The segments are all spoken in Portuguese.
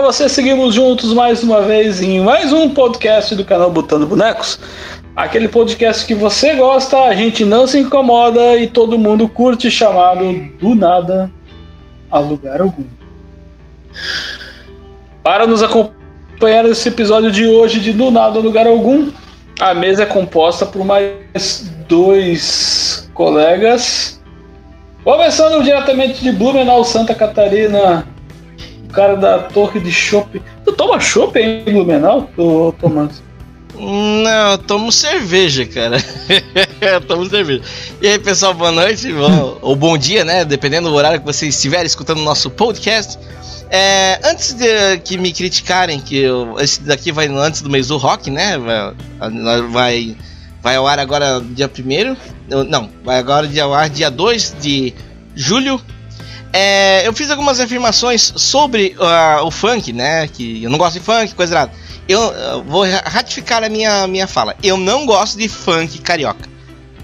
Para você, seguimos juntos mais uma vez em mais um podcast do canal Botando Bonecos. Aquele podcast que você gosta, a gente não se incomoda e todo mundo curte, chamado Do Nada a Lugar Algum. Para nos acompanhar nesse episódio de hoje de Do Nada a Lugar Algum, a mesa é composta por mais dois colegas. Começando diretamente de Blumenau, Santa Catarina, cara da torre de chopp. Tu toma chopp em Blumenau, Tomás? Não, eu tomo cerveja, cara. eu tomo cerveja. E aí, pessoal, boa noite, bom, ou bom dia, né? Dependendo do horário que você estiver escutando o nosso podcast. É, antes de que me criticarem, que eu, esse daqui vai antes do mês do rock, né? Vai, vai, vai ao ar agora dia 1 Não, vai agora ao ar dia 2 de julho. É, eu fiz algumas afirmações sobre uh, o funk, né? Que eu não gosto de funk, coisa errada eu, vou ratificar a minha, minha fala. Eu não gosto de funk carioca.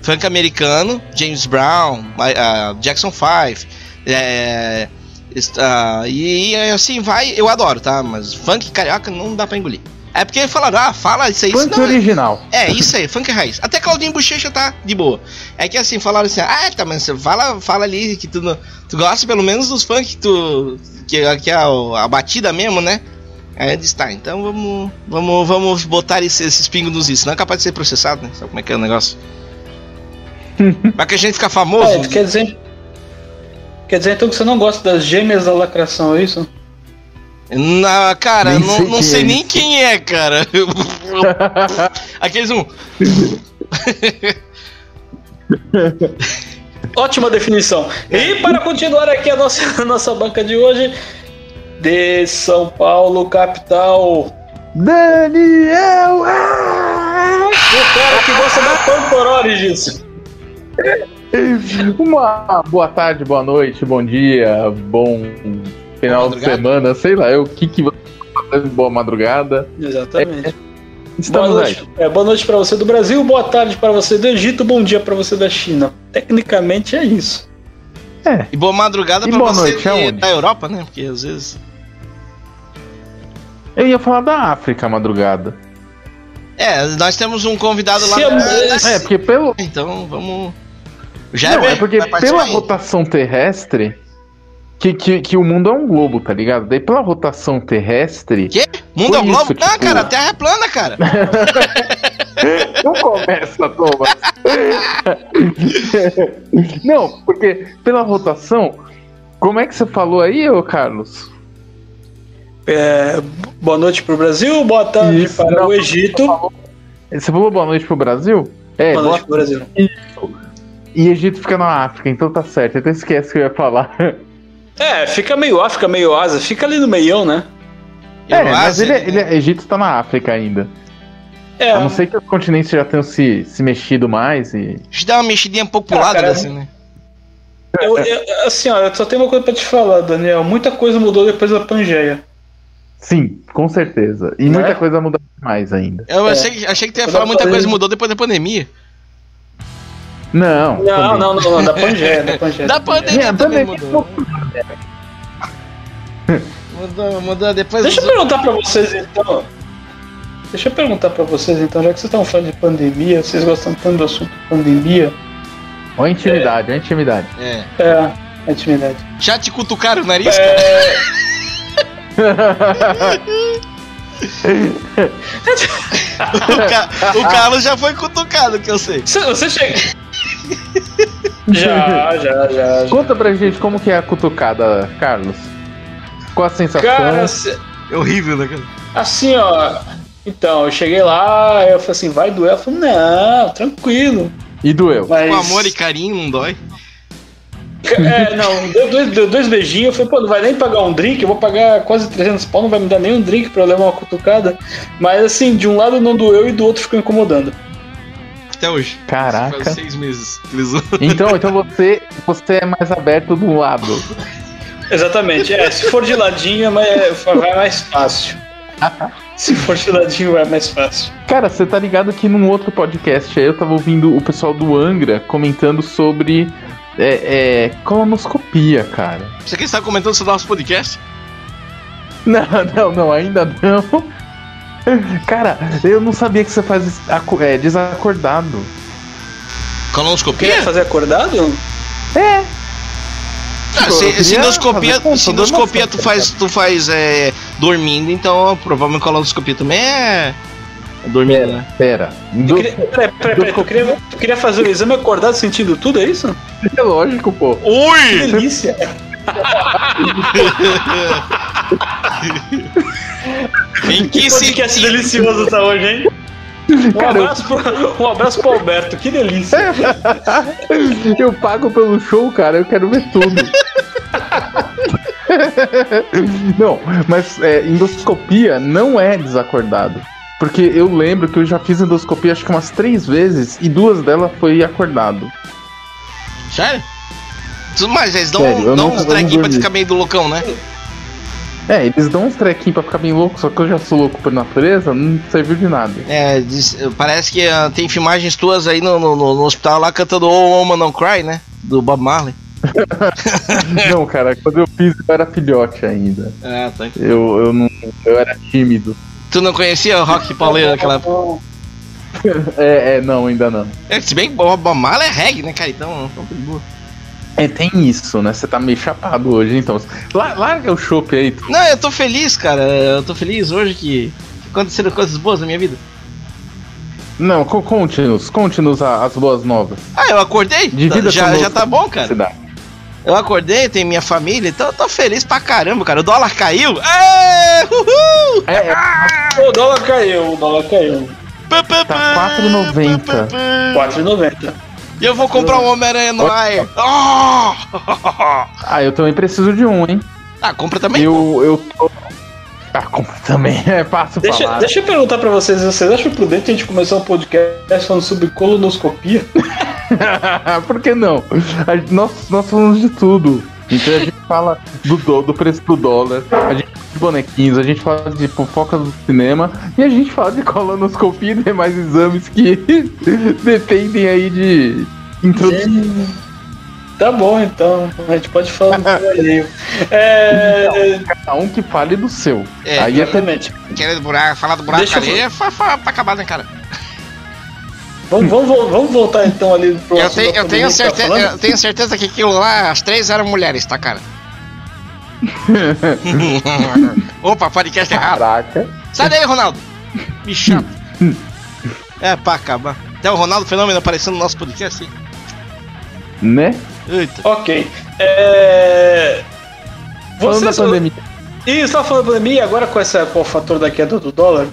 Funk americano, James Brown, uh, Jackson 5, é, uh, e, assim vai, eu adoro, tá? Mas funk carioca não dá pra engolir. É porque falaram, ah, fala isso aí. Funk não, original. É, isso aí, funk raiz. Até Claudinho Bochecha tá de boa. É que assim, falaram assim, ah, tá, mas fala, fala ali que tu, tu gosta pelo menos dos funk que tu. Que, que é a, a batida mesmo, né? Aí ele disse, tá, então vamos, vamos, vamos botar esse, esses pingos nos is. Não é capaz de ser processado, né? Sabe como é que é o negócio? Pra que a gente ficar famoso. É, quer dizer. Quer dizer então que você não gosta das gêmeas da lacração, é isso? Na, cara, nem não, sei, não sei é nem isso. quem é, cara. Aqueles um. Ótima definição. E para continuar aqui a nossa, a nossa banca de hoje, de São Paulo, capital. Daniel! Ah! O cara que gosta da Pantorores. Uma boa tarde, boa noite, bom dia, bom final de semana, sei lá, o que que você tá fazendo, boa madrugada. Exatamente. É, Estamos boa noite, é, boa noite para você do Brasil, boa tarde para você do Egito, bom dia para você da China. Tecnicamente é isso. É. E boa madrugada para você noite, da Europa, né? Porque às vezes eu ia falar da África madrugada. É, nós temos um convidado lá. É, é, porque pelo. Então vamos. Já Não, é porque pela aí. rotação terrestre. Que, que, que o mundo é um globo, tá ligado? Daí pela rotação terrestre. Que? Mundo é um globo? Isso, Não, tipo... cara, a Terra é plana, cara. Não começa, Thomas. Não, porque pela rotação. Como é que você falou aí, ô Carlos? É, boa noite para o Brasil, boa tarde Isso, para não, o Egito. Você falou boa noite para o Brasil? É, boa noite para o Brasil. Isso. E Egito fica na África, então tá certo. Então esquece que eu ia falar. É, fica meio África, meio Ásia, fica ali no meião, né? É, mas ele, é, ele, é, Egito tá na África ainda. É. A não ser que os continentes já tenham se, se mexido mais e. Deixa eu dar uma mexidinha um pouco pro ah, lado, cara, assim, né? Eu, eu, assim, ó, eu só tenho uma coisa pra te falar, Daniel. Muita coisa mudou depois da Pangeia. Sim, com certeza. E muita é? coisa mudou mais ainda. Eu é. achei, achei que tu ia falar muita coisa mudou depois da pandemia. Não. Não, não, não, não, da Pangeia, da Pangeia. Da pandemia também mudou. mudou, mudou depois. Deixa eu perguntar pra vocês então. Deixa eu perguntar pra vocês então, já que vocês estão falando de pandemia, vocês gostam tanto do assunto pandemia? Ou intimidade, é. intimidade. É. É, a intimidade. Já te cutucaram o nariz, é... cara? o, o, Carlos já foi cutucado, que eu sei. Você chega. Já, já, já, já. Conta pra gente como que é a cutucada, Carlos. Qual a sensação? Cara, se... é horrível, né, cara? Assim, ó. Então, eu cheguei lá, eu falei assim, vai doer? Eu falei, não, tranquilo. E doeu? Mas... Com amor e carinho, não dói? É, não, deu dois, deu dois beijinhos. Eu falei, pô, não vai nem pagar um drink, eu vou pagar quase 300 pau, não vai me dar nem um drink pra eu levar uma cutucada. Mas assim, de um lado não doeu e do outro ficou incomodando. Até hoje. Caraca. Faz seis meses. Então, então você, você é mais aberto do lado. Exatamente, é. Se for de ladinho, é vai mais fácil. Se for de ladinho, vai mais fácil. Cara, você tá ligado que num outro podcast aí eu tava ouvindo o pessoal do Angra comentando sobre é, é colonoscopia, cara. Você quem está comentando sobre o nosso podcast? Não, não, não, ainda não. Cara, eu não sabia que você faz é, desacordado. Colonoscopia? Queria fazer acordado? É. Ah, se, endoscopia tu faz, tu faz é, dormindo, então provavelmente colonoscopia também é. Dormindo, pera, né? Pera. Indo... Queria, pera, pera, pera, tu, queria, tu queria fazer o exame acordado sentindo tudo, é isso? É lógico, pô. Ui! Que delícia! em que, que podcast delicioso tá hoje, hein? Um, Cara, abraço pro, um abraço pro Alberto, que delícia. eu pago pelo show, cara, eu quero ver tudo. não, mas é, endoscopia não é desacordado. Porque eu lembro que eu já fiz endoscopia acho que umas três vezes e duas delas foi acordado. Sério? Mas eles dão, Sério, dão uns trequinhos pra ficar meio do loucão, né? É, eles dão uns trequinhos pra ficar bem louco, só que eu já sou louco por natureza, não serviu de nada. É, diz, parece que uh, tem filmagens tuas aí no, no, no, hospital lá cantando Oh Woman Don't Cry, né? Do Bob Marley. não, cara, quando eu fiz eu era filhote ainda. Ah, tá. Eu, eu, não, eu era tímido. Tu não conhecia o rock pauleiro naquela época? é, é, não, ainda não. É, se bem que Bob Marley é reggae, né, cara? Então, então boa. É, tem isso, né? Você tá meio chapado hoje, então. Larga o chopp aí. Tu. Não, eu tô feliz, cara. Eu tô feliz hoje que, aconteceram coisas boas na minha vida. Não, conte-nos, conte-nos as boas novas. Ah, eu acordei? Divida já, já tá bom, cara. Cidade. Eu acordei, tem minha família, então eu tô feliz pra caramba, cara. O dólar caiu. Êêê, uhul! É, é. O dólar caiu, o dólar caiu. Tá 4,90. 4,90. E eu vou comprar um Homem-Aranha no ar. Oh! Ah, eu também preciso de um, hein? Ah, compra também? Eu, eu tô... Ah, compra também, é fácil deixa, falar. Deixa eu perguntar pra vocês, vocês acham prudente a gente começar um podcast falando sobre colonoscopia? Por que não? A, nós, nós falamos de tudo. Então a gente fala do, do, do preço do dólar, a gente de bonequinhos, a gente fala de fofoca do cinema e a gente fala de colonoscopia e demais exames que dependem aí de introdução. Tá bom, então. A gente pode falar do alheio. É... Então, cada um que fale do seu. É, aí exatamente. É... Querendo buraco, falar do buraco Deixa ali eu... é pra, pra acabar, né, cara? Vamos, vamos, vamos voltar então ali pro eu tenho, eu tenho, certeza, tá eu tenho certeza que aquilo lá, as três eram mulheres, tá, cara? Opa, podcast errado. Caraca. Sai daí, Ronaldo. Me chato. é pra acabar. Até o Ronaldo Fenômeno aparecendo no nosso podcast, hein? Né? Eita. Ok. É... Falando Vocês... da pandemia. Isso, tava falando da pandemia, agora com, essa, com o fator da queda do dólar,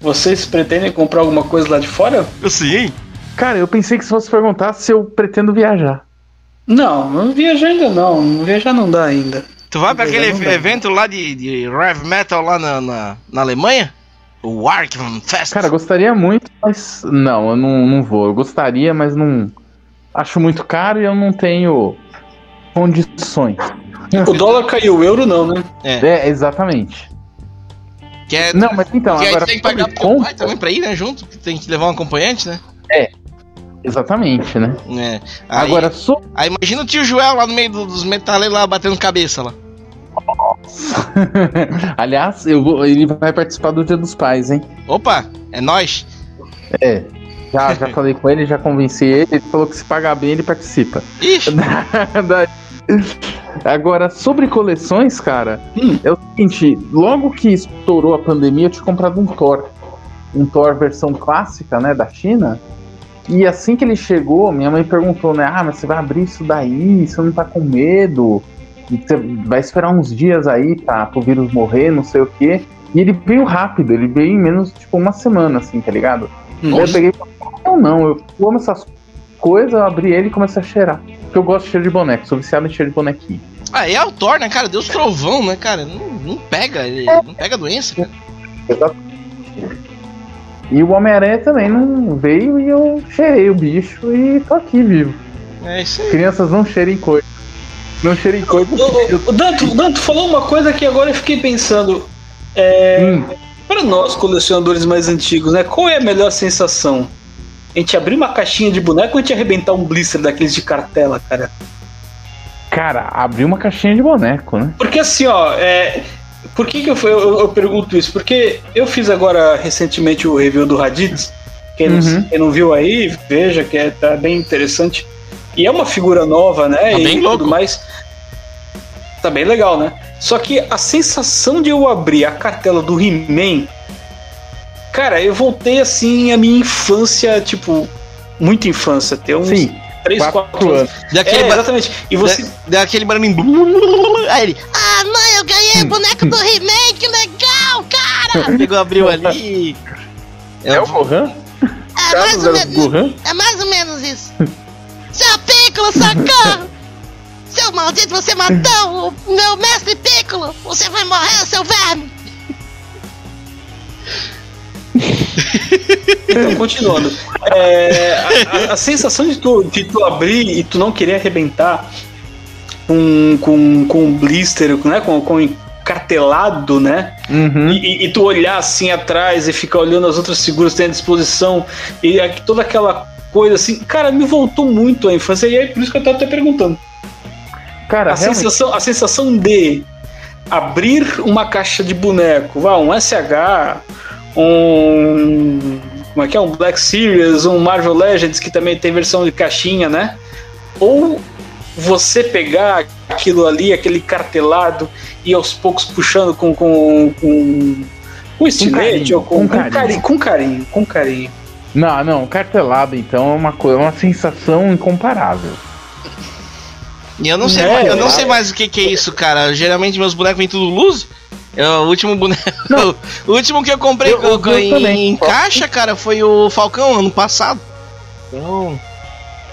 vocês pretendem comprar alguma coisa lá de fora? Sim. Cara, eu pensei que se fosse perguntar se eu pretendo viajar. Não, não viajar ainda não. Viajar não dá ainda. Tu vai para aquele evento lá de, de heavy metal lá na, na, na Alemanha? O Arkman Fest? Cara, gostaria muito, mas não, eu não, não vou. Eu gostaria, mas não. Acho muito caro e eu não tenho condições. O dólar caiu, o euro não, né? É, é exatamente. Que é, não, mas então, que agora. tem que pagar pro compra... pai também pra ir, né? Junto, tem que levar um acompanhante, né? É. Exatamente, né? É. Aí, agora, so... aí imagina o tio Joel lá no meio dos metaleiros lá batendo cabeça lá. Nossa. Aliás, eu vou, ele vai participar do Dia dos Pais, hein? Opa, é nós. É. Já, já falei com ele, já convenci ele, ele falou que se pagar bem ele participa. Ixi. Agora, sobre coleções, cara, hum. é o seguinte: logo que estourou a pandemia, eu tinha comprado um Thor. Um Thor versão clássica, né, da China. E assim que ele chegou, minha mãe perguntou, né? Ah, mas você vai abrir isso daí? Você não tá com medo? Você vai esperar uns dias aí pra, pro vírus morrer, não sei o quê. E ele veio rápido, ele veio em menos, tipo, uma semana, assim, tá ligado? Aí eu peguei e falei, não, não, eu amo essas coisas, eu abri ele e comecei a cheirar. Porque eu gosto de cheiro de boneco, sou viciado em cheiro de bonequinho. Ah, é Thor, né, cara? Deus trovão, né, cara? Não, não pega, ele é. não pega doença, cara. Exatamente. E o Homem-Aranha também não veio e eu cheirei o bicho e tô aqui vivo. É isso aí. Crianças não cheirem coisa. Não. O, o, Danto, Danto falou uma coisa que agora eu fiquei pensando. É, hum. Para nós, colecionadores mais antigos, né? Qual é a melhor sensação? A gente abrir uma caixinha de boneco ou a gente arrebentar um blister daqueles de cartela, cara? Cara, abrir uma caixinha de boneco, né? Porque assim, ó, é, por que, que eu, eu, eu, pergunto isso? Porque eu fiz agora recentemente o review do Raditz. Quem, uhum. não, quem não viu aí, veja que é, tá bem interessante. E é uma figura nova, né? Tá e bem louco. tudo mais. Tá bem legal, né? Só que a sensação de eu abrir a cartela do He-Man. Cara, eu voltei assim a minha infância, tipo, muita infância, ter uns Sim, 3, 4, anos. Daquele é, exatamente. E você. Da, daquele barulhinho. Aí ele. Ah, mãe, eu ganhei o boneco do He-Man, que legal, cara! Pegou, abriu ali. É, é o Gohan? É mais, ou menos, é mais Piccolo, socorro! Seu maldito, você matou o meu mestre Piccolo! Você vai morrer, seu verme! então, continuando. É, a, a, sensação de tu, de tu abrir e tu não querer arrebentar com, com, com um blister, né? Com, com cartelado, né? Uhum. E, e, tu olhar assim atrás e ficar olhando as outras figuras que tem à disposição e toda aquela coisa assim, cara, me voltou muito à infância e é por isso que eu tava até perguntando. Cara, a, realmente... sensação, a sensação de abrir uma caixa de boneco, vá, um SH, um. Como é que é? Um Black Series, um Marvel Legends, que também tem versão de caixinha, né? Ou você pegar aquilo ali, aquele cartelado, e aos poucos puxando com, com, com, com estilete ou com, com, carinho. carinho, com carinho, com carinho. Não, não, cartelado então é uma coisa, é uma sensação incomparável. E eu não sei, é, mais, eu não é. sei mais o que, que é isso, cara. Geralmente meus bonecos vêm tudo luz. Eu, o último boneco. Não. o último que eu comprei eu, eu, em, em caixa, cara, foi o Falcão ano passado. Então.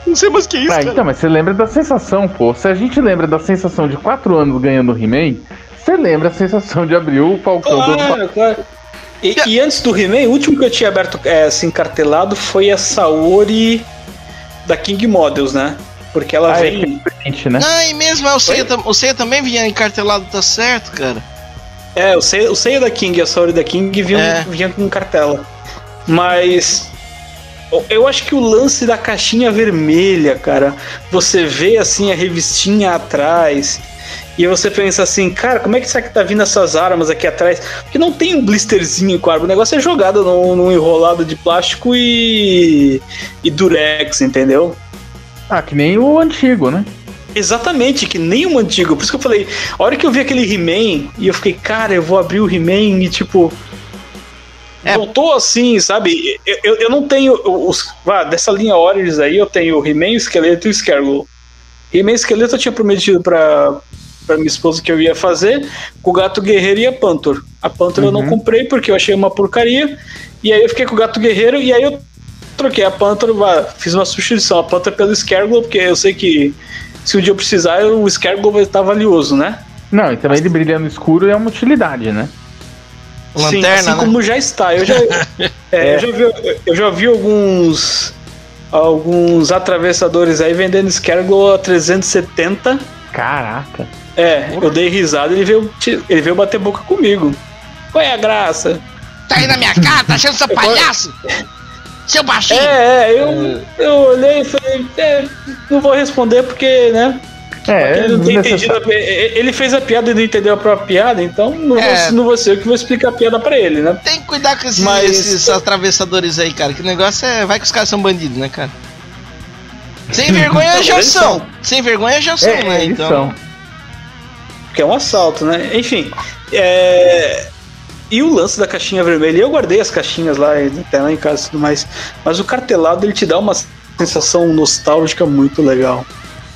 Não sei mais o que é isso. Ah, então, mas você lembra da sensação, pô. Se a gente lembra da sensação de 4 anos ganhando He-Man, você lembra a sensação de abrir o Falcão claro, do. Claro. E, e, antes do He-Man, o último que eu tinha aberto é, assim, cartelado foi a Saori da King Models, né? Porque ela ah, vem. É né? Ah, e mesmo, o Seiya, o Seiya também vinha encartelado, tá certo, cara. É, o Seiya, o Seiya da King e a Saori da King vinham, é. vinham com cartela. Mas. Eu acho que o lance da caixinha vermelha, cara, você vê assim a revistinha atrás e você pensa assim, cara, como é que será que tá vindo essas armas aqui atrás? Porque não tem um blisterzinho com a arma, o negócio é jogado num, num enrolado de plástico e, e durex, entendeu? Ah, que nem o antigo, né? Exatamente, que nem o antigo. Por isso que eu falei, a hora que eu vi aquele He-Man, e eu fiquei, cara, eu vou abrir o He-Man e tipo. É. Voltou assim, sabe? Eu, eu, eu não tenho. Os, ah, dessa linha Origins aí, eu tenho o He-Man, o Esqueleto e o Scarecrow. E Esqueleto eu tinha prometido pra, pra minha esposa que eu ia fazer com o Gato Guerreiro e a Panther. A Panther uhum. eu não uhum. comprei porque eu achei uma porcaria. E aí eu fiquei com o Gato Guerreiro e aí eu troquei a Panther, fiz uma substituição, a Panther pelo Scarecrow, porque eu sei que se um dia eu precisar, o Scarecrow vai estar valioso, né? Não, e também ele brilhar no escuro é uma utilidade, né? Lanterna, Sim, assim né? como já está. Eu já, é, eu já vi, eu já vi alguns alguns atravessadores aí vendendo Scarecrow a 370 Caraca. É, eu dei risada e ele veio, ele veio bater boca comigo. Qual é a graça? Tá aí na minha cara, tá achando seu palhaço? Seu baixinho! É, é, eu, eu olhei e falei, é, não vou responder porque, né? É, ele, não tem entendido a, ele fez a piada e não entendeu a própria piada, então não, é. vou, não vou ser eu que vou explicar a piada pra ele, né? Tem que cuidar com esses, Mas, esses atravessadores aí, cara. Que o negócio é. Vai que os caras são bandidos, né, cara? Sem vergonha já são. Sem vergonha já são, é, né? Então. São. Porque é um assalto, né? Enfim. É... E o lance da caixinha vermelha, eu guardei as caixinhas lá, até lá em casa e tudo mais. Mas o cartelado ele te dá uma sensação nostálgica muito legal.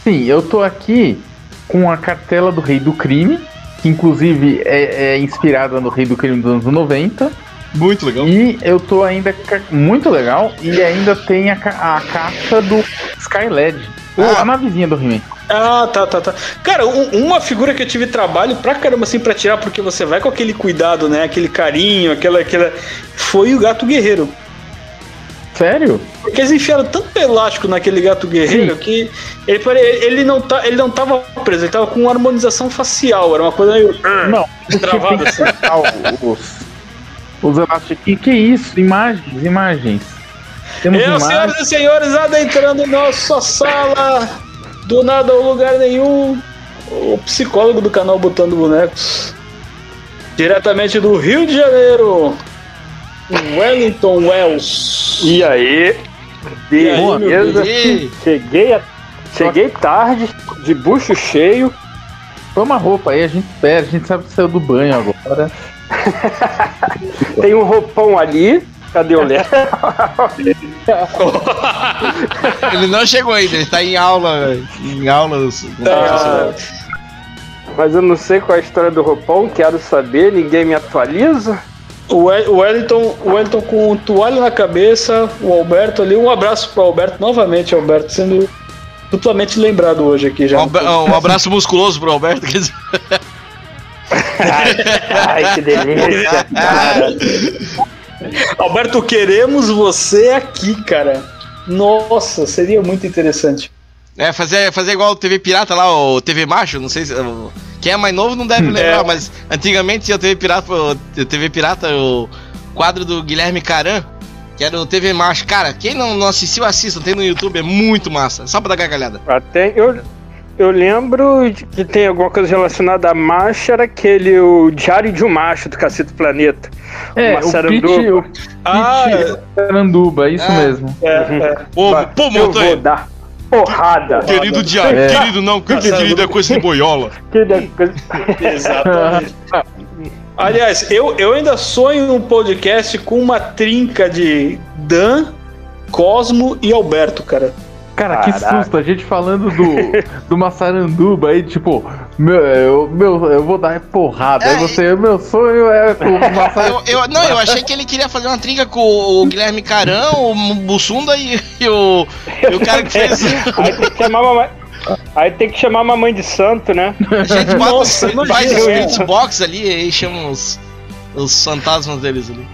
Sim, eu tô aqui com a cartela do Rei do Crime, que inclusive é, é inspirada no Rei do Crime dos anos 90. Muito legal. E eu tô ainda. Muito legal. E ainda tem a, a caixa do Skyled. Ah. A navezinha do He-Man. Ah, tá, tá, tá. Cara, um, uma figura que eu tive trabalho pra caramba assim pra tirar, porque você vai com aquele cuidado, né? Aquele carinho, aquela. aquela... Foi o gato guerreiro. Sério? Porque eles enfiaram tanto elástico naquele gato guerreiro Sim. que ele, ele, não tá, ele não tava preso, ele tava com harmonização facial, era uma coisa meio. Não, travada assim. os, os elásticos. Que que é isso? Imagens, imagens. Temos Eu, imagens. senhoras e senhores, adentrando nossa sala, do nada ou lugar nenhum, o psicólogo do canal Botando Bonecos. Diretamente do Rio de Janeiro, Wellington Wells. E aí? E aí, Beleza? Cheguei, a- cheguei tarde, de bucho cheio. Toma roupa aí, a gente espera, a gente sabe que saiu do banho agora. Tem um roupão ali. Cadê o Léo? Ele não chegou ainda, ele tá em aula. Em o professor. Mas eu não sei qual é a história do roupão, quero saber, ninguém me atualiza. O We- o Wellington, o Wellington com toalha na cabeça, o Alberto ali. Um abraço pro Alberto novamente, Alberto, sendo duplamente lembrado hoje aqui já. Um abra- um abraço musculoso pro Alberto. quer dizer. Ai, que delícia, cara. Alberto, queremos você aqui, cara. Nossa, seria muito interessante. É, fazer, fazer igual o TV Pirata lá, o TV Macho, não sei se. o- Quem é mais novo não deve lembrar, É. mas antigamente tinha o TV Pirata, o TV Pirata, o quadro do Guilherme Caran, que era o TV Macho. Cara, quem não, não assistiu, assista, tem no YouTube, é muito massa. Só pra dar gargalhada. Até eu, eu lembro de que tem alguma coisa relacionada a macho, era aquele o Diário de um Macho do Cacete Planeta. É, Uma o saranduba. o Pit Ah, é. Saranduba, isso Ah. mesmo. É, é. Pô, pô, eu vou dar porrada. querido diário, É. querido não, querido é coisa de boiola. Que de- coisa- Exatamente. Aliás, eu, eu ainda sonho um podcast com uma trinca de Dan, Cosmo e Alberto, cara. Cara, que Caraca. susto, a gente falando do, do Massaranduba aí, tipo, meu, eu, meu, eu vou dar porrada. É, aí você, meu sonho é o Massaranduba. Eu, eu- não, eu achei que ele queria fazer uma trinca com o Guilherme Caran, o Bussunda e, e o, e o cara que fez. Aí tem que chamar a mamãe. Aí tem que chamar a mamãe de santo, né? A gente bota, Nossa, imagina, faz o. Spirit Box ali e aí chama os, os fantasmas deles ali.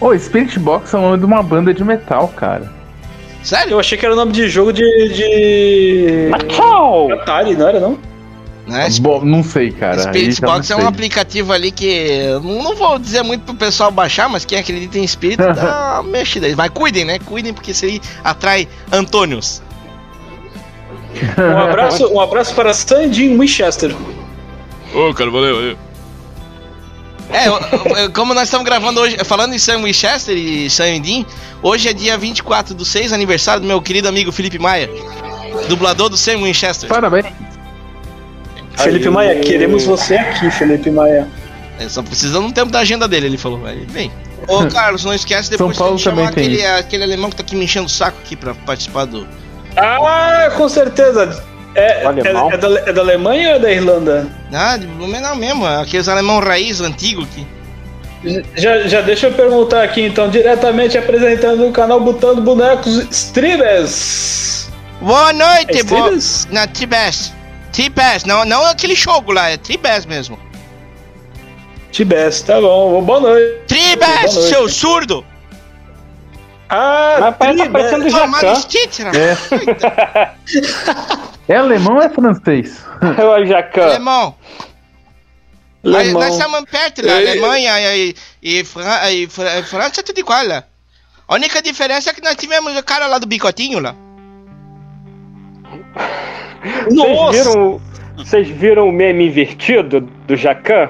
Ô, Spirit Box é o nome de uma banda de metal, cara. Sério? Eu achei que era o nome de jogo de. de... Tchau! Atari, não era não? Né? Bom, não sei, cara. Spirit Box é um sei. aplicativo ali que não vou dizer muito pro pessoal baixar, mas quem acredita em espírito dá uma mexida. aí. Mas cuidem, né? Cuidem porque isso aí atrai Antônios. Um abraço, um abraço para Sandin Winchester. Ô, cara, valeu, valeu. É, eu- eu- como nós estamos gravando hoje, falando em Sam Winchester e Sam Dean, hoje é dia 24 do 6, aniversário do meu querido amigo Felipe Maia, dublador do Sam Winchester. Parabéns. Felipe Maia, queremos você aqui, Felipe Maia. É, só precisando um tempo da agenda dele, ele falou. Aí, bem. Ô, Carlos, não esquece depois São Paulo de chamar aquele, aquele alemão que tá aqui me enchendo o saco aqui pra participar do. Ah, com certeza. É, O alemão? é, é da, é da Alemanha ou é da Irlanda? Ah, de Blumenau mesmo, aqueles alemão raiz antigo aqui. Já, já deixa eu perguntar aqui, então, diretamente apresentando o canal Botando Bonecos Stribes. Boa noite, É boa. Stribes? Não, Tribes. Tribes, não, não aquele jogo lá, é Tribes mesmo. Tibes, tá bom. Boa noite. Tribes, seu surdo! Ah, Mas parece tá parecendo Toma Jacan. Stitcher, É alemão ou é francês? Ô, Jacan. alemão. Alemão. nós estamos perto da É. Alemanha e, e, Fran- e Fra- França é tudo igual lá. A única diferença é que nós tivemos o cara lá do bicotinho lá. Vocês Nossa! viram, vocês viram o meme invertido do Jacan?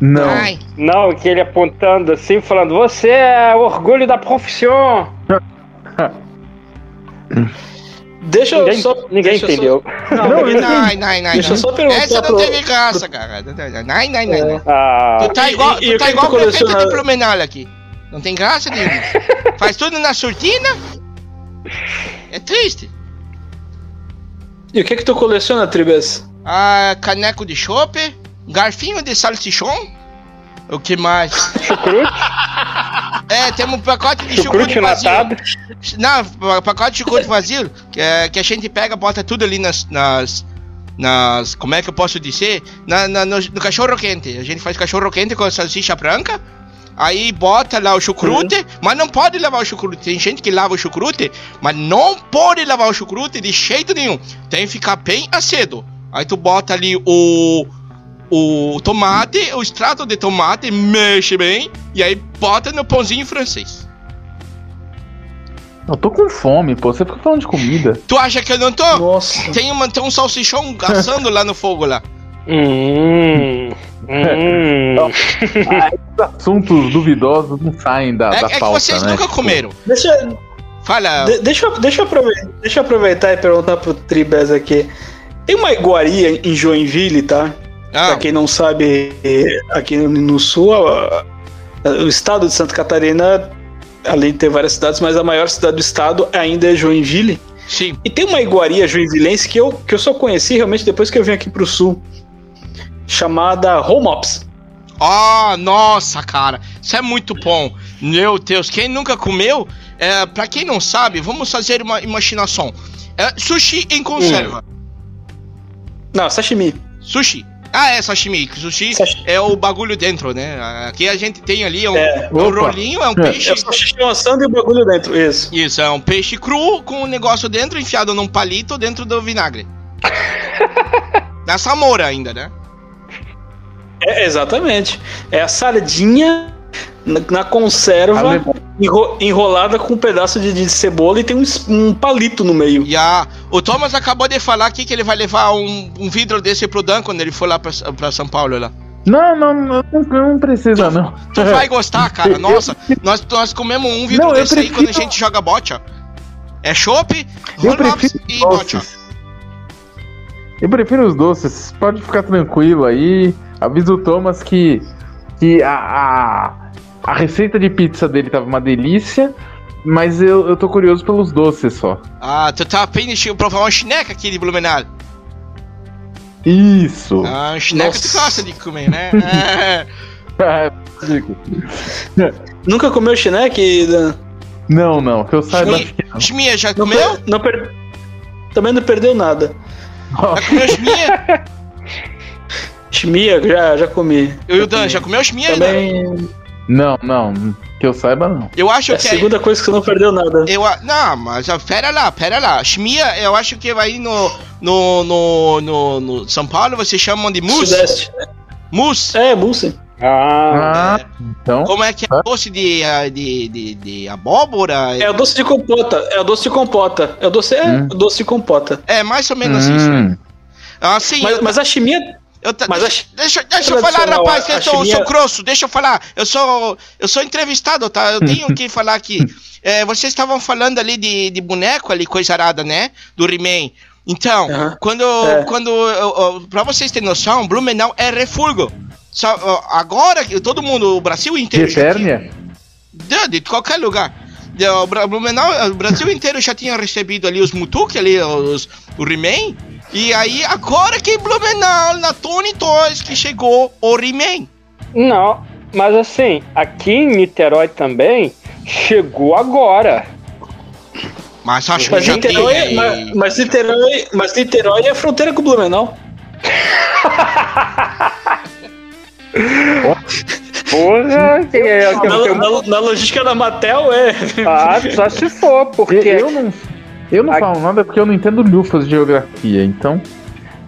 Não. Ai, Não, que ele apontando assim, falando: Você é o orgulho da profissão. Deixa eu Ninguém, só. ninguém deixa eu só- entendeu. Não, Não, Não, não, não, Deixa eu não. só perguntar Essa não pro- teve graça, cara. Não, não, não, não. Ah, Tu tá igual, e- tu o tá igual o prefeito coleciona? de Blumenau aqui. Não tem graça nenhuma. Faz tudo na surtina. É triste. E o que que tu coleciona, Tribes? Ah, caneco de chope, garfinho de salsichão. O que mais? chucrute, É, temos um pacote de chucrute chucrute vazio. Não, pa- pacote de chucrute vazio, que, é, que a gente pega, bota tudo ali nas, nas, nas como é que eu posso dizer? Na, na- no, no cachorro quente. A gente faz cachorro quente com salsicha branca. Aí bota lá o chucrute, mas não pode lavar o chucrute. Tem gente que lava o chucrute, mas não pode lavar o chucrute de jeito nenhum. Tem que ficar bem acedo. Aí tu bota ali o o tomate, o extrato de tomate, mexe bem e aí bota no pãozinho francês. Eu tô com fome, pô. Você fica falando de comida. Tu acha que eu não tô? Nossa. Tem, uma, tem um salsichão assando lá no fogo lá. Hum, Hum. assuntos duvidosos não saem da, É, da é que pauta, vocês né? nunca comeram. Deixa, Fala. de- deixa, eu- deixa, eu aproveitar, deixa eu aproveitar e perguntar pro Tribes aqui. Tem uma iguaria em Joinville, tá? Ah, Pra quem não sabe, aqui no sul, a- a- o estado de Santa Catarina, além de ter várias cidades, mas a maior cidade do estado ainda é Joinville. sim. E tem uma iguaria joinvilense que eu, que eu só conheci realmente depois que eu vim aqui pro sul, chamada Home Ops. Ah, nossa, cara. Isso é muito bom. Meu Deus, quem nunca comeu, é, pra quem não sabe, vamos fazer uma imaginação. É, sushi em conserva. Não, sashimi. Sushi. Ah, é sashimi. Sushi Sashi- é o bagulho dentro, né? Aqui a gente tem ali um, É. um Opa. rolinho, é um peixe. É o salsichão assando e o bagulho dentro, isso. Isso, é um peixe cru com um negócio dentro enfiado num palito dentro do vinagre. Na samora ainda, né? É, exatamente. É a sardinha na, na conserva, enro- enrolada com um pedaço de, de cebola e tem um, um palito no meio. A, o Thomas acabou de falar aqui que ele vai levar um, um vidro desse pro Dan quando ele for lá pra, pra São Paulo lá. Não, não, não, não, precisa, não. Tu vai gostar, cara. Nossa, nós, nós comemos um vidro Não, desse aí quando a prefiro- gente joga bocha. É chopp, Eu roll-ups prefiro e bocha. Eu prefiro os doces. Pode ficar tranquilo aí. Avisa o Thomas que, que a, a, a receita de pizza dele tava uma delícia. Mas eu, eu tô curioso pelos doces só. Ah, tu tá a fim de provar uma chineca aqui de Blumenau. Isso! Ah, uma chineca tu Nossa. gosta de comer, né? É. Nunca comeu chineque? Dan? não, não, que eu saiba. Já Não, comeu? per- não per- Também não perdeu nada. Já comeu chimia? Chimia, já, já comi. Eu e o Dan, já comeu? Dan? Também Não, não, que eu saiba não. Eu acho é a que é... segunda coisa que você não perdeu nada. Eu, a- não, mas pera lá, pera lá. Chimia, eu acho que vai no, no, no, no, no São Paulo, vocês chamam de mousse. Sudeste. Mousse. É, mousse. Ah, Ah, então. Como é que é? Doce de, ah, de, de, de abóbora? É o doce de compota. É o doce de compota. É o doce, é, Hum. o doce de compota. É mais ou menos isso. Hum, Ah, sim. Mas, eu- mas a chimia. Eu mas deixa, a- deixa, deixa eu falar, rapaz, eu sou, sou grosso, deixa eu falar. Eu sou, eu sou entrevistado, tá? Eu tenho que falar aqui. É, vocês estavam falando ali de, de boneco ali, coisa arada, né? Do He-Man. Então, quando, É. quando eu- pra vocês terem noção, Blumenau é refúgio. Só, agora, que todo mundo, o Brasil de inteiro... tinha- Eternia? de, de qualquer lugar. De, o Blumenau, o Brasil inteiro já tinha recebido ali os Mutuk, ali, os, o He-Man. E aí, agora que em Blumenau, na Tony Toys, que chegou o He-Man. não. Mas assim, aqui em Niterói também chegou agora. Mas acho que Mas já Niterói, tem. mas, mas Niterói, mas Niterói é a fronteira com o Blumenau. Porra, que é, que- Na, que- na- na logística da Matel é. ah, só se for, porque Eu não, eu não Aqui- falo nada porque eu não entendo lufas de geografia, então.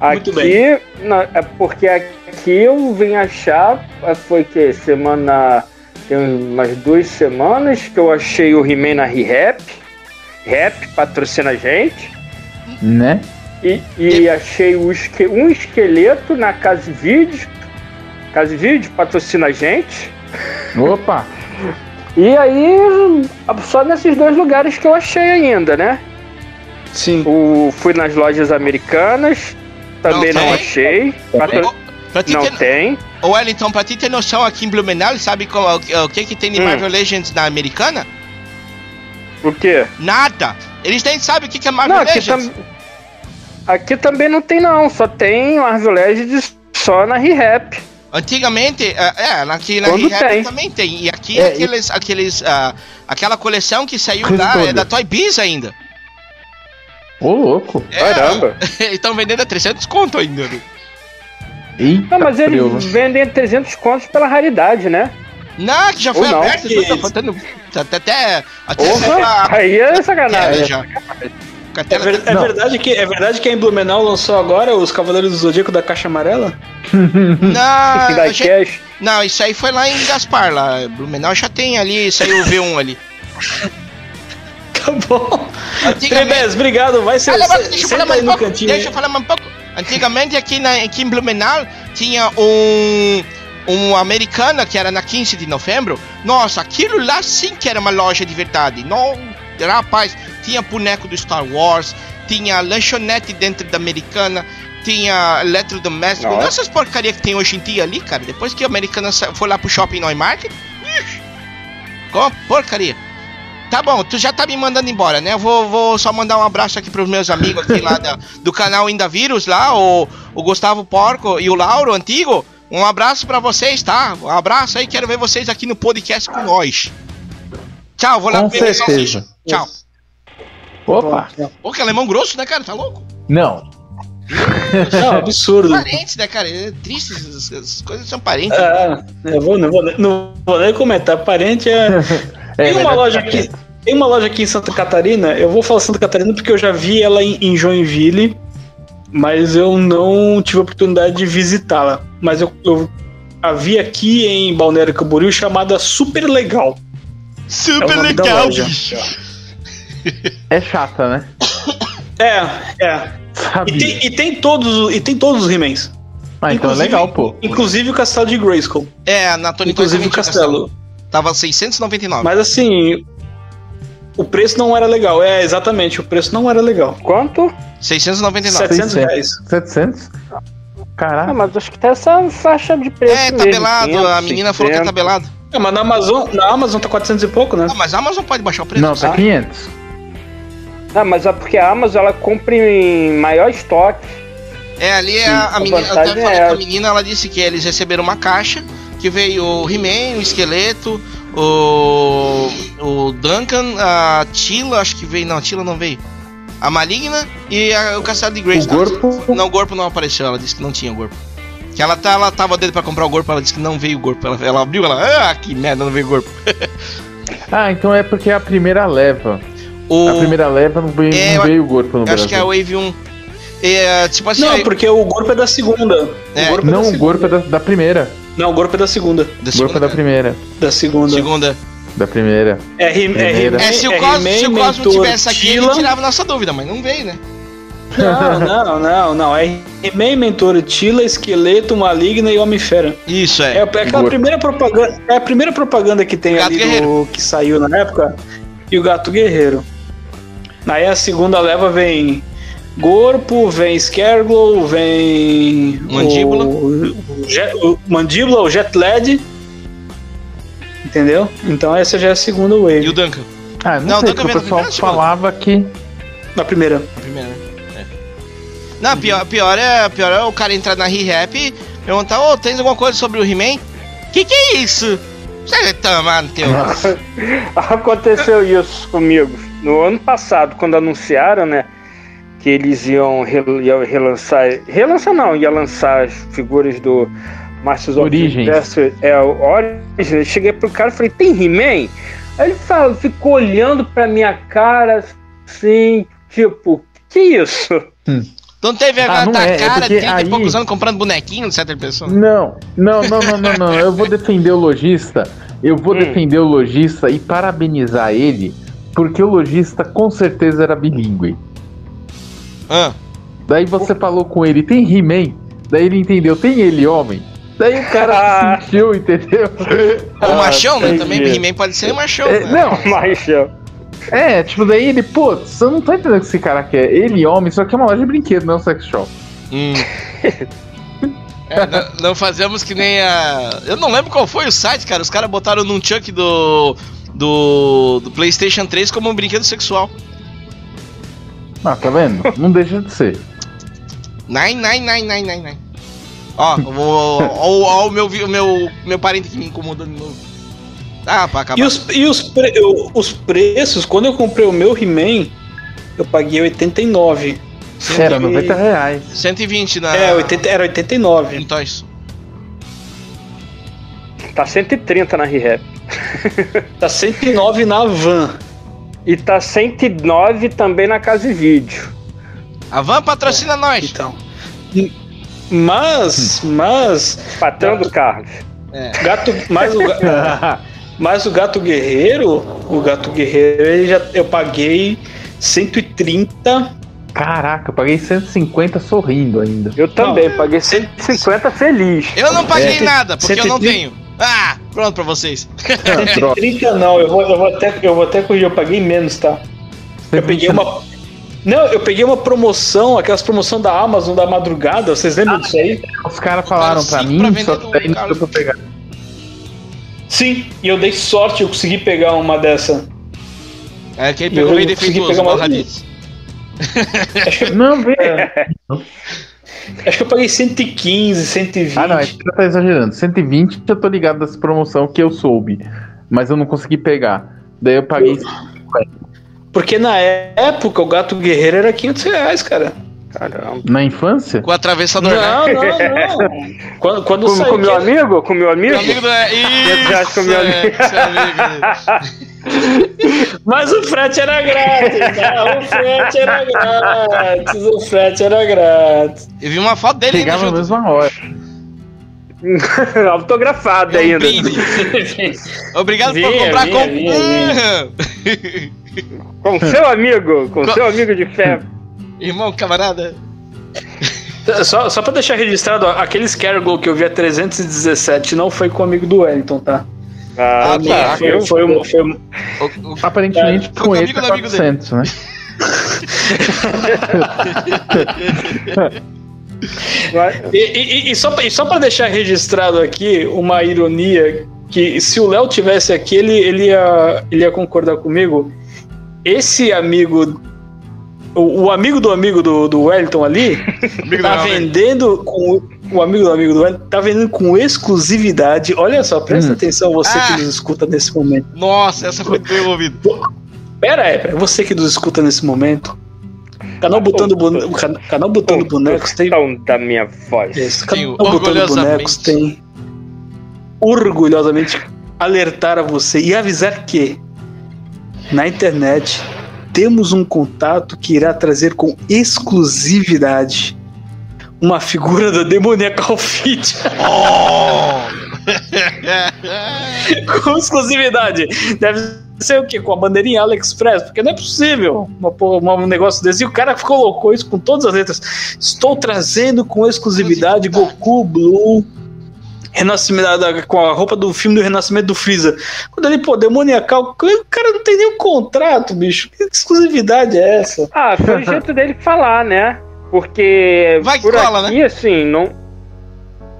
Muito aqui, não, é porque aqui eu vim achar, foi que semana, tem umas duas semanas que eu achei o He-Man na Rap, Rap patrocina a gente, Né? e, e achei o esque- um esqueleto na Casa Vídeo, Casa Vídeo patrocina a gente, Opa! e aí só nesses dois lugares que eu achei ainda, né? Sim. O, fui nas lojas americanas, também Não não, tem? achei. Patro- Não ter, tem. ô, Wellington, pra ti ter noção aqui em Blumenau, sabe qual- o, que que tem de Hum. Marvel Legends na americana? O quê? Nada. Eles nem sabem o que que é Marvel Não, aqui, Legends. tam... aqui também não tem não, só tem Marvel Legends só na Re-Rap. Antigamente, é, é, aqui na tem. também tem. E aqui É, aqueles, aqueles, ah, aquela coleção que saiu lá é da Toy Biz ainda. Ô, louco! É, Caramba. Eles estão vendendo a 300 conto ainda. né? Eita, Não, mas eles preula. vendem 300 contos pela raridade, né? Não, que já foi Ou não. aberto, Que tá faltando até até até Porra, aí é sacanagem. já. É, ver- é Não. verdade que, é verdade que a em Blumenau lançou agora os Cavaleiros do Zodíaco da Caixa Amarela? Não, da a gente- Cash. não, isso aí foi lá em Gaspar, lá. Blumenau já tem ali, saiu o V1 ali. Tá bom. Tribes, obrigado. Vai ser. Se- deixa eu falar mais aí um no pouco. cantinho. Deixa eu falar mais um pouco. Antigamente aqui, na, aqui em Blumenau tinha um um americana que era na 15 de novembro. Nossa, aquilo lá sim que era uma loja de verdade. Não, rapaz, tinha boneco do Star Wars, tinha lanchonete dentro da americana, tinha eletrodoméstico. Nossa. Essas porcaria que tem hoje em dia ali, cara. Depois que a americana foi lá pro shopping Neumarkt, com porcaria. Tá bom, tu já tá me mandando embora, né? Eu vou, vou só mandar um abraço aqui pros meus amigos aqui lá da, do canal Ainda Vírus lá, o, o Gustavo Porco e o Lauro Antigo. Um abraço para vocês, tá? Um abraço aí, quero ver vocês aqui no podcast com nós. Tchau, vou lá com certeza. Tchau. Opa! Pô, que alemão grosso, né, cara? Tá louco? Não. Não, absurdo. Parentes, né, cara? É triste, as, as coisas são parentes. É, eu vou, não, vou, não vou nem comentar. Parente é. é tem uma loja aqui. Tem uma loja aqui em Santa Catarina. Eu vou falar Santa Catarina porque eu já vi ela em, em Joinville, mas eu não tive a oportunidade de visitá-la. Mas eu, eu a vi aqui em Balneário Camboriú chamada Super Legal. Super é legal, É chata, né? É, é. E tem, e tem, todos, e tem todos os He-Mans. Ah, então é legal, pô. Inclusive o castelo de Grayskull. É, na Tony Inclusive o castelo. castelo. Tava 699. Mas assim, o preço não era legal. É, exatamente, o preço não era legal. Quanto? 699. 700 reais. 700? Caraca. Ah, mas acho que tá essa faixa de preço. É, tabelado. Mesmo, 500, a menina 600. falou que é tabelado. É, mas na Amazon, na Amazon tá 400 e pouco, né? Ah, mas a Amazon pode baixar o preço. Não, tá 500. Ah, mas é porque a Amazon ela compra em maior estoque. É, ali é a, a, menina. Eu até falei é com a menina, ela disse que eles receberam uma caixa que veio o He-Man, o esqueleto, o. o Duncan, a Tila, acho que veio. Não, a Tila não veio. A Maligna e a, o Castelo de Grace. O corpo? Não, o corpo não apareceu, ela disse que não tinha o corpo. Que ela, tá, ela tava dentro pra comprar o corpo, ela disse que não veio o corpo. Ela, ela abriu, ela. Ah, que merda, não veio o corpo. ah, então é porque é a primeira leva. O... A primeira leva não veio, é, não veio o corpo no acho Brasil. Acho que é a Wave 1. É, tipo assim, não, aí... porque o corpo é da segunda. É. O não, o corpo é da, da, primeira. Não, o corpo é da segunda. Da segunda, é da primeira. Da segunda. Segunda. Da primeira. É, é, é, se o Cosmo, se o Cosmo tivesse aqui, Tila... ele tirava nossa dúvida, mas não veio, né? Não, não, não, não. É He-Man, Mentor, Tila, Esqueleto, Maligna e Homem-Fera. Isso, é. É, é aquela primeira propaganda. É a primeira propaganda que tem ali do, que saiu na época. E o Gato Guerreiro. Aí a segunda leva vem Corpo, vem Scareglow, vem. Mandíbula. O, o, o, Mandíbula, o Jet Led. Entendeu? Então essa já é a segunda wave. E o Duncan? Ah, não, não sei, Duncan o pessoal falava que. Na primeira. Na primeira, né? É. Não, pior, pior, é, pior é o cara entrar na Re-Rap e perguntar: Ô, oh, tens alguma coisa sobre o He-Man? Que que é isso? Você tá teu. Aconteceu isso comigo no ano passado, quando anunciaram, né? Que eles iam, re, iam relançar. Relançar não, ia lançar as figuras do Masters of Universe. É, o Origins. Eu cheguei pro cara e falei, tem He-Man? Aí ele fala, ficou olhando pra minha cara assim, tipo, que isso? Hum. Não teve vergonha ah, na tua é, cara, é 30 aí... e poucos anos comprando bonequinho de certa pessoa? Não, não, não, não, não, não. Eu vou defender o lojista. Eu vou hum. defender o lojista e parabenizar ele porque o lojista com certeza era bilíngue. Ah. Daí você falou com ele, tem He-Man? Daí ele entendeu, tem ele, homem? Daí o cara se sentiu, entendeu? O machão, né? Também He-Man pode ser machão. É, né? Não, machão. É, tipo, daí ele, pô, você não tá entendendo o que esse cara quer. Ele, homem, só que é uma loja de brinquedo, não é um sex shop. Hum. É, não, não, fazemos que nem a. Eu não lembro qual foi o site, cara. Os caras botaram num chunk do do, do PlayStation 3 como um brinquedo sexual. Ah, tá vendo? Não deixa de ser. Nine, nine, nine, nine, nine, nine. Ó, ó, o meu, meu, meu parente que me incomodou de novo. Ah, pra acabar. E, os, e os, pre, os preços, quando eu comprei o meu He-Man, eu paguei 89. Era 90 reais. 120 na. É, 80, era 89. Então isso. Tá 130 na ReHap. tá 109 na van. E tá 109 também na Casa e Vídeo. A van patrocina é, nós. Então. Mas, mas. Patrão do carro. É. Gato, mas o, mas o gato guerreiro, o gato guerreiro, ele já, eu paguei 130 Caraca, eu paguei 150 sorrindo ainda. Eu também, não, paguei 150 feliz. Eu não paguei é, nada, porque 130... eu não tenho. Ah, pronto pra vocês. 130 não, eu vou, eu, vou até, eu vou até corrigir, eu paguei menos, tá? Eu peguei uma. Não, eu peguei uma promoção, aquelas promoção da Amazon da madrugada, vocês lembram ah, disso aí? Os caras falaram pra mim, pra só que daí não deu pra pegar. Sim, e eu dei sorte, eu consegui pegar uma dessa. É, quem pegou meio defeituoso, uma Raditz. Não, vê. É. Acho que eu paguei 115, 120. Ah, não, você tá exagerando. 120 eu tô ligado dessa promoção que eu soube. Mas eu não consegui pegar. Daí eu paguei. Porque na época o gato guerreiro era 500 reais, cara. Caramba. Na infância? Com o atravessador, não, né? Não, não, quando, quando com, com meu amigo? Com meu amigo? Com amigo é... Isso, com meu é, amigo. Mas o frete era grátis, tá? O frete era grátis, o frete era grátis. Eu vi uma foto dele Chegava na mesma hora. Autografado é um ainda. Obrigado vinha, por comprar vinha, com. Vinha, com seu amigo, com, com seu amigo de fé. Irmão, camarada. Só, só pra deixar registrado, aquele Scareglow que eu vi a 317 não foi com o amigo do Wellington, tá? Ah, ah tá. Foi, foi, foi, foi, Aparentemente é, com ele tá 400, né? e, e, e, só, e só pra deixar registrado aqui uma ironia que se o Léo tivesse aqui, ele, ele, ia, ele ia concordar comigo. Esse amigo o, o, amigo do amigo do, do Wellington ali tá vendendo com o amigo do amigo do Wellington tá vendendo com exclusividade. Olha só, presta hum. atenção, você ah. que nos escuta nesse momento. Nossa, essa foi bem ouvida. Pera aí, pera, você que nos escuta nesse momento. Canal Botando, bone... canal botando Bonecos tem. da minha voz. Isso, canal Botando Bonecos tem. Orgulhosamente alertar a você e avisar que na internet temos um contato que irá trazer com exclusividade uma figura da demoníaca Fit. Oh! com exclusividade. Deve ser o quê? Com a bandeirinha AliExpress? Porque não é possível uma, uma, um negócio desse. E o cara colocou isso com todas as letras. Estou trazendo com exclusividade Goku Blue renascimento com a roupa do filme do renascimento do Freeza. Quando ele, pô, demoniacal, o cara não tem nenhum contrato, bicho. Que exclusividade é essa? Ah, foi o jeito dele falar, né? Porque vai que por cola, aqui, né? assim, não.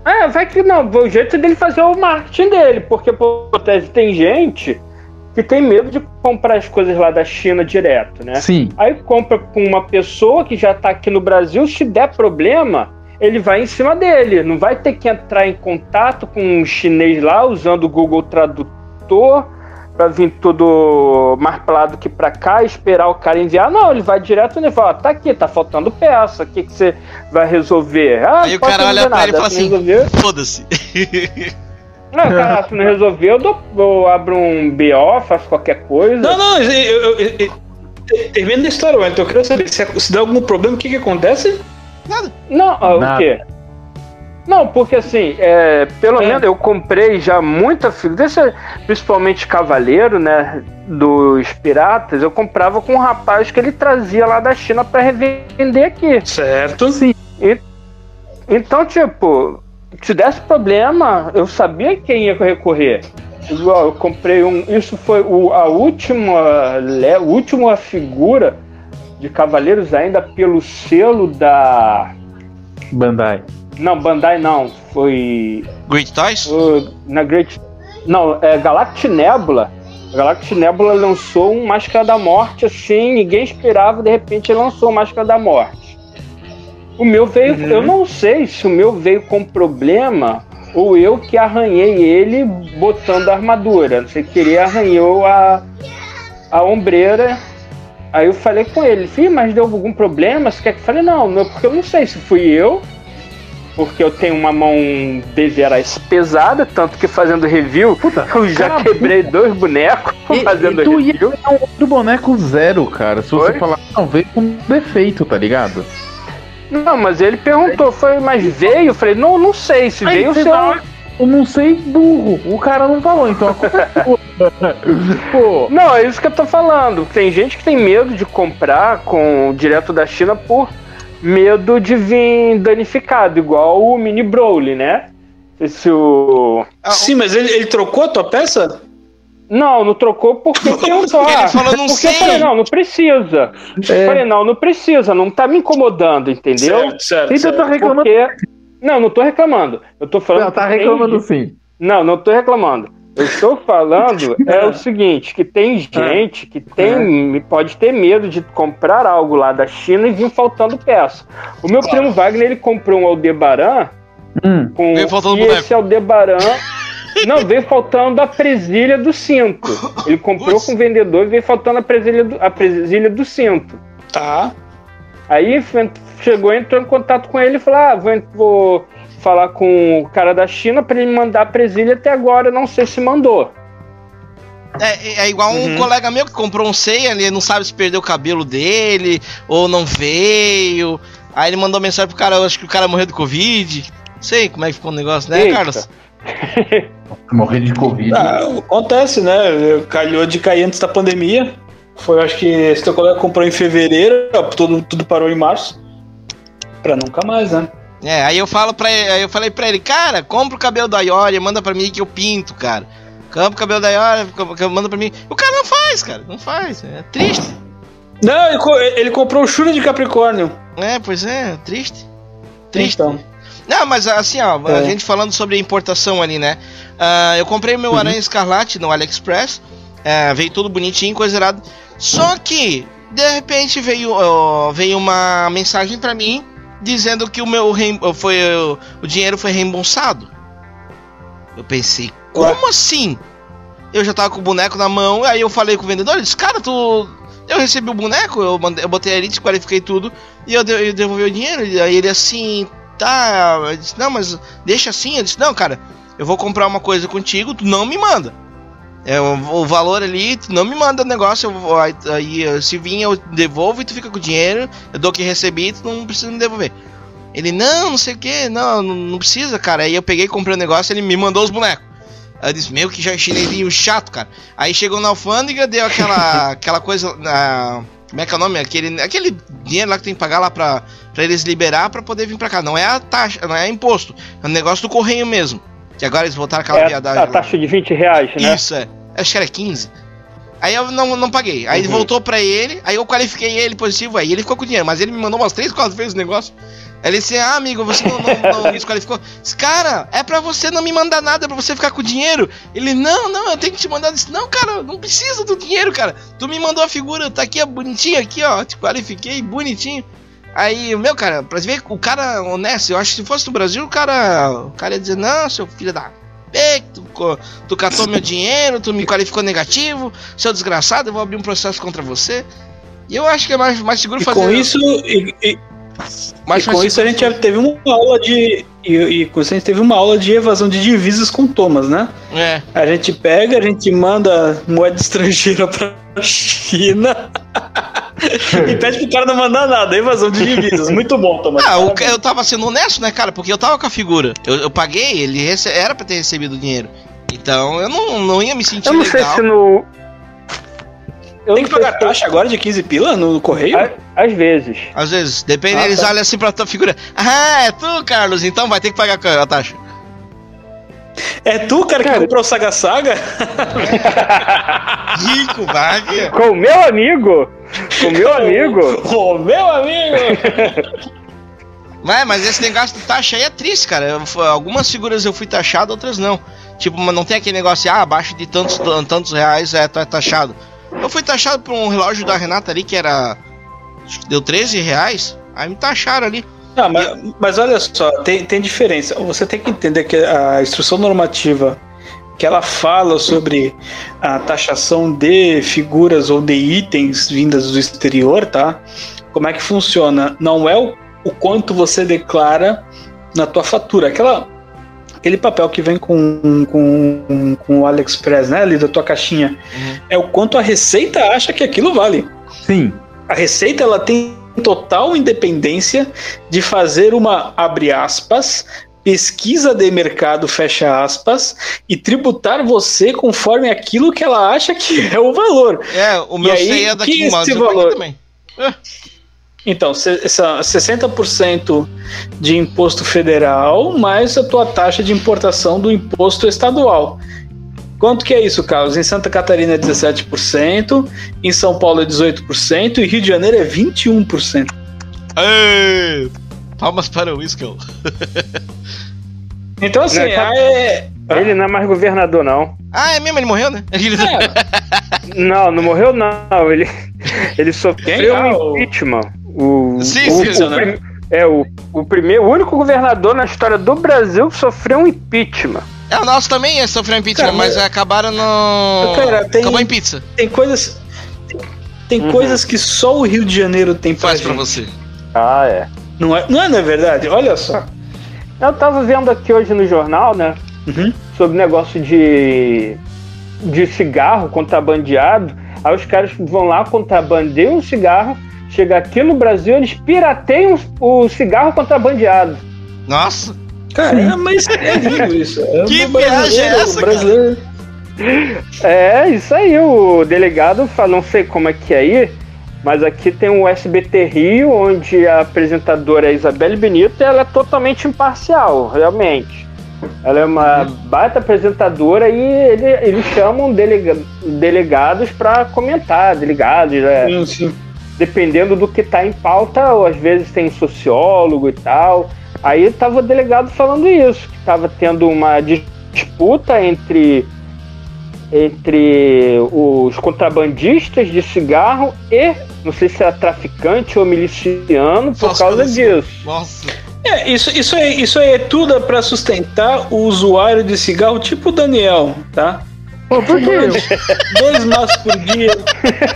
É, vai que não, foi o jeito dele fazer o marketing dele, porque, pô, tem gente que tem medo de comprar as coisas lá da China direto, né? Sim. Aí compra com uma pessoa que já tá aqui no Brasil, se der problema, ele vai em cima dele. Não vai ter que entrar em contato com um chinês lá usando o Google Tradutor para vir tudo mais para lá do que para cá, esperar o cara enviar. Não, ele vai direto e fala: tá aqui, tá faltando peça, o que, que você vai resolver? Ah, Aí o cara olha para ele e fala assim: foda-se. Não, cara, se não resolver, eu, dou, eu abro um BO, faço qualquer coisa. Não, não, eu, eu, eu, termina a história, então eu quero saber se, se der algum problema, o que, que acontece? Nada. Não, ah, Nada. o quê? Não, porque assim, é, pelo é. menos eu comprei já muita figura, principalmente Cavaleiro, né? Dos piratas, eu comprava com um rapaz que ele trazia lá da China para revender aqui. Certo. Sim. E, então, tipo, se desse problema, eu sabia quem ia recorrer. Igual, eu comprei um. Isso foi o, a última, a última figura de Cavaleiros ainda pelo selo da Bandai. Não, Bandai não, foi Great Toys? na Great Não, é Galactic Nebula. A Galactic Nebula lançou um Máscara da Morte assim, ninguém esperava, de repente lançou Máscara da Morte. O meu veio, uhum. eu não sei se o meu veio com problema ou eu que arranhei ele botando a armadura. Não sei que ele arranhou a, a ombreira Aí eu falei com ele, filho, mas deu algum problema? Você quer que eu falei, não, não, porque eu não sei se fui eu, porque eu tenho uma mão deveras pesada, tanto que fazendo review, puta, eu já cara, quebrei puta. dois bonecos e, fazendo e tu review. Ia um do boneco zero, cara. Se você falar, não, veio com defeito, tá ligado? Não, mas ele perguntou, foi, mas veio? Eu falei, não, não sei, se Aí, veio o seu. Eu não sei burro. O cara não falou, então a culpa é Pô. Não, é isso que eu tô falando. Tem gente que tem medo de comprar com direto da China por medo de vir danificado, igual o Mini Broly, né? Esse o. Sim, mas ele, ele trocou a tua peça? Não, não trocou porque tem um só. Ele falou, não porque sei. eu falei, não, não precisa. É. Eu falei, não, não precisa, não tá me incomodando, entendeu? Certo, certo. Então eu tô reclamando. Porque... Não, não tô reclamando. Eu tô falando. Não, tá tem reclamando gente- sim. Não, não tô reclamando. Eu estou falando é o seguinte, que tem gente que tem, pode ter medo de comprar algo lá da China e vir faltando peça. O meu Claro. primo Wagner, ele comprou um Aldebaran Hum. com Veio faltando e boneco. esse Aldebaran não veio faltando a presilha do cinto. Ele comprou com o vendedor e veio faltando a presilha do, a presilha do cinto. Tá. Aí chegou, entrou em contato com ele e falou: Ah, vou, vou falar com o cara da China para ele mandar a presilha até agora, não sei se mandou. É, é igual um Uhum. colega meu que comprou um ceia, ele não sabe se perdeu o cabelo dele ou não veio. Aí ele mandou mensagem pro cara, acho que o cara morreu de Covid. Não sei como é que ficou o negócio, né, Eita. Carlos? Morrer de Covid. Ah, acontece, né? Calhou de cair antes da pandemia. Foi, acho que esse teu colega comprou em fevereiro, tudo, tudo parou em março. Pra nunca mais, né? É, aí eu falo para aí eu falei pra ele, cara, compra o cabelo da Iori, manda pra mim que eu pinto, cara. Compra o cabelo da Iori, manda pra mim. O cara não faz, cara, não faz. É triste. Não, ele, co- ele comprou o Shura de Capricórnio. É, pois é, triste. Triste. Então. Não, mas assim, ó, a É. gente falando sobre a importação ali, né? Ah, eu comprei meu Aranha Escarlate no AliExpress, é, veio tudo bonitinho, coisa errada. Só que, de repente, veio, ó, veio uma mensagem pra mim dizendo que o meu foi, o, o dinheiro foi reembolsado. Eu pensei, como assim? Eu já tava com o boneco na mão, aí eu falei com o vendedor, ele disse, cara, tu. Eu recebi o boneco, eu, mandei, eu botei a elite, qualifiquei tudo, e eu, de- eu devolvi o dinheiro. E Aí ele assim, tá. Eu disse, não, mas deixa assim. Eu disse, não, cara, eu vou comprar uma coisa contigo, tu não me manda. É, o, o valor ali, tu não me manda o negócio, eu aí, aí, se vir eu devolvo e tu fica com o dinheiro, eu dou o que recebi, tu não precisa me devolver. Ele, não, não sei o que, não, não, precisa, cara. Aí eu peguei, comprei o negócio, ele me mandou os bonecos. Aí eu disse, meu, que já chinelinho chato, cara. Aí chegou na alfândega, deu aquela, aquela coisa, na, como é que é o nome? Aquele, aquele dinheiro lá que tem que pagar lá pra, pra eles liberar pra poder vir pra cá. Não é a taxa, não é imposto, é um negócio do correio mesmo. Que agora eles voltaram aquela É piadagem. a taxa de 20 reais, né? Isso, é. Acho que era 15. Aí eu não, não paguei. Aí Uhum. voltou pra ele, aí eu qualifiquei ele positivo, aí ele ficou com o dinheiro, mas ele me mandou umas 3, 4 vezes o negócio. Aí ele disse, ah, amigo, você não, não, não desqualificou. Disse, cara, é pra você não me mandar nada, é pra você ficar com o dinheiro. Ele, não, não, eu tenho que te mandar. Eu disse, não, cara, não precisa do dinheiro, cara. Tu me mandou a figura, tá aqui, ó, bonitinha, aqui, ó, te qualifiquei, bonitinho. Aí, meu, cara, pra ver o cara honesto, eu acho que se fosse no Brasil, o cara, o cara ia dizer, não, seu filho da P, tu, tu catou meu dinheiro, tu me qualificou negativo, seu desgraçado, eu vou abrir um processo contra você. E eu acho que é mais, mais seguro E fazer. com isso, e, e- mais e com isso a gente já teve uma aula de. E, e com isso a gente teve uma aula de evasão de divisas com Thomas, né? É. A gente pega, a gente manda moeda estrangeira pra China e pede pro cara não mandar nada. Evasão de divisas. Muito bom, Thomas. Ah, o eu tava sendo honesto, né, cara? Porque eu tava com a figura. Eu, eu paguei, ele rece- era pra ter recebido o dinheiro. Então eu não, não ia me sentir Eu não sei legal. se no. Eu Tem que sei pagar se- taxa agora de 15 pila no correio? Às, às vezes. Às vezes, depende, Ah, eles tá. olham assim pra tua figura. Ah, é tu, Carlos, então vai ter que pagar a taxa. É tu, cara, que Cara. comprou o Saga Saga? Rico, vai. Com o meu amigo! Com o meu amigo! Ô, meu amigo! Mas, mas esse negócio de taxa aí é triste, cara. Eu algumas figuras eu fui taxado, outras não. Tipo, não tem aquele negócio, ah, abaixo de tantos, tantos reais é, é taxado. Eu fui taxado por um relógio da Renata ali que era. acho que Deu 13 reais. Aí me taxaram ali. Não, mas, mas olha só, tem, tem diferença. Você tem que entender que a instrução normativa que ela fala sobre a taxação de figuras ou de itens vindas do exterior, tá? Como é que funciona? Não é o, o quanto você declara na tua fatura. Aquela, aquele papel que vem com, com, com o AliExpress, né? Ali da tua caixinha. É o quanto a Receita acha que aquilo vale. Sim. A Receita ela tem total independência de fazer uma, abre aspas, pesquisa de mercado, fecha aspas, e tributar você conforme aquilo que ela acha que é o valor. É, o meu aí, é daqui que esse valor? também. Então, 60% de imposto federal mais a tua taxa de importação do imposto estadual. Quanto que é isso, Carlos? Em Santa Catarina é 17%, em São Paulo é 18% e Rio de Janeiro é 21%. Ei, palmas para o Whiskel. então, assim, não, tá... é... ele não é mais governador, não. Ah, é mesmo? Ele morreu, né? É. não, não morreu, não. Ele, ele sofreu um ah, impeachment. O, sim, o, sim, o, né? É, o, o primeiro, o único governador na história do Brasil que sofreu um impeachment. É, o nosso também ia sofrer um impeachment, cara, mas acabaram no. Cara, tem, Acabou em pizza. Tem coisas. Tem uhum. coisas que só o Rio de Janeiro tem pra Faz pra você. Ah, é. Não é, não é, não é verdade? Olha só. Eu tava vendo aqui hoje no jornal, né? Uhum. Sobre negócio de. de cigarro contrabandeado. Aí os caras vão lá, contrabandeiam um cigarro, chega aqui no Brasil, eles pirateiam o cigarro contrabandeado. Nossa! Cara, mas é lindo isso. É que viagem é essa, brasileiro. É, isso aí, o delegado fala, não sei como é que é aí, mas aqui tem o SBT Rio, onde a apresentadora é Isabelle Benito e ela é totalmente imparcial, realmente. Ela é uma uhum. baita apresentadora e ele, eles chamam delega, delegados para comentar, delegados, é, sim, sim. dependendo do que está em pauta, ou às vezes tem sociólogo e tal. Aí estava o delegado falando isso, que estava tendo uma disputa entre entre os contrabandistas de cigarro e não sei se era traficante ou miliciano por Nossa, causa disso. Nossa. É, isso, isso, é, isso aí é tudo para sustentar o usuário de cigarro tipo o Daniel, tá? Pô, por quê? Dois maços por dia,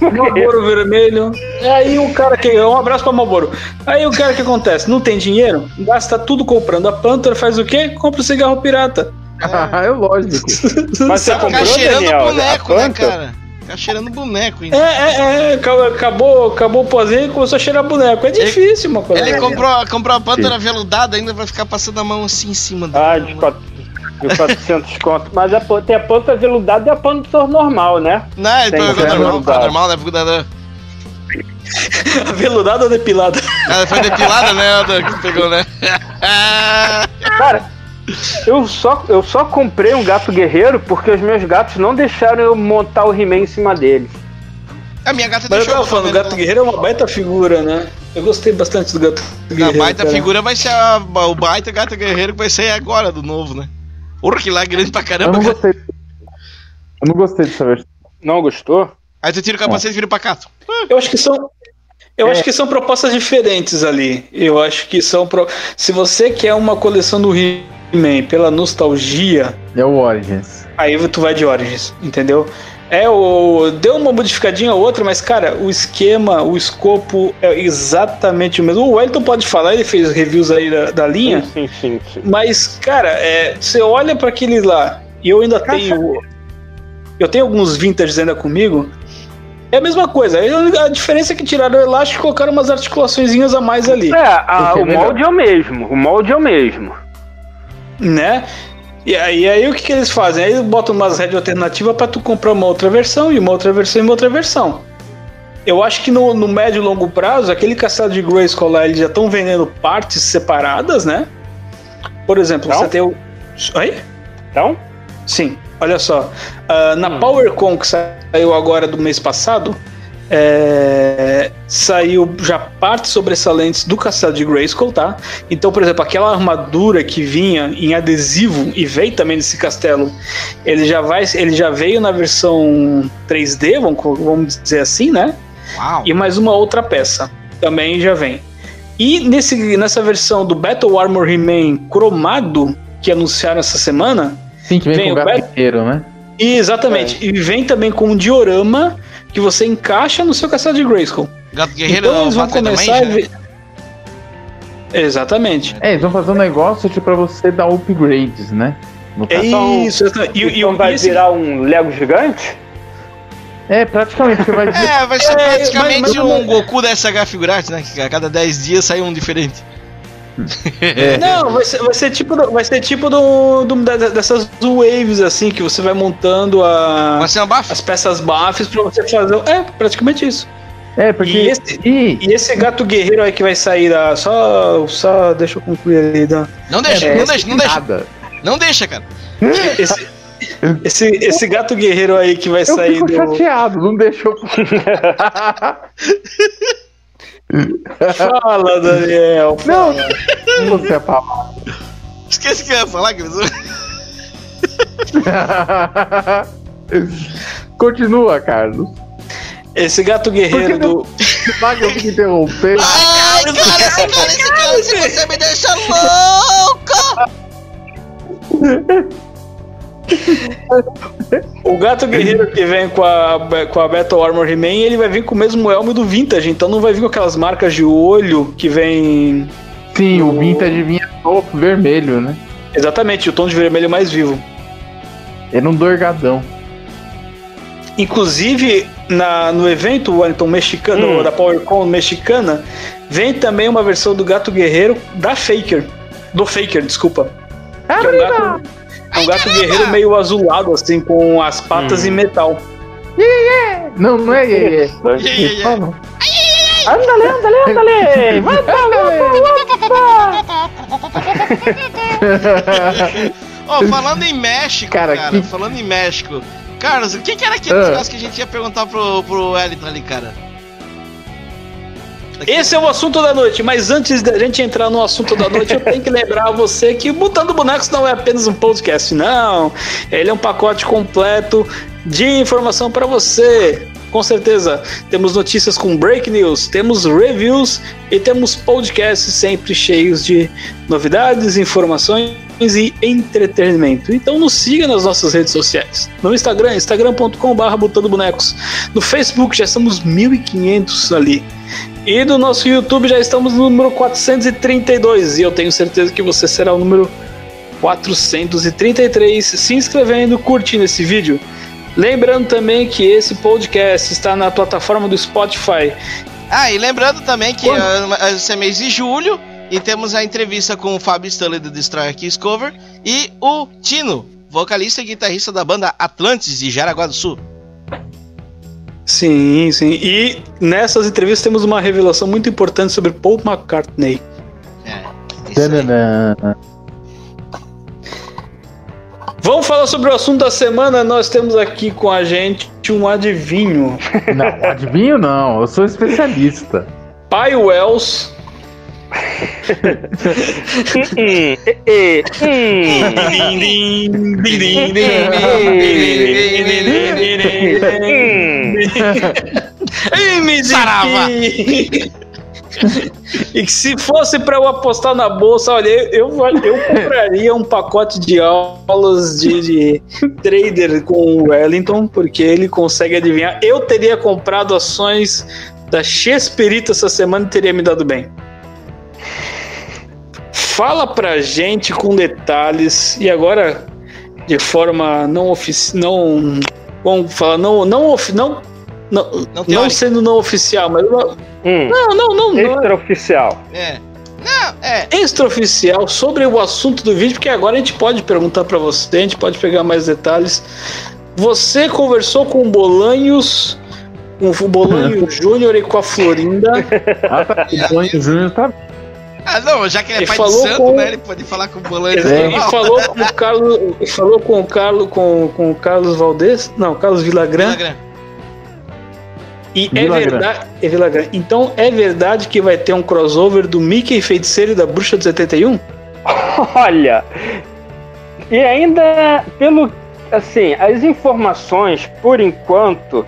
Malboro vermelho. Aí o cara que. Um abraço pra Malboro. Aí o cara que acontece? Não tem dinheiro? Gasta tudo comprando. A Panther faz o quê? Compra o cigarro pirata. É, é lógico. Mas você comprou, cheirando Daniel, boneco, né, cara? Ficar cheirando boneco, ainda. É, é, é, acabou, acabou o pozinho e começou a cheirar boneco. É difícil, uma coisa. Ele comprou, comprou a pântera veludada ainda vai ficar passando a mão assim em cima dela. Ah, de, de 400 conto. Mas a, tem a pântera veludada e a pântera normal, né? Não, a normal, normal, né? Veludada. A veludada ou depilada? Ela foi depilada, né? Que pegou, né? Cara, eu só, eu só comprei um gato guerreiro porque os meus gatos não deixaram eu montar o He-Man em cima dele. A minha gata Mas deixou. eu tava falando, o gato guerreiro é uma baita figura, né? Eu gostei bastante do gato guerreiro. A baita cara. figura vai ser a, o baita gato guerreiro que vai ser agora do novo, né? Porra, que lá é grande pra caramba. Eu não gostei. Eu não gostei dessa versão. Não gostou? Aí tu tira o capacete e vira o pacato. Eu acho que são. Eu é. acho que são propostas diferentes ali. Eu acho que são. Pro... Se você quer uma coleção do He man pela nostalgia. É o Origins. Aí tu vai de Origins, entendeu? É, o, deu uma modificadinha ou outra, mas, cara, o esquema, o escopo é exatamente o mesmo. O Wellington pode falar, ele fez reviews aí da, da linha. Sim, sim, sim, Mas, cara, é, você olha para aquele lá, e eu ainda tenho. Eu tenho alguns vintages ainda comigo. É a mesma coisa. A diferença é que tiraram o elástico e colocaram umas articulações a mais ali. É, a, o molde é o mesmo. O molde é o mesmo né? E aí, aí o que, que eles fazem? Aí eles botam umas redes alternativas para tu comprar uma outra versão e uma outra versão e uma outra versão. Eu acho que no, no médio e longo prazo, aquele castelo de Grayskull lá, eles já estão vendendo partes separadas, né? Por exemplo, então? você tem o. Oi? Então? Sim, olha só. Uh, na hum. PowerCon que saiu agora do mês passado, é, saiu já partes sobressalentes do castelo de Grayskull, tá? Então, por exemplo, aquela armadura que vinha em adesivo e veio também desse castelo, ele já vai, ele já veio na versão 3D, vamos, vamos dizer assim, né? Uau. E mais uma outra peça também já vem. E nesse, nessa versão do Battle Armor He-Man cromado que anunciaram essa semana, Sim, que vem, vem com o gato inteiro, né? Exatamente. É. E vem também com um diorama que você encaixa no seu castelo de Grayskull. Gato Guerreiro então, eles vão começar a ver... Exatamente. É, eles vão fazer um negócio tipo pra você dar upgrades, né? No é isso. Então, e, e, então vai esse... virar um Lego gigante? É, praticamente. Vai é, vai ser é, praticamente mas, mas, um Goku da SH Figurante, né? Que a cada 10 dias sai um diferente. É. Não, vai ser, vai ser tipo, do, vai ser tipo do, do, dessas waves assim que você vai montando a, vai ser uma as peças buffs pra você fazer. É, praticamente isso. É, porque. E esse, e... e esse gato guerreiro aí que vai sair da. Só. Só deixa eu concluir ali. Da, não deixa, é, não deixa, não deixa. Nada. Não deixa, cara. Esse, esse, esse gato guerreiro aí que vai eu sair fico do. chateado, não deixou. fala, Daniel. Fala. Não, você é pavado. Esqueci que eu ia falar, Cris. Continua, Carlos. Esse gato guerreiro do. Vai que eu fico interrompendo. Ai, cara, esse cara, esse cara, se você me deixa louco! o gato guerreiro que vem com a, com a Battle Armor He-Man, ele vai vir com o mesmo elmo do Vintage, então não vai vir com aquelas marcas de olho que vem. Sim, no... o Vintage vinha todo vermelho, né? Exatamente, o tom de vermelho mais vivo. Era um dorgadão. Inclusive, na, no evento Wellington mexicano, hum. da PowerCon mexicana, vem também uma versão do Gato Guerreiro da Faker. Do Faker, desculpa. É um gato, é um gato guerreiro meio azulado, assim, com as patas hum. em metal. Não, não é yeah, yeah. Andale, andale, andale! oh, falando em México, cara, cara que... falando em México, Carlos, o que, que era aquele uh. negócio que a gente ia perguntar pro, pro Wellington ali, cara? Esse é o assunto da noite, mas antes da gente entrar no assunto da noite, eu tenho que lembrar você que Botando Bonecos não é apenas um podcast, não. Ele é um pacote completo de informação para você. Com certeza, temos notícias com break news, temos reviews e temos podcasts sempre cheios de novidades, informações e entretenimento. Então nos siga nas nossas redes sociais. No Instagram, instagram.com.br botando bonecos. No Facebook já estamos 1500 ali. E do nosso YouTube já estamos no número 432 e eu tenho certeza que você será o número 433 se inscrevendo, curtindo esse vídeo. Lembrando também que esse podcast está na plataforma do Spotify. Ah, e lembrando também que uh, esse é mês de julho e temos a entrevista com o Fábio Stanley do Destroyer Kiss Cover e o Tino, vocalista e guitarrista da banda Atlantis de Jaraguá do Sul. Sim, sim. E nessas entrevistas temos uma revelação muito importante sobre Paul McCartney. É. Vamos falar sobre o assunto da semana. Nós temos aqui com a gente um adivinho. Não, adivinho não, eu sou especialista. Pai Wells Sarava! e que se fosse para eu apostar na bolsa, olha, eu, eu compraria um pacote de aulas de, de trader com o Wellington, porque ele consegue adivinhar. Eu teria comprado ações da Xperito essa semana e teria me dado bem. Fala pra gente com detalhes e agora de forma não oficial, não vamos falar não não não não, não, não sendo não oficial, mas hum. não não não não extraoficial. É. Não, é. Extraoficial sobre o assunto do vídeo, porque agora a gente pode perguntar para você, a gente pode pegar mais detalhes. Você conversou com o Bolanhos, com o Bolanho Júnior e com a Florinda. ah, tá. O Bolanho Júnior tá ah, não, já que ele é pai de santo, com... né? Ele pode falar com o Bolanes. É, e falou com o Carlos. Falou com o Carlos, com, com o Carlos Valdez. Não, Carlos. Villagrán. E é verdade. É. Então é verdade que vai ter um crossover do Mickey Feiticeiro e da Bruxa do 71? Olha. E ainda, pelo. Assim, as informações, por enquanto,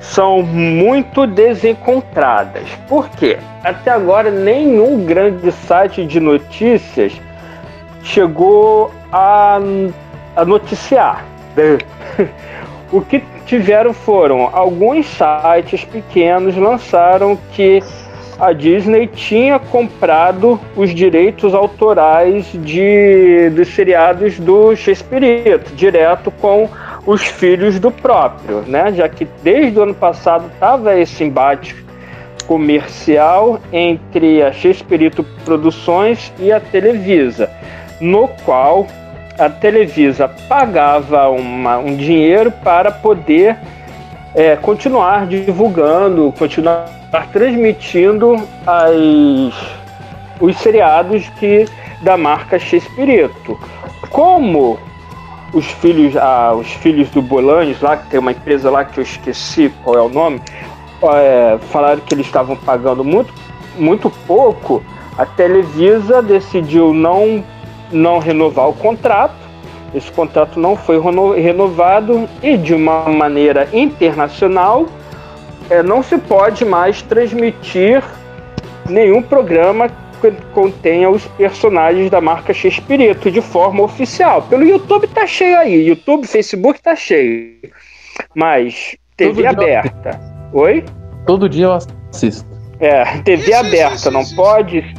são muito desencontradas. Por quê? Até agora nenhum grande site de notícias chegou a, a noticiar. o que tiveram foram alguns sites pequenos lançaram que a Disney tinha comprado os direitos autorais de, dos seriados do Shakespeare direto com os filhos do próprio, né? Já que desde o ano passado estava esse embate comercial entre a Chespirito Produções e a Televisa, no qual a Televisa pagava uma, um dinheiro para poder é, continuar divulgando, continuar transmitindo as, os seriados que da marca Chespirito. Como os filhos, ah, os filhos do Bolanes lá, que tem uma empresa lá que eu esqueci qual é o nome, é, falaram que eles estavam pagando muito, muito pouco, a Televisa decidiu não, não renovar o contrato. Esse contrato não foi renovado e, de uma maneira internacional, é, não se pode mais transmitir nenhum programa contenha os personagens da marca Chespirito de forma oficial. Pelo YouTube tá cheio aí, YouTube, Facebook tá cheio. Mas TV aberta. Oi? Todo dia eu assisto. É, TV isso, aberta isso, não isso, pode,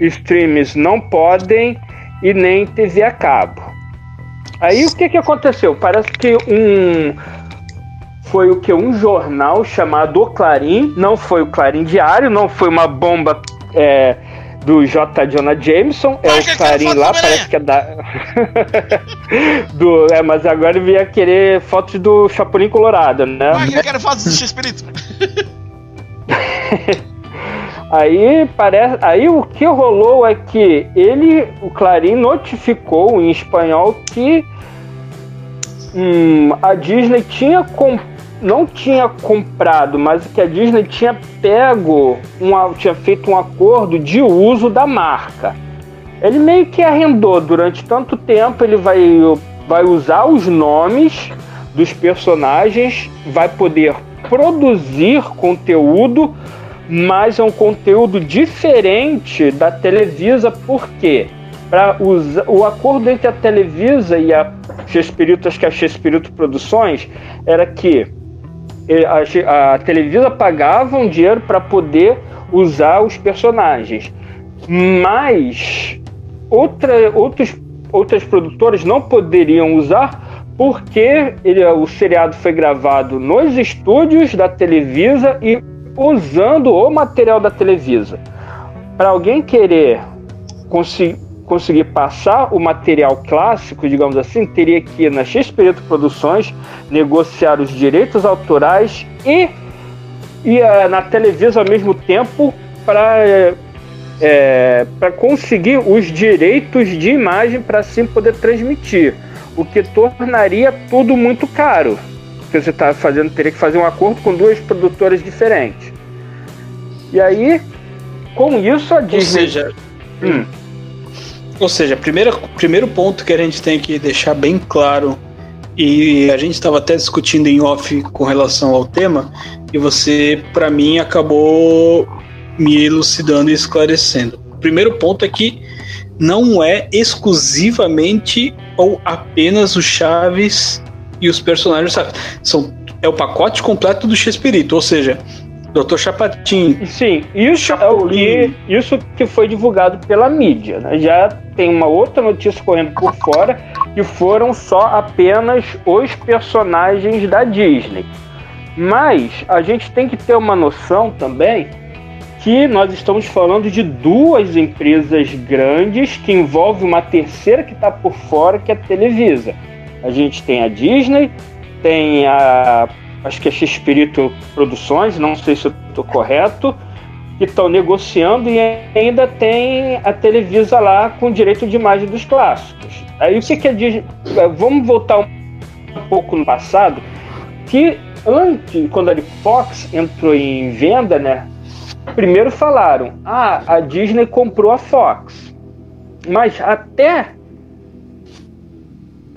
streams não podem e nem TV a cabo. Aí o que que aconteceu? Parece que um foi o que um jornal chamado O Clarim, não foi o Clarim Diário, não foi uma bomba é, do J. Jonah Jameson, é o Clarim lá, parece que é da. do, é, mas agora ele ia querer fotos do Chapolin Colorado, né? Ah, eu quero fotos do X-Espírito. Aí parece, aí o que rolou é que ele, o Clarim notificou em espanhol que hum, a Disney tinha comprado não tinha comprado, mas que a Disney tinha pego, uma, tinha feito um acordo de uso da marca. Ele meio que arrendou durante tanto tempo, ele vai, vai usar os nomes dos personagens, vai poder produzir conteúdo, mas é um conteúdo diferente da Televisa, por quê? Para o acordo entre a Televisa e a Chespirito, acho que é a Chespirito Produções, era que a, a Televisa pagava um dinheiro para poder usar os personagens, mas outra, outros, outras produtoras não poderiam usar porque ele, o seriado foi gravado nos estúdios da Televisa e usando o material da Televisa. Para alguém querer conseguir conseguir passar o material clássico, digamos assim, teria que ir na X-Perito Produções, negociar os direitos autorais e ir eh, na Televisa ao mesmo tempo para é, eh, para conseguir os direitos de imagem para assim poder transmitir, o que tornaria tudo muito caro. Porque você está fazendo, teria que fazer um acordo com duas produtoras diferentes. E aí, com isso a Disney. Ou seja, hum. Ou seja, primeiro, primeiro ponto que a gente tem que deixar bem claro, e a gente estava até discutindo em off com relação ao tema, e você, para mim, acabou me elucidando e esclarecendo. O primeiro ponto é que não é exclusivamente ou apenas o Chaves e os personagens, sabe? São, é o pacote completo do Chespirito, ou seja, Doutor Chapatin. Sim, isso é o que, isso que foi divulgado pela mídia. Né? Já tem uma outra notícia correndo por fora que foram só apenas os personagens da Disney. Mas a gente tem que ter uma noção também que nós estamos falando de duas empresas grandes que envolve uma terceira que está por fora, que é a Televisa. A gente tem a Disney, tem a acho que é X-Espírito Produções, não sei se eu estou correto, que estão negociando e ainda tem a Televisa lá com direito de imagem dos clássicos. Aí o que, que é Vamos voltar um pouco no passado, que antes, quando a Fox entrou em venda, né? Primeiro falaram, ah, a Disney comprou a Fox. Mas até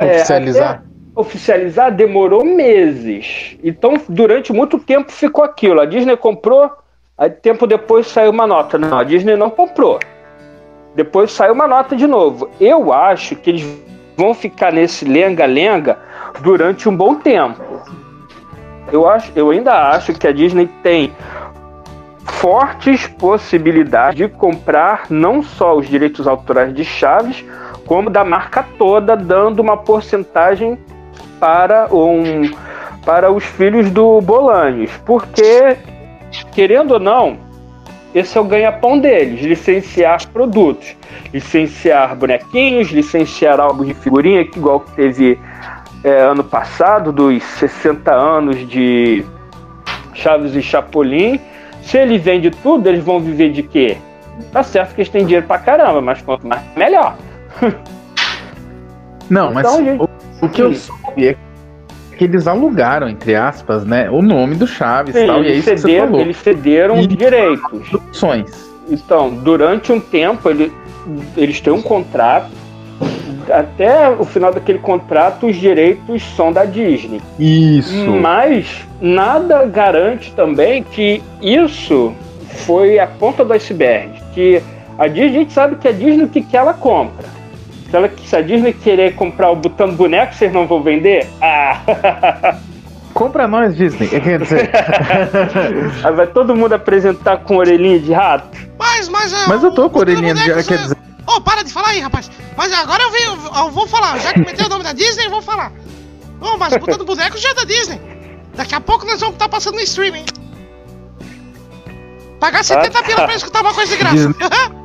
oficializar. É, oficializar demorou meses. Então, durante muito tempo ficou aquilo. A Disney comprou, aí tempo depois saiu uma nota. Não, a Disney não comprou. Depois saiu uma nota de novo. Eu acho que eles vão ficar nesse lenga-lenga durante um bom tempo. Eu, acho, eu ainda acho que a Disney tem fortes possibilidades de comprar não só os direitos autorais de Chaves, como da marca toda, dando uma porcentagem para, um, para os filhos do Bolanes, porque querendo ou não, esse é o ganha-pão deles: licenciar produtos, licenciar bonequinhos, licenciar álbuns de figurinha, igual que teve é, ano passado, dos 60 anos de Chaves e Chapolin. Se ele vende tudo, eles vão viver de quê? Tá certo que eles têm dinheiro pra caramba, mas quanto mais, melhor. Não, mas então, gente... o, que eu soube é que eles alugaram, entre aspas, né, o nome do Chaves Sim, tal, e é isso cederam, que você falou. Eles cederam e direitos. Produções. Então, durante um tempo, ele, eles têm um contrato. Até o final daquele contrato, os direitos são da Disney. Isso. Mas nada garante também que isso foi a ponta do iceberg. Que a Disney, a gente sabe que a Disney o que, que ela compra. Se, ela, se a Disney querer comprar o botão boneco, vocês não vão vender? Ah! Compra nós, Disney. Quer dizer. Aí vai todo mundo apresentar com orelhinha de rato. Mas, mas. Uh, mas eu tô com orelhinha de rato, quer dizer. Ô, oh, para de falar aí, rapaz. Mas agora eu, venho, eu vou falar. Já que meteu o nome da Disney, eu vou falar. Ô, oh, mas botando boneco já é da Disney. Daqui a pouco nós vamos estar tá passando no streaming. Pagar 70 ah, pila pra escutar uma coisa de graça.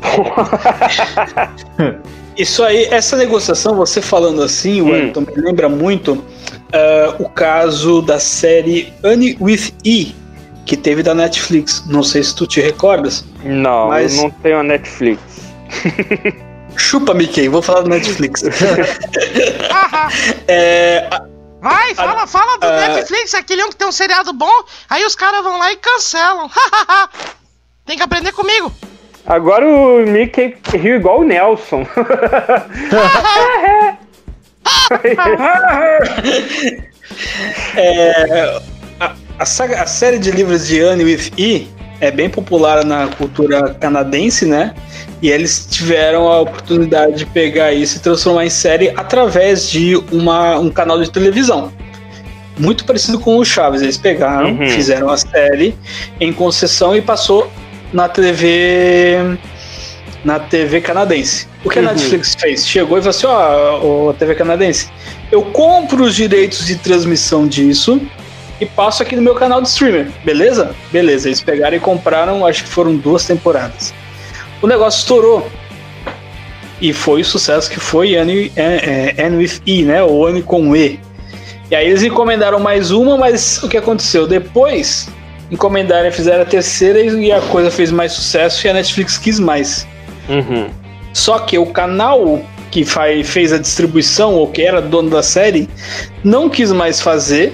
Isso aí, essa negociação, você falando assim, hum. Wellington, me lembra muito uh, o caso da série Annie with E, que teve da Netflix. Não sei se tu te recordas. Não, mas... eu não tenho a Netflix. Chupa, Mickey, vou falar do Netflix. é, Vai, fala, fala do Netflix, aquele um que tem um seriado bom, aí os caras vão lá e cancelam. tem que aprender comigo. Agora o Mickey riu igual o Nelson. é, a, a, saga, a, série de livros de Anne with E é bem popular na cultura canadense, né? E eles tiveram a oportunidade de pegar isso e transformar em série através de uma, um canal de televisão. Muito parecido com o Chaves. Eles pegaram, uhum. fizeram a série em concessão e passou na TV na TV canadense. O que uhum. a Netflix fez? Chegou e falou assim: ó, oh, TV canadense, eu compro os direitos de transmissão disso e passo aqui no meu canal de streamer, beleza? Beleza, eles pegaram e compraram, acho que foram duas temporadas. O negócio estourou. E foi o sucesso que foi N, é, N with E, né? Ou N com E. E aí eles encomendaram mais uma, mas o que aconteceu? Depois encomendaram e fizeram a terceira e a coisa fez mais sucesso e a Netflix quis mais. Uhum. Só que o canal que faz, fez a distribuição, ou que era dono da série, não quis mais fazer,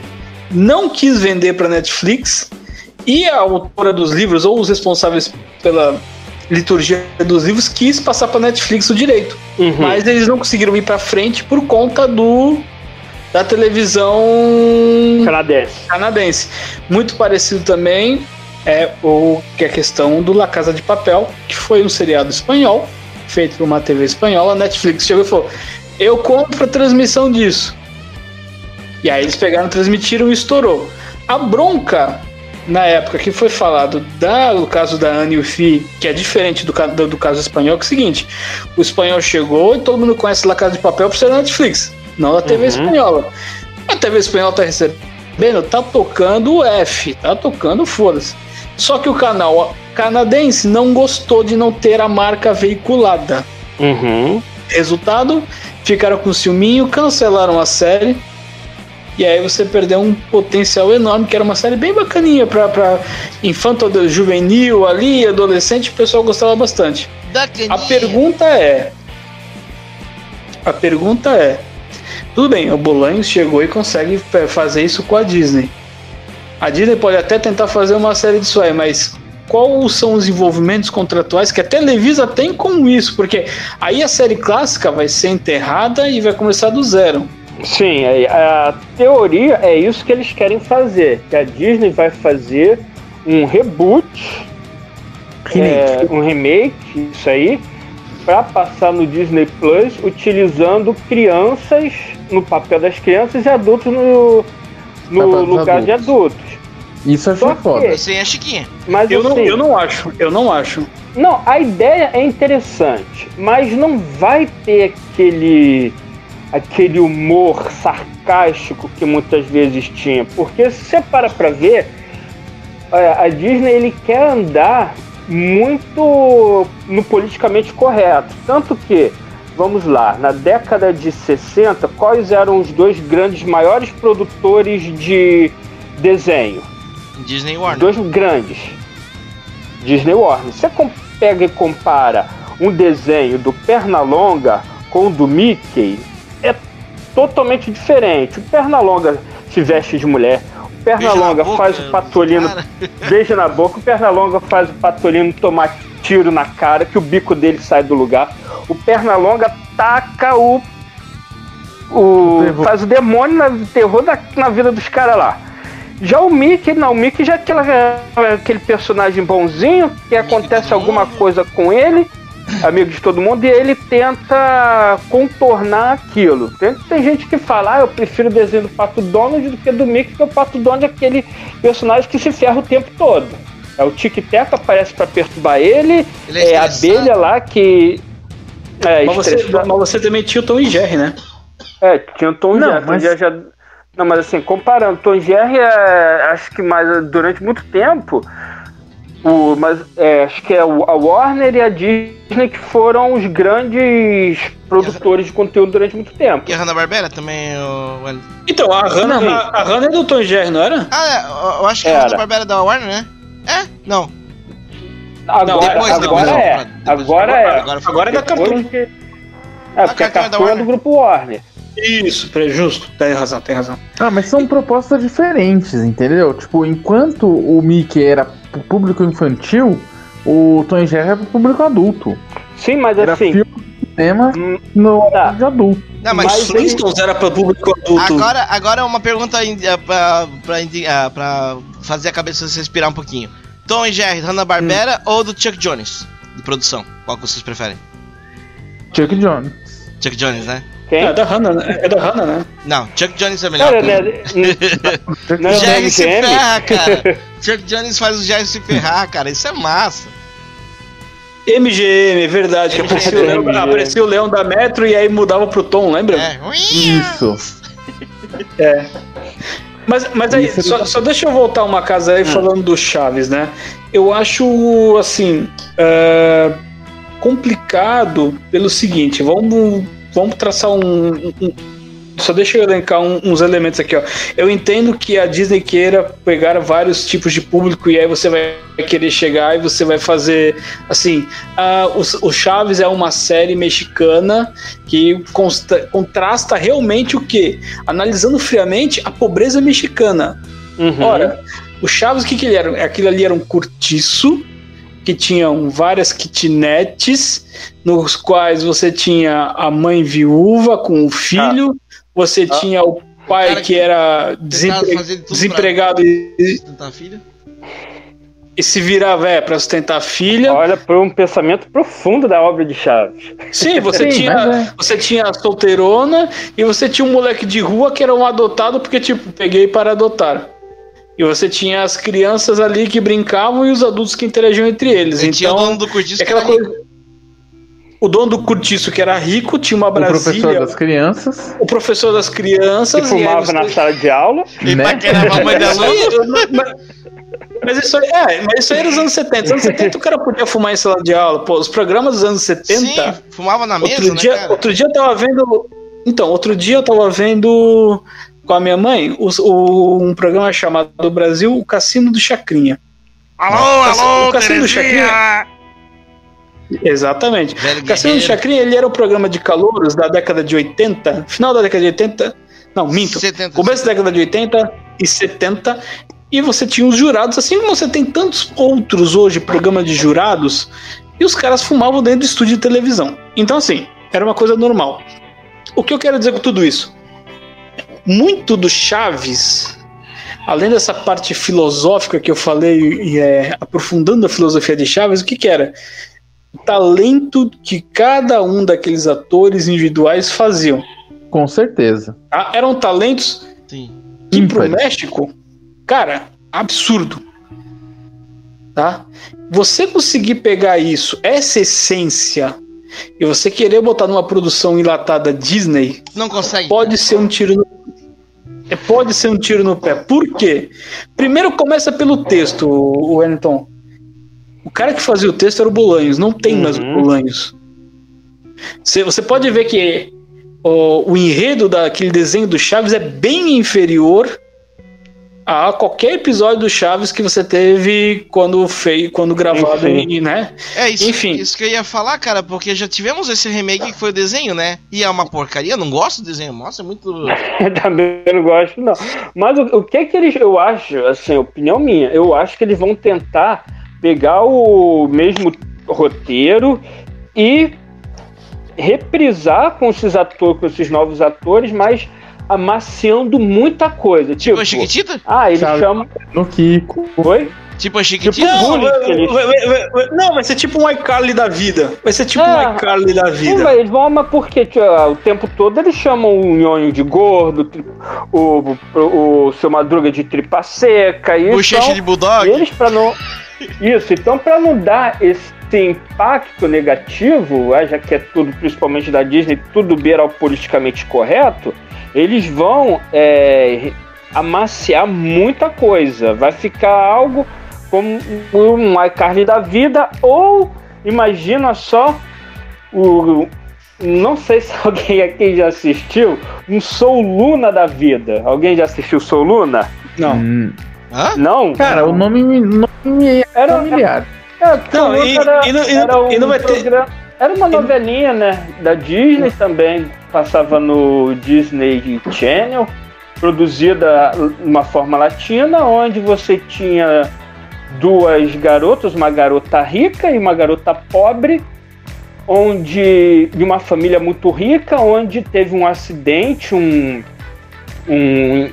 não quis vender para Netflix, e a autora dos livros, ou os responsáveis pela liturgia dos livros, quis passar para Netflix o direito. Uhum. Mas eles não conseguiram ir para frente por conta do da televisão canadense. canadense. Muito parecido também é o que é a questão do La Casa de Papel, que foi um seriado espanhol feito por uma TV espanhola. A Netflix chegou e falou: "Eu compro a transmissão disso". E aí eles pegaram, transmitiram e estourou. A bronca na época que foi falado da, do caso da Anne Ufi, que é diferente do, do, do, caso espanhol, que é o seguinte: o espanhol chegou e todo mundo conhece La Casa de Papel por ser da Netflix não a TV uhum. espanhola. A TV espanhola tá recebendo, tá tocando o F, tá tocando foda-se. Só que o canal canadense não gostou de não ter a marca veiculada. Uhum. Resultado, ficaram com ciúminho, cancelaram a série. E aí você perdeu um potencial enorme, que era uma série bem bacaninha pra, pra infanto juvenil ali, adolescente, o pessoal gostava bastante. A pergunta é. A pergunta é: tudo bem, o Bolanhos chegou e consegue fazer isso com a Disney. A Disney pode até tentar fazer uma série disso aí, mas quais são os envolvimentos contratuais que a Televisa tem com isso? Porque aí a série clássica vai ser enterrada e vai começar do zero. Sim, a teoria é isso que eles querem fazer, que a Disney vai fazer um reboot, remake. É, um remake, isso aí, para passar no Disney Plus, utilizando crianças no papel das crianças e adultos no, no lugar de adultos. Isso achei foda. Sem a Chiquinha. Mas eu, assim, não, eu não acho, eu não acho. Não, a ideia é interessante, mas não vai ter aquele aquele humor sarcástico que muitas vezes tinha. Porque se você para pra ver, a Disney ele quer andar muito no politicamente correto. Tanto que, vamos lá, na década de 60, quais eram os dois grandes maiores produtores de desenho? Disney Warner. Dois grandes. Disney Warner. Você pega e compara um desenho do Pernalonga com o do Mickey, é totalmente diferente. O Pernalonga se veste de mulher, Pernalonga faz o Patolino. Beija na boca. O Pernalonga faz o Patolino tomar tiro na cara, que o bico dele sai do lugar. O Pernalonga taca o. o faz o demônio na terror da, na vida dos caras lá. Já o Mickey, não, o Mickey já é aquela, aquele personagem bonzinho, que acontece alguma coisa com ele, amigo de todo mundo, e ele tenta contornar aquilo. Tem, tem gente que fala, ah, eu prefiro o desenho do Pato Donald do que do Mickey, porque o Pato Donald é aquele personagem que se ferra o tempo todo. É o Tic Tac aparece para perturbar ele, ele é, é a abelha lá que. É, mas, você, mas você também tinha o Tom e Jerry, né? É, tinha o Tom e Jerry. Mas... Já, já... Não, mas assim, comparando, Tom e Jerry é, acho que mais durante muito tempo o, mas é, acho que é a Warner e a Disney que foram os grandes produtores de conteúdo durante muito tempo. E a Hanna-Barbera também, o... Então, a Hanna, a, a Hanna é do Tom Jerry, não era? Ah, é, eu acho que era. a Hanna-Barbera é da Warner, né? É? Não. Agora, não, depois, agora, depois, é. Depois, agora, é. Agora, agora é da Cartoon. Que... É, porque a Cartoon é, é do grupo Warner. Isso, é justo. Tem razão, tem razão. Ah, mas são propostas diferentes, entendeu? Tipo, enquanto o Mickey era pro público infantil, o Tom Jerry era pro público adulto. Sim, mas era assim. Filme cinema hum, no tá. de adulto. Não, mas, mas Flintstones era para público adulto. Agora, agora é uma pergunta eh, pra, pra, eh, pra, fazer a cabeça você respirar um pouquinho. Tom e Jerry, Hanna-Barbera hum. ou do Chuck Jones? De produção. Qual que vocês preferem? Chuck Jones. Chuck Jones, né? Quem? É da Hannah, né? É da Hannah, né? Não, Chuck Jones é melhor. Cara, né? não, é Jerry se ferra, cara. Chuck Jones faz o Jerry se ferrar, cara. Isso é massa. MGM, é verdade. Que aparecia, o Leão, aparecia o Leão da Metro e aí mudava pro Tom, lembra? É. Isso. É. Mas, mas aí, só, só, deixa eu voltar uma casa aí hum. falando do Chaves, né? Eu acho, assim, uh, complicado pelo seguinte, vamos vamos traçar um, um só deixa eu elencar um, uns elementos aqui, ó. Eu entendo que a Disney queira pegar vários tipos de público e aí você vai querer chegar e você vai fazer assim. Uh, o, o, Chaves é uma série mexicana que consta, contrasta realmente o que? Analisando friamente a pobreza mexicana. Uhum. Ora, o Chaves, o que, que ele era? Aquilo ali era um cortiço que tinham várias kitnets, nos quais você tinha a mãe viúva com o filho, ah. você ah. tinha o pai o que, que, era desempre... desempregado e. E se virava é, para sustentar a filha. Olha, por um pensamento profundo da obra de Chaves. Sim, você, Sim, tinha, é. você tinha a solteirona e você tinha um moleque de rua que era um adotado, porque, tipo, peguei para adotar. E você tinha as crianças ali que brincavam e os adultos que interagiam entre eles. E então, tinha o dono do cortiço aquela coisa... O dono do cortiço que era rico tinha uma Brasília. O professor das crianças. O professor das crianças. Que fumava você... na sala de aula. E né? paquerava a mãe da mas, mas isso aí, é, mas isso aí era os anos 70. Nos anos 70 o cara podia fumar em sala de aula. Pô, os programas dos anos 70. Sim, fumava na mesa, outro né, dia, Outro dia eu tava vendo. Então, outro dia eu tava vendo com a minha mãe o, o, um programa chamado Brasil, o Cassino do Chacrinha. Alô, alô, o Cassino do Chacrinha. Exatamente. Velho o Cassino do Chacrinha, ele era o programa de calouros da década de 80, final da década de 80, não, minto, 70, começo da década de 80 e 70, e você tinha os jurados, assim como você tem tantos outros hoje programas de jurados, e os caras fumavam dentro do estúdio de televisão. Então, assim, era uma coisa normal. O que eu quero dizer com tudo isso? Muito do Chaves, além dessa parte filosófica que eu falei, e é, aprofundando a filosofia de Chaves, o que, que era? O talento que cada um daqueles atores individuais faziam. Com certeza. Ah, eram talentos Sim. que pro México, cara, absurdo. Tá? Você conseguir pegar isso, essa essência, e você querer botar numa produção enlatada Disney, não consegue. Pode ser um tiro no pode ser um tiro no pé. Por quê? Primeiro começa pelo texto, o Wellington. O cara que fazia o texto era o Bolanhos, não tem uhum. mais o Bolanhos. Você, você pode ver que o, o enredo daquele desenho do Chaves é bem inferior a qualquer episódio do Chaves que você teve quando fez, quando gravado, Enfim. né? É isso, Enfim. isso que eu ia falar, cara, porque já tivemos esse remake que foi o desenho, né? E é uma porcaria, eu não gosto do desenho, nossa, é muito. Também não gosto, não. Mas o, o que é que eles, eu acho, assim, opinião minha, eu acho que eles vão tentar pegar o mesmo roteiro e reprisar com esses atores, com esses novos atores, mas amaciando muita coisa. Tipo, tipo a Chiquitita? Ah, ele Sabe, chama. No Kiko. Oi? Tipo a Chiquitita? Tipo, não, vai, vai, vai, não, vai ser tipo um iCarly da vida. Vai ser tipo é, um iCarly da vida. Eles vão, mas porque tipo, o tempo todo eles chamam o Nhonho de gordo, o, o, o seu Madruga de tripa seca. E o então, de Bulldog. Eles pra não. Isso, então pra não dar esse impacto negativo, é, já que é tudo, principalmente da Disney, tudo beira ao politicamente correto, eles vão é, amaciar muita coisa. Vai ficar algo como um iCarly da vida, ou imagina só o. Não sei se alguém aqui já assistiu um Soul Luna da vida. Alguém já assistiu Soul Luna? Não. Hum. Hã? Não? Cara, o nome, nome é era, familiar. É, não, e, era, e, não, era um e não vai programa, ter. Era uma novelinha, né? Da Disney também. Passava no Disney Channel. Produzida de uma forma latina, onde você tinha duas garotas, uma garota rica e uma garota pobre, onde de uma família muito rica, onde teve um acidente, um, um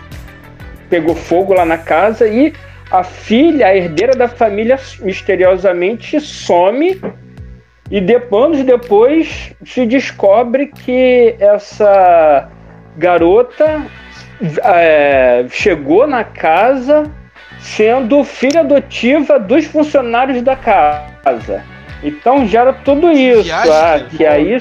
pegou fogo lá na casa e a filha, a herdeira da família, misteriosamente some e depois, anos depois se descobre que essa garota é, chegou na casa sendo filha adotiva dos funcionários da casa. Então gera tudo isso. Viagem, ah, que aí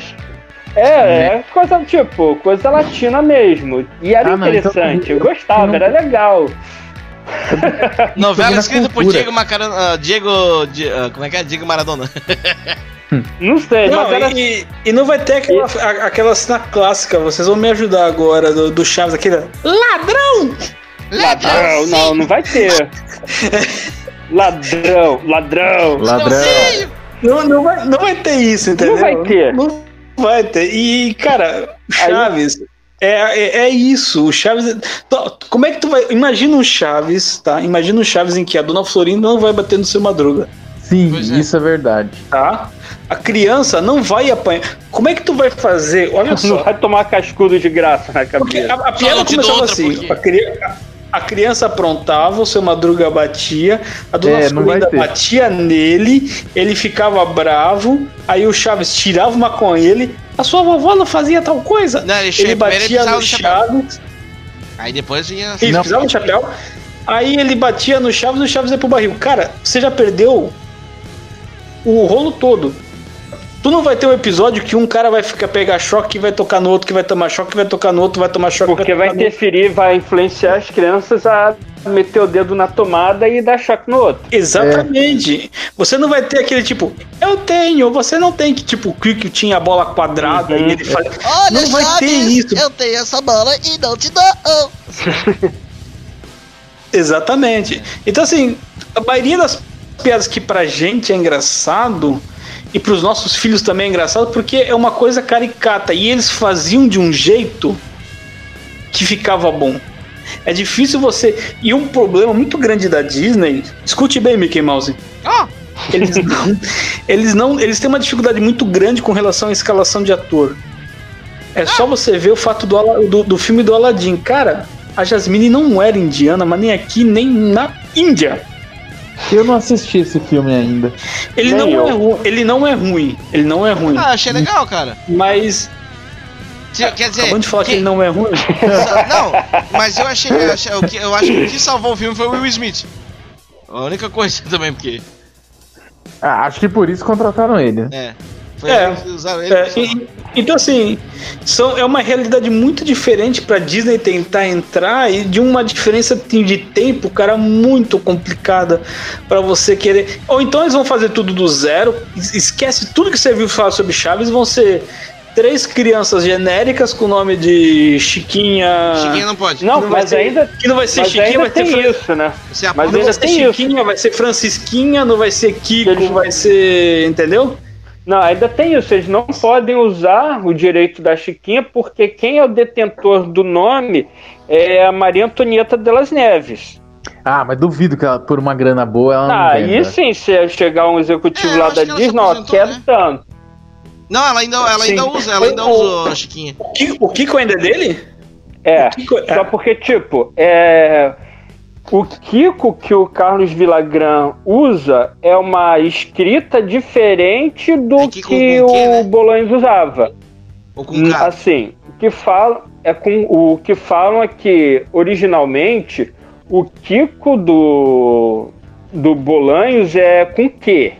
é, é coisa tipo, coisa latina mesmo. E era ah, então interessante, então, eu gostava, não... era legal. Novela escrita por Diego Macarona. Uh, Diego. Uh, como é que é? Diego Maradona. Não sei, não, mas era... e, e não vai ter aquela, e... aquela cena clássica, vocês vão me ajudar agora, do, do Chaves, aquele ladrão! Ladrão, não, não vai ter. ladrão, ladrão. Ladrão. Não, não, vai, não vai ter isso, entendeu? Não vai ter. Não vai ter. E, cara, Chaves. Aí... É, é, é, isso, o Chaves. Como é que tu vai. Imagina o Chaves, tá? Imagina o Chaves em que a dona Florinda não vai bater no seu madruga. Sim, é. isso é verdade. Tá? A criança não vai apanhar. Como é que tu vai fazer? Olha só. Não vai tomar cascudo de graça na cabeça. A, a piada começava assim. A, criança, a criança aprontava, o seu Madruga batia, a dona é, Florinda batia nele, ele ficava bravo, aí o Chaves tirava uma com ele, a sua vovó não fazia tal coisa? Não, ele, ele batia no Chaves. Aí depois vinha. Ele precisava no chapéu. Aí ele batia no Chaves e o Chaves ia pro barril. Cara, você já perdeu o rolo todo. Tu não vai ter um episódio que um cara vai ficar pegar choque, vai tocar no outro, que vai tomar choque, vai tocar no outro, vai tomar choque. Porque vai, vai interferir, vai influenciar as crianças a meter o dedo na tomada e dar choque no outro. Exatamente. É. Você não vai ter aquele tipo, eu tenho, você não tem, que tipo, o Quick tinha a bola quadrada uhum. e ele faz. Olha, não vai ter isso. Eu tenho essa bola e não te dou. Exatamente. Então, assim, a maioria das piadas que pra gente é engraçado e para os nossos filhos também é engraçado porque é uma coisa caricata e eles faziam de um jeito que ficava bom. É difícil você. E um problema muito grande da Disney. Escute bem, Mickey Mouse. Ah! Eles não, eles não. Eles têm uma dificuldade muito grande com relação à escalação de ator. É só você ver o fato do, do, do filme do Aladdin. Cara, a Jasmine não era indiana, mas nem aqui, nem na Índia. Eu não assisti esse filme ainda. Ele não, é ele não é ruim. Ele não é ruim. Ah, achei legal, cara. Mas. Quer dizer. Acabando de falar que... que ele não é ruim. Não, mas eu achei. Eu, achei, eu, eu acho que o que salvou o filme foi o Will Smith. A única coisa também, porque. Ah, acho que por isso contrataram ele. É. Foi é, usaram ele. É, e, Então, assim, são, é uma realidade muito diferente pra Disney tentar entrar e de uma diferença de tempo, cara, muito complicada para você querer. Ou então eles vão fazer tudo do zero, esquece tudo que você viu falar sobre Chaves, vão ser três crianças genéricas com o nome de Chiquinha. Chiquinha não pode. Não, não mas ser- ainda, Que não vai ser mas Chiquinha, ainda vai ter tem Fran- isso, né? Você Mas Não vai ainda ser tem isso. Chiquinha, vai ser Francisquinha, não vai ser Kiko, Eles- vai ser. Entendeu? Não, ainda tem isso. Eles não podem usar o direito da Chiquinha porque quem é o detentor do nome é a Maria Antonieta delas Neves. Ah, mas duvido que ela, por uma grana boa ela não Ah, venda. e sim, se chegar um executivo É, lá da Disney, aposentou, quero né? tanto. Não, ela ainda, ela ainda usa, ela ainda usa a Chiquinha. O Kiko, o Kiko ainda é dele? É, O Kiko- é. só porque, tipo, é... o Kiko que o Carlos Villagrán usa é uma escrita diferente do É que com o né? Bolões usava. Ou com K. Assim, o que falam é com o que falam é que originalmente o Kiko do do Bolanhos é com Q.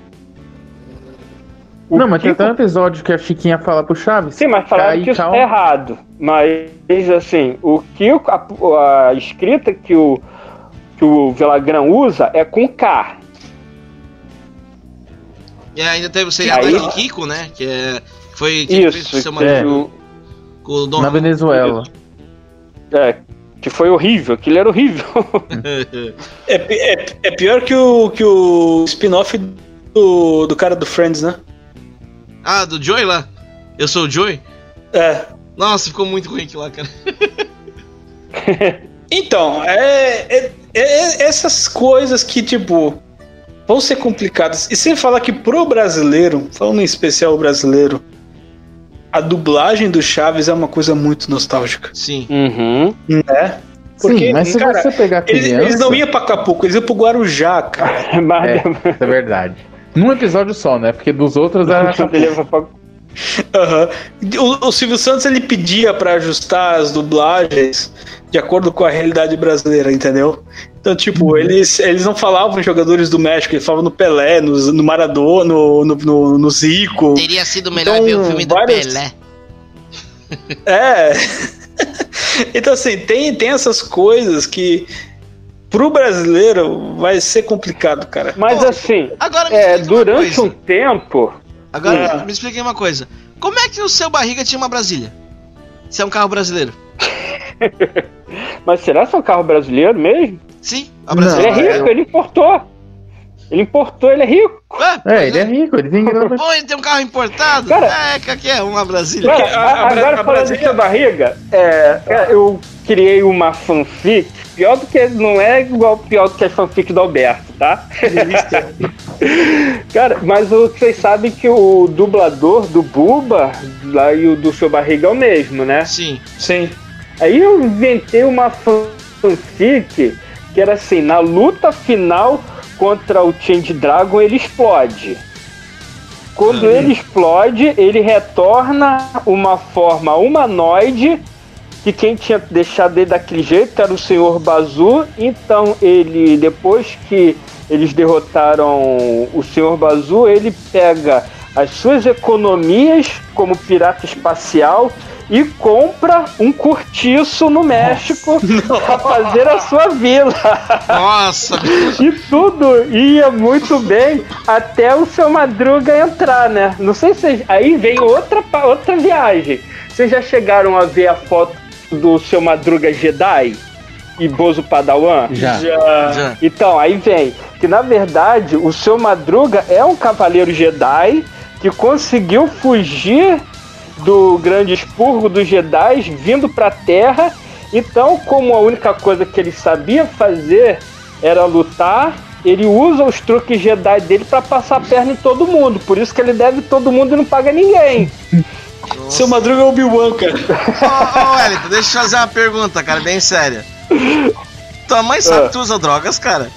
O Não, mas tem Kiko- até um episódio que a Chiquinha fala pro Chaves. Sim, mas falaram Cai, que isso calma. é errado. Mas, assim, o Kiko, a, a escrita que o, que o Villagrán usa é com K. E ainda teve o Aí- de Kiko, né? Que é. que Foi fez Isso, o seu que, é. o- com o Dom. Na Venezuela. é, que foi horrível, aquilo era horrível. É, é, é pior que o, que o spin-off do, do cara do Friends, né? ah, do Joey lá? Eu sou o Joey? É. Nossa, ficou muito ruim aquilo lá, cara. Então, é, é- é- essas coisas que, tipo, vão ser complicadas. E sem falar que pro brasileiro, falando em especial o brasileiro, a dublagem do Chaves é uma coisa muito nostálgica, Sim. Uhum. né? Porque, Sim, mas se cara, você pegar Eles, criança... eles não iam pra Acapulco, eles iam pro Guarujá, cara. É, é verdade. Num episódio só, né? Porque dos outros era... Aham. O, o Silvio Santos ele pedia pra ajustar as dublagens de acordo com a realidade brasileira, entendeu? Então, tipo, eles, eles não falavam em jogadores do México, eles falavam no Pelé, no, no Maradona, no, no, no, no Zico. Teria sido melhor Então, ver o filme do vários- Pelé. É. então, assim, tem, tem essas coisas que pro brasileiro vai ser complicado, cara. Mas Pô, assim, Agora é, durante um tempo. Agora É. me expliquei uma coisa. Como é que o seu barriga tinha uma Brasília? Se é um carro brasileiro? Mas será que é um carro brasileiro mesmo? Sim, a Não. Ele é Brasília. rico, ele importou. Ele importou, ele é rico. É, mas ele é rico, ele tem grana. Pô, ele tem um carro importado? Cara- é, que é uma Brasília. Cara, a- a- a- agora a falando Brasília- barriga, é, é, eu criei uma fanfic, pior do que não é igual pior do que a fanfic do Alberto, tá? Cara, mas o que vocês sabem que o dublador do Buba lá e o do seu barriga é o mesmo, né? Sim. Sim. Aí eu inventei uma fanfic que era assim, na luta final contra o Change Dragon ele explode. Quando ele explode, ele retorna uma forma humanoide que quem tinha deixado ele daquele jeito era o Senhor Bazu. Então ele, depois que eles derrotaram o Senhor Bazu, ele pega as suas economias como pirata espacial e compra um cortiço no México para fazer a sua vila. Nossa, E tudo ia muito bem até o seu Madruga entrar, né? Não sei se. Aí vem outra, outra viagem. Vocês já chegaram a ver a foto do seu Madruga Jedi e Bozo Padawan? Já. Já. já. Então, aí vem que na verdade o seu Madruga é um cavaleiro Jedi que conseguiu fugir do grande expurgo dos Jedi vindo pra Terra. Então, como a única coisa que ele sabia fazer era lutar, ele usa os truques Jedi dele pra passar a perna em todo mundo. Por isso que ele deve todo mundo e não paga ninguém. Seu Madruga é o Obi-Wan, cara. Ô, ô, Wellington, deixa eu te fazer uma pergunta, cara, bem séria. Tua mãe sabe Ah. que tu usa drogas, cara?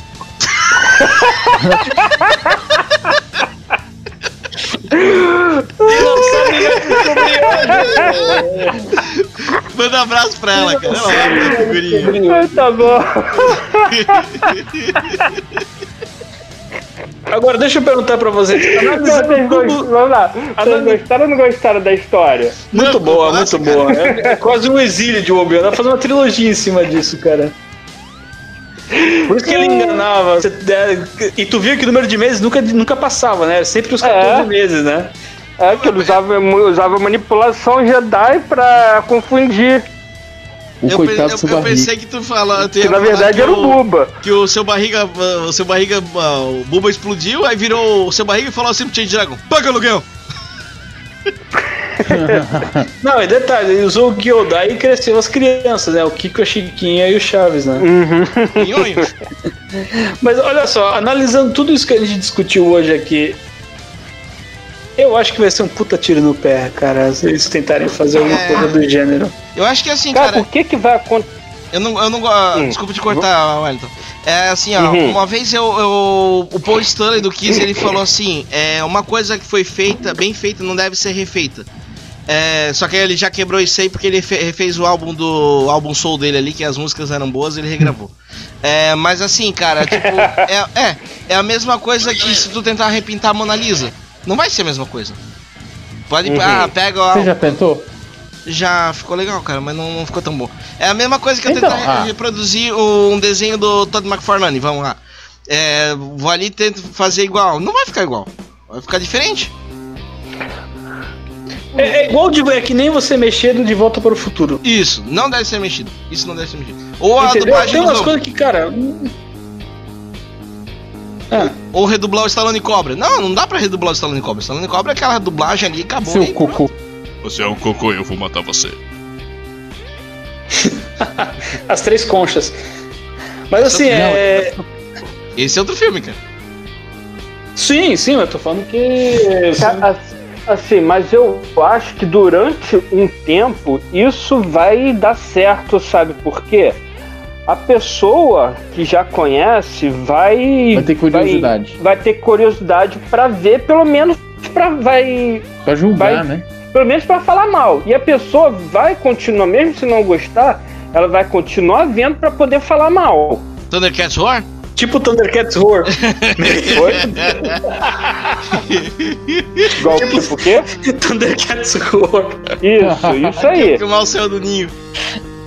Manda um abraço pra ela, cara. Ela ama figurinha. Ah, tá bom. Agora, deixa eu perguntar pra vocês. Vocês tudo- Vamos lá. Vocês Analisando- gostaram ou não gostaram da história? Muito Não, boa, muito boa. É, é quase um exílio de Obi-Wan. Dá pra fazer uma trilogia em cima disso, cara. Por isso que ele enganava. Você- é, E tu viu que o número de meses nunca, nunca passava, né? Era sempre os 14 É. meses, né? É que ele usava, usava manipulação Jedi pra confundir. O Eu, coitado pe- eu, pensei que tu falava. tu Que na verdade que era o Buba. Que o seu barriga. O seu barriga. ah, O Buba explodiu, aí virou o seu barriga e falou assim pro Change Dragon: Paga aluguel! Não, e detalhe, ele usou o Gyodai e cresceu as crianças, né? O Kiko, a Chiquinha e o Chaves, né? Nhonho. Mas olha só, analisando tudo isso que a gente discutiu hoje aqui, eu acho que vai ser um puta tiro no pé, cara, se eles tentarem fazer alguma É. coisa do gênero. Eu acho que assim, Cara, cara. por que que vai acontecer? Eu não, eu não gosto. Hum. Desculpa te cortar, Wellington. É assim, ó, Uhum. uma vez eu, eu- O Paul Stanley do Kiss ele falou assim: é, uma coisa que foi feita, bem feita, não deve ser refeita. É, só que ele já quebrou isso aí porque ele fe- refez o álbum do álbum Soul dele ali, que as músicas eram boas, ele regravou. É, mas assim, cara, tipo, é, é, é a mesma coisa que se tu tentar repintar a Mona Lisa. Não vai ser a mesma coisa. Pode. Uhum. Ah, pega Você já tentou? já ficou legal, cara, mas não, não ficou tão bom. É a mesma coisa que eu Então, tentar ah. reproduzir um desenho do Todd McFarlane, vamos lá. É, vou ali e tento fazer igual. Não vai ficar igual. Vai ficar diferente. É, é igual de, é que nem você mexer no De Volta para o Futuro. Isso, não deve ser mexido. Isso não deve ser mexido. Ou a Entendeu? dublagem Tem umas coisas que, cara. Ah, Ou redublar o Stallone Cobra. Não, não dá pra redublar o Stallone Cobra. Stallone Cobra é aquela dublagem ali e acabou. Seu cocô. Você é um cocô e eu vou matar você. as três conchas. Mas assim, Não, é. Esse é outro filme, cara. Sim, sim, eu tô falando que. Ca- Assim, mas eu acho que durante um tempo isso vai dar certo, sabe por quê? A pessoa que já conhece vai Vai ter curiosidade. vai, vai ter curiosidade pra ver, pelo menos para vai, Pra julgar, Vai- né? pelo menos para falar mal. E a pessoa vai continuar, mesmo se não gostar, ela vai continuar vendo pra poder falar mal. Thundercats Roar? Tipo Thundercats Roar. Oi? Igual tipo o quê? Thundercats Roar. Isso, isso aí. Que o mal saiu do ninho.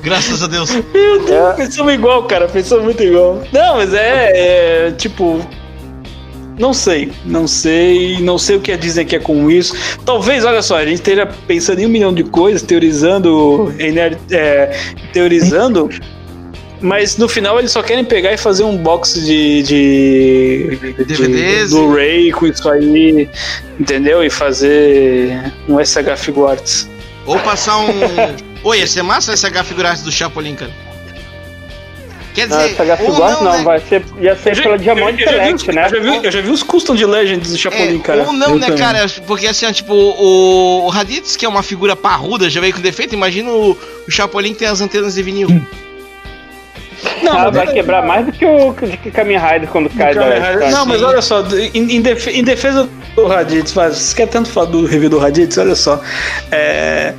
Graças a Deus. É. Pensamos igual, cara. Pensamos muito igual. Não, mas é, é, tipo. Não sei, não sei, não sei o que a Disney quer com isso. Talvez, olha só, a gente esteja pensando em um milhão de coisas, teorizando, ener- é, teorizando, mas no final eles só querem pegar e fazer um box de, de, de DVDs. Blu-ray com isso aí, entendeu? E fazer um SH Figuarts. Ou passar um. Oi, ia ser massa esse H figurasse do Chapolin, cara. Quer Não, dizer, essa Gato ou Guard não, né? vai ser, ia ser Eu pela já- Diamante eu já vi né? Eu já, vi, eu já vi os custom de Legends do Chapolin, É, cara. Ou não, Eu né, também. cara? Porque assim, ó, tipo, o, o Raditz, que é uma figura parruda, já veio com defeito, imagina o, o Chapolin que tem as antenas de vinil. Não, Ah, vai quebrar mais do que o que Kamen Rider quando cai da. Rider- Não, mas olha só, em, em defe- em defesa do Raditz, mas você quer tanto falar do review do Raditz? Olha só. é,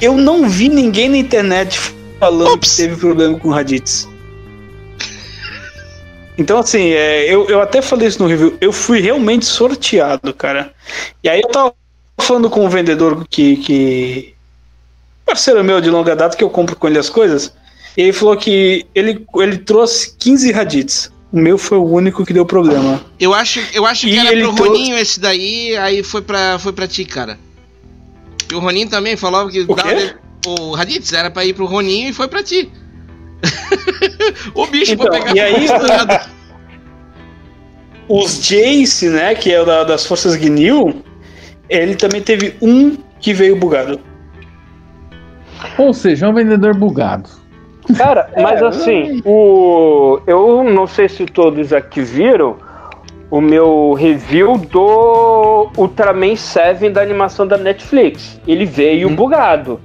Eu não vi ninguém na internet falando Ups. que teve problema com Raditz. Então, assim, é, eu, eu até falei isso no review, eu fui realmente sorteado, cara. E aí eu tava falando com um vendedor que. que parceiro meu de longa data, que eu compro com ele as coisas. E ele falou que ele, ele trouxe 15 Raditz. O meu foi o único que deu problema. Eu acho, eu acho que era ele pro trouxe- Roninho esse daí, aí foi pra, foi pra ti, cara. E o Roninho também falava que O quê? o Raditz era pra ir pro Roninho e foi pra ti. o bicho Então, pra pegar e aí-. Os Jace, né, que é o da- das forças Gnil, ele também teve um que veio bugado. Ou seja, é um vendedor bugado. Cara, mas assim, o eu não sei se todos aqui viram o meu review do Ultraman 7 da animação da Netflix. Ele veio bugado.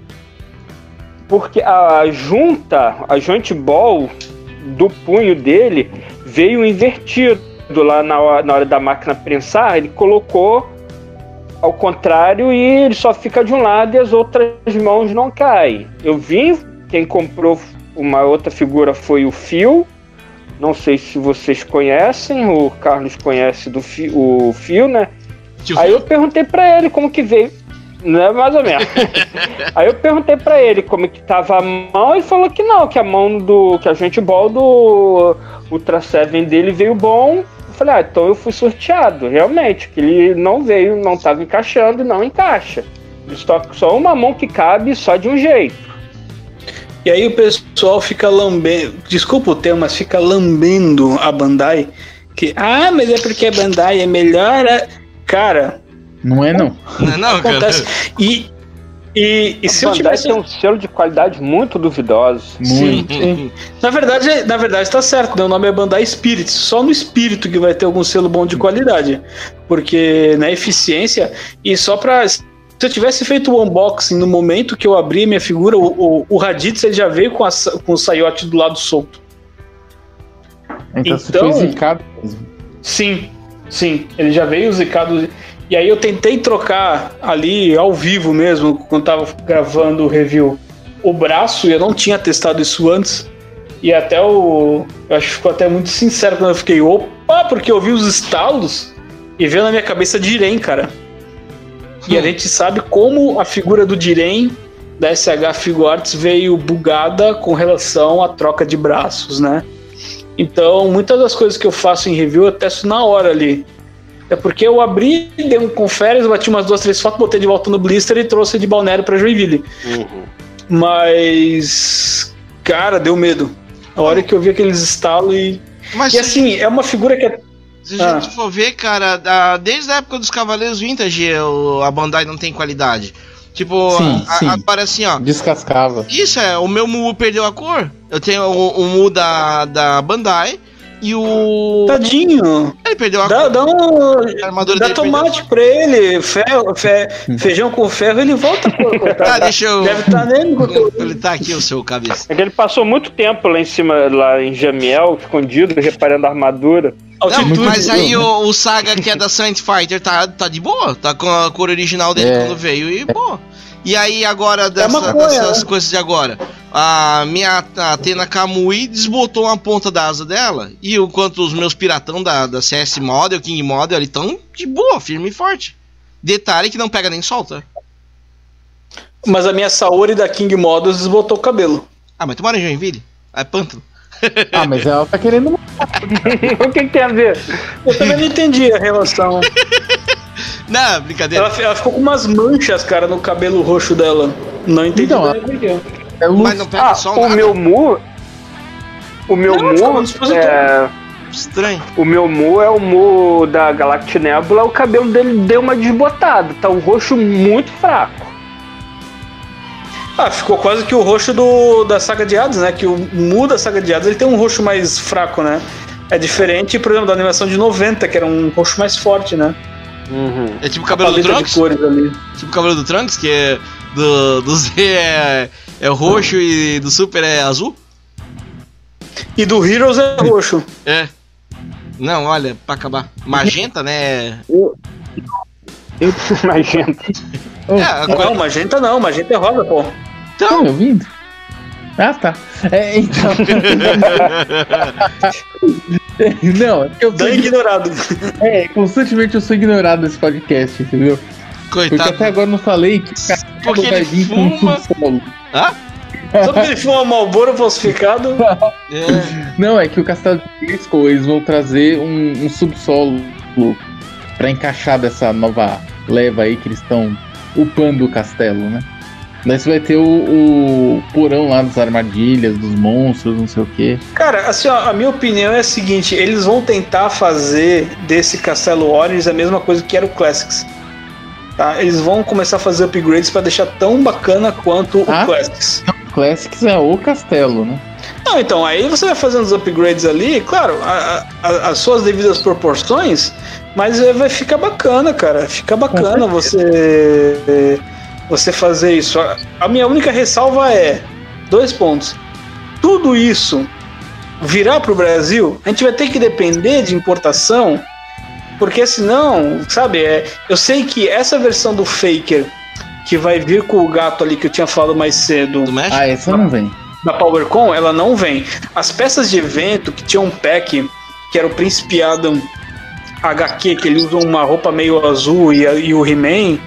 Porque a junta, a joint ball do punho dele veio invertido lá na hora, na hora da máquina prensar, ele colocou ao contrário e ele só fica de um lado e as outras mãos não caem. Eu vi, quem comprou uma outra figura foi o Phil Não sei se vocês conhecem, o Carlos conhece do fi, o Fio, né? Tio Aí Phil. eu perguntei pra ele como que veio. Né, mais ou menos. Aí eu perguntei pra ele como que tava a mão, ele falou que não, que a mão do. que a gente ball do Ultra Seven dele veio bom. Eu falei, ah, então eu fui sorteado, realmente, que ele não veio, não tava encaixando e não encaixa. Só, só uma mão que cabe só de um jeito. E aí o pessoal fica lambendo. Desculpa o termo, mas fica lambendo a Bandai. Que, ah, mas é porque a Bandai é melhor. a-" Cara, Não é não. Não, não, cara. acontece. E, e, e se a eu Bandai tivesse. tem um selo de qualidade muito duvidoso. Sim, sim. Na verdade, na verdade tá certo, né? O nome é Bandai Spirits. Só no espírito que vai ter algum selo bom de qualidade. Porque na eficiência, e só pra. Se eu tivesse feito o unboxing no momento que eu abri minha figura, o, o, o Raditz ele já veio com, a, com o saiote do lado solto. Então, você Então- foi zicado mesmo. Sim, sim. Ele já veio zicado. E aí eu tentei trocar ali ao vivo mesmo, quando tava gravando o review, o braço, e eu não tinha testado isso antes. E até o. Eu acho que ficou até muito sincero quando eu fiquei, opa, porque eu vi os estalos e veio na minha cabeça Diren, cara. E a gente sabe como a figura do Diren da SH Figuarts veio bugada com relação à troca de braços, né? Então, muitas das coisas que eu faço em review eu testo na hora ali. É porque eu abri, dei um confere, bati umas duas, três fotos, botei de volta no blister e trouxe de Balneário pra Joinville. Mas, cara, deu medo. A hora que eu vi aqueles estalos e. Mas E assim, é uma figura que é. Se a ah. gente for ver, cara, da- desde a época dos Cavaleiros Vintage, o- a Bandai não tem qualidade. Tipo, Sim, a- sim. agora assim, ó. Descascava. Isso é, o meu Mu perdeu a cor. Eu tenho o, o Mu da, da Bandai e o. Tadinho! Ele perdeu a Dá, cor. dá um. Dá tomate pra ele, ferro, fe- feijão com ferro, ele volta a cor, coitado. Ah, deixa eu- Deve estar nele. perdeu. Ele tá aqui, o seu cabeça. É que ele passou muito tempo lá em cima, lá em Jamiel, escondido, reparando a armadura. Não, mas aí o, o Saga, que é da Saint Fighter, tá, tá de boa. Tá com a cor original dele É. quando veio e boa. E aí agora, dessa, maconha, dessas né? coisas de agora, a minha Atena Kamui desbotou uma ponta da asa dela. E enquanto os meus piratão da, da CS Model, King Model, ali tão de boa, firme e forte. Detalhe que não pega nem solta. Mas a minha Saori da King Models desbotou o cabelo. Ah, mas em Joinville? É pântano. Ah, mas ela tá querendo. o que, que tem a ver? Eu também não entendi a relação. Não, brincadeira. Ela, ela ficou com umas manchas, cara, no cabelo roxo dela. Não entendi. Então, quê. É luz. Mas não pega Ah, sol o nada. meu Mu. O meu Não, Mu. dispositor. É, Estranho. o meu Mu é o Mu da Galactic Nebula. O cabelo dele deu uma desbotada. Tá um roxo muito fraco. Ah, ficou quase que o roxo do, da saga de Hades, né? Que o Mu da saga de Hades ele tem um roxo mais fraco, né? É diferente, por exemplo, da animação de 90, que era um roxo mais forte, né? É tipo o cabelo do Trunks? cores ali. Tipo o cabelo do Trunks, que é do, do Z é, é roxo e do Super é azul? E do Heroes é roxo. É. Não, olha, pra acabar. Magenta, né? Magenta. Oh, É, a Não, magenta não, magenta é rosa, pô. Tá me ouvindo? Ah, tá. É, então. Não, é que eu sou, Dan ignorado. é, constantemente eu sou ignorado nesse podcast, entendeu? Porque Coitado. até agora eu não falei que o cara Porque vai ele vir com um fuma. subsolo. Hã? Só porque ele fuma Malboro falsificado. É. Não, é que o Castelo de Grayskull, eles vão trazer um, um subsolo pra encaixar dessa nova leva aí que eles estão upando o castelo, né? Daí você vai ter o, o porão lá das armadilhas, dos monstros, não sei o quê. Cara, assim, ó, a minha opinião é a seguinte: eles vão tentar fazer desse Castelo Origins a mesma coisa que era o Classics. Tá? Eles vão começar a fazer upgrades pra deixar tão bacana quanto Ah. o Classics. Classics é o castelo, né? Não, então, aí você vai fazendo os upgrades ali, claro, a- a- as suas devidas proporções, mas é, vai ficar bacana, cara. Fica bacana você você fazer isso. A, minha única ressalva é dois pontos. Tudo isso virar pro Brasil, a gente vai ter que depender de importação, porque senão, sabe, é, eu sei que essa versão do Faker que vai vir com o gato ali que eu tinha falado mais cedo, Do México? Ah, essa não vem. da PowerCon, ela não vem. As peças de evento que tinha um pack, que era o Príncipe Adam HQ, que ele usa uma roupa meio azul e, e o He-Man,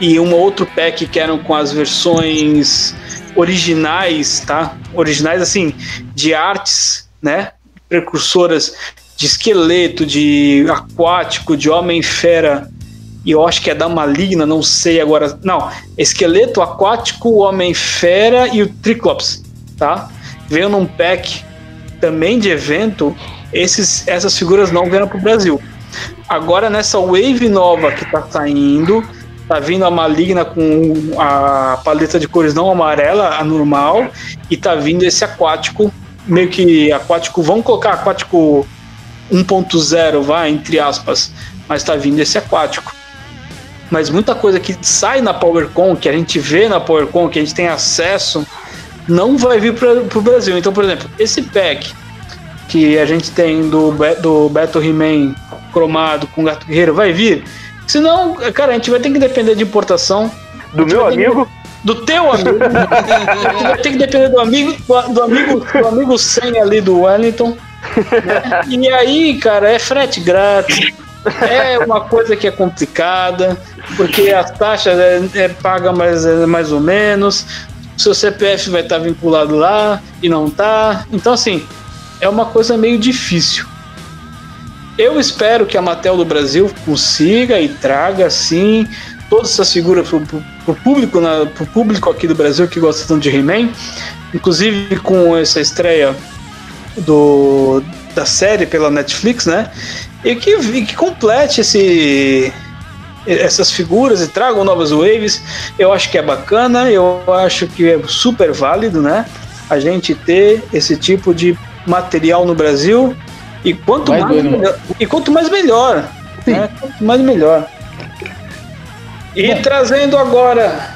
e um outro pack que eram com as versões originais, tá? Originais assim, de artes, né? Precursoras de esqueleto, de aquático, de homem-fera, e eu acho que é da maligna, não sei agora. Não, esqueleto aquático, homem-fera e o Triclops, tá? Veio num pack também de evento, esses, essas figuras não vieram pro Brasil. Agora nessa wave nova que tá saindo, tá vindo a maligna com a paleta de cores não amarela, a normal, e tá vindo esse aquático, meio que aquático, vamos colocar aquático 1.0, vai, entre aspas, mas tá vindo esse aquático. Mas muita coisa que sai na PowerCon, que a gente vê na PowerCon, que a gente tem acesso, não vai vir para o Brasil. Então, por exemplo, esse pack que a gente tem do, do Battle He-Man cromado com Gato Guerreiro vai vir. Senão, cara, a gente vai ter que depender de importação. Do meu amigo? Do teu amigo. a gente vai ter que depender do amigo, do amigo, do amigo 100 ali do Wellington. Né? E aí, cara, é frete grátis. É uma coisa que é complicada, porque as taxas é, é paga mais, é mais ou menos. Seu CPF vai estar vinculado lá e não tá. Então, assim, é uma coisa meio difícil. Eu espero que a Mattel do Brasil consiga e traga, sim, todas essas figuras para o público, pro público aqui do Brasil que gosta tanto de He-Man. Inclusive com essa estreia do, da série pela Netflix, né? E que, e que complete esse, essas figuras e tragam novas waves. Eu acho que é bacana, eu acho que é super válido, né? A gente ter esse tipo de material no Brasil e quanto mais, mais melhor, e quanto mais melhor. Né? Quanto mais melhor. E Bom. trazendo agora.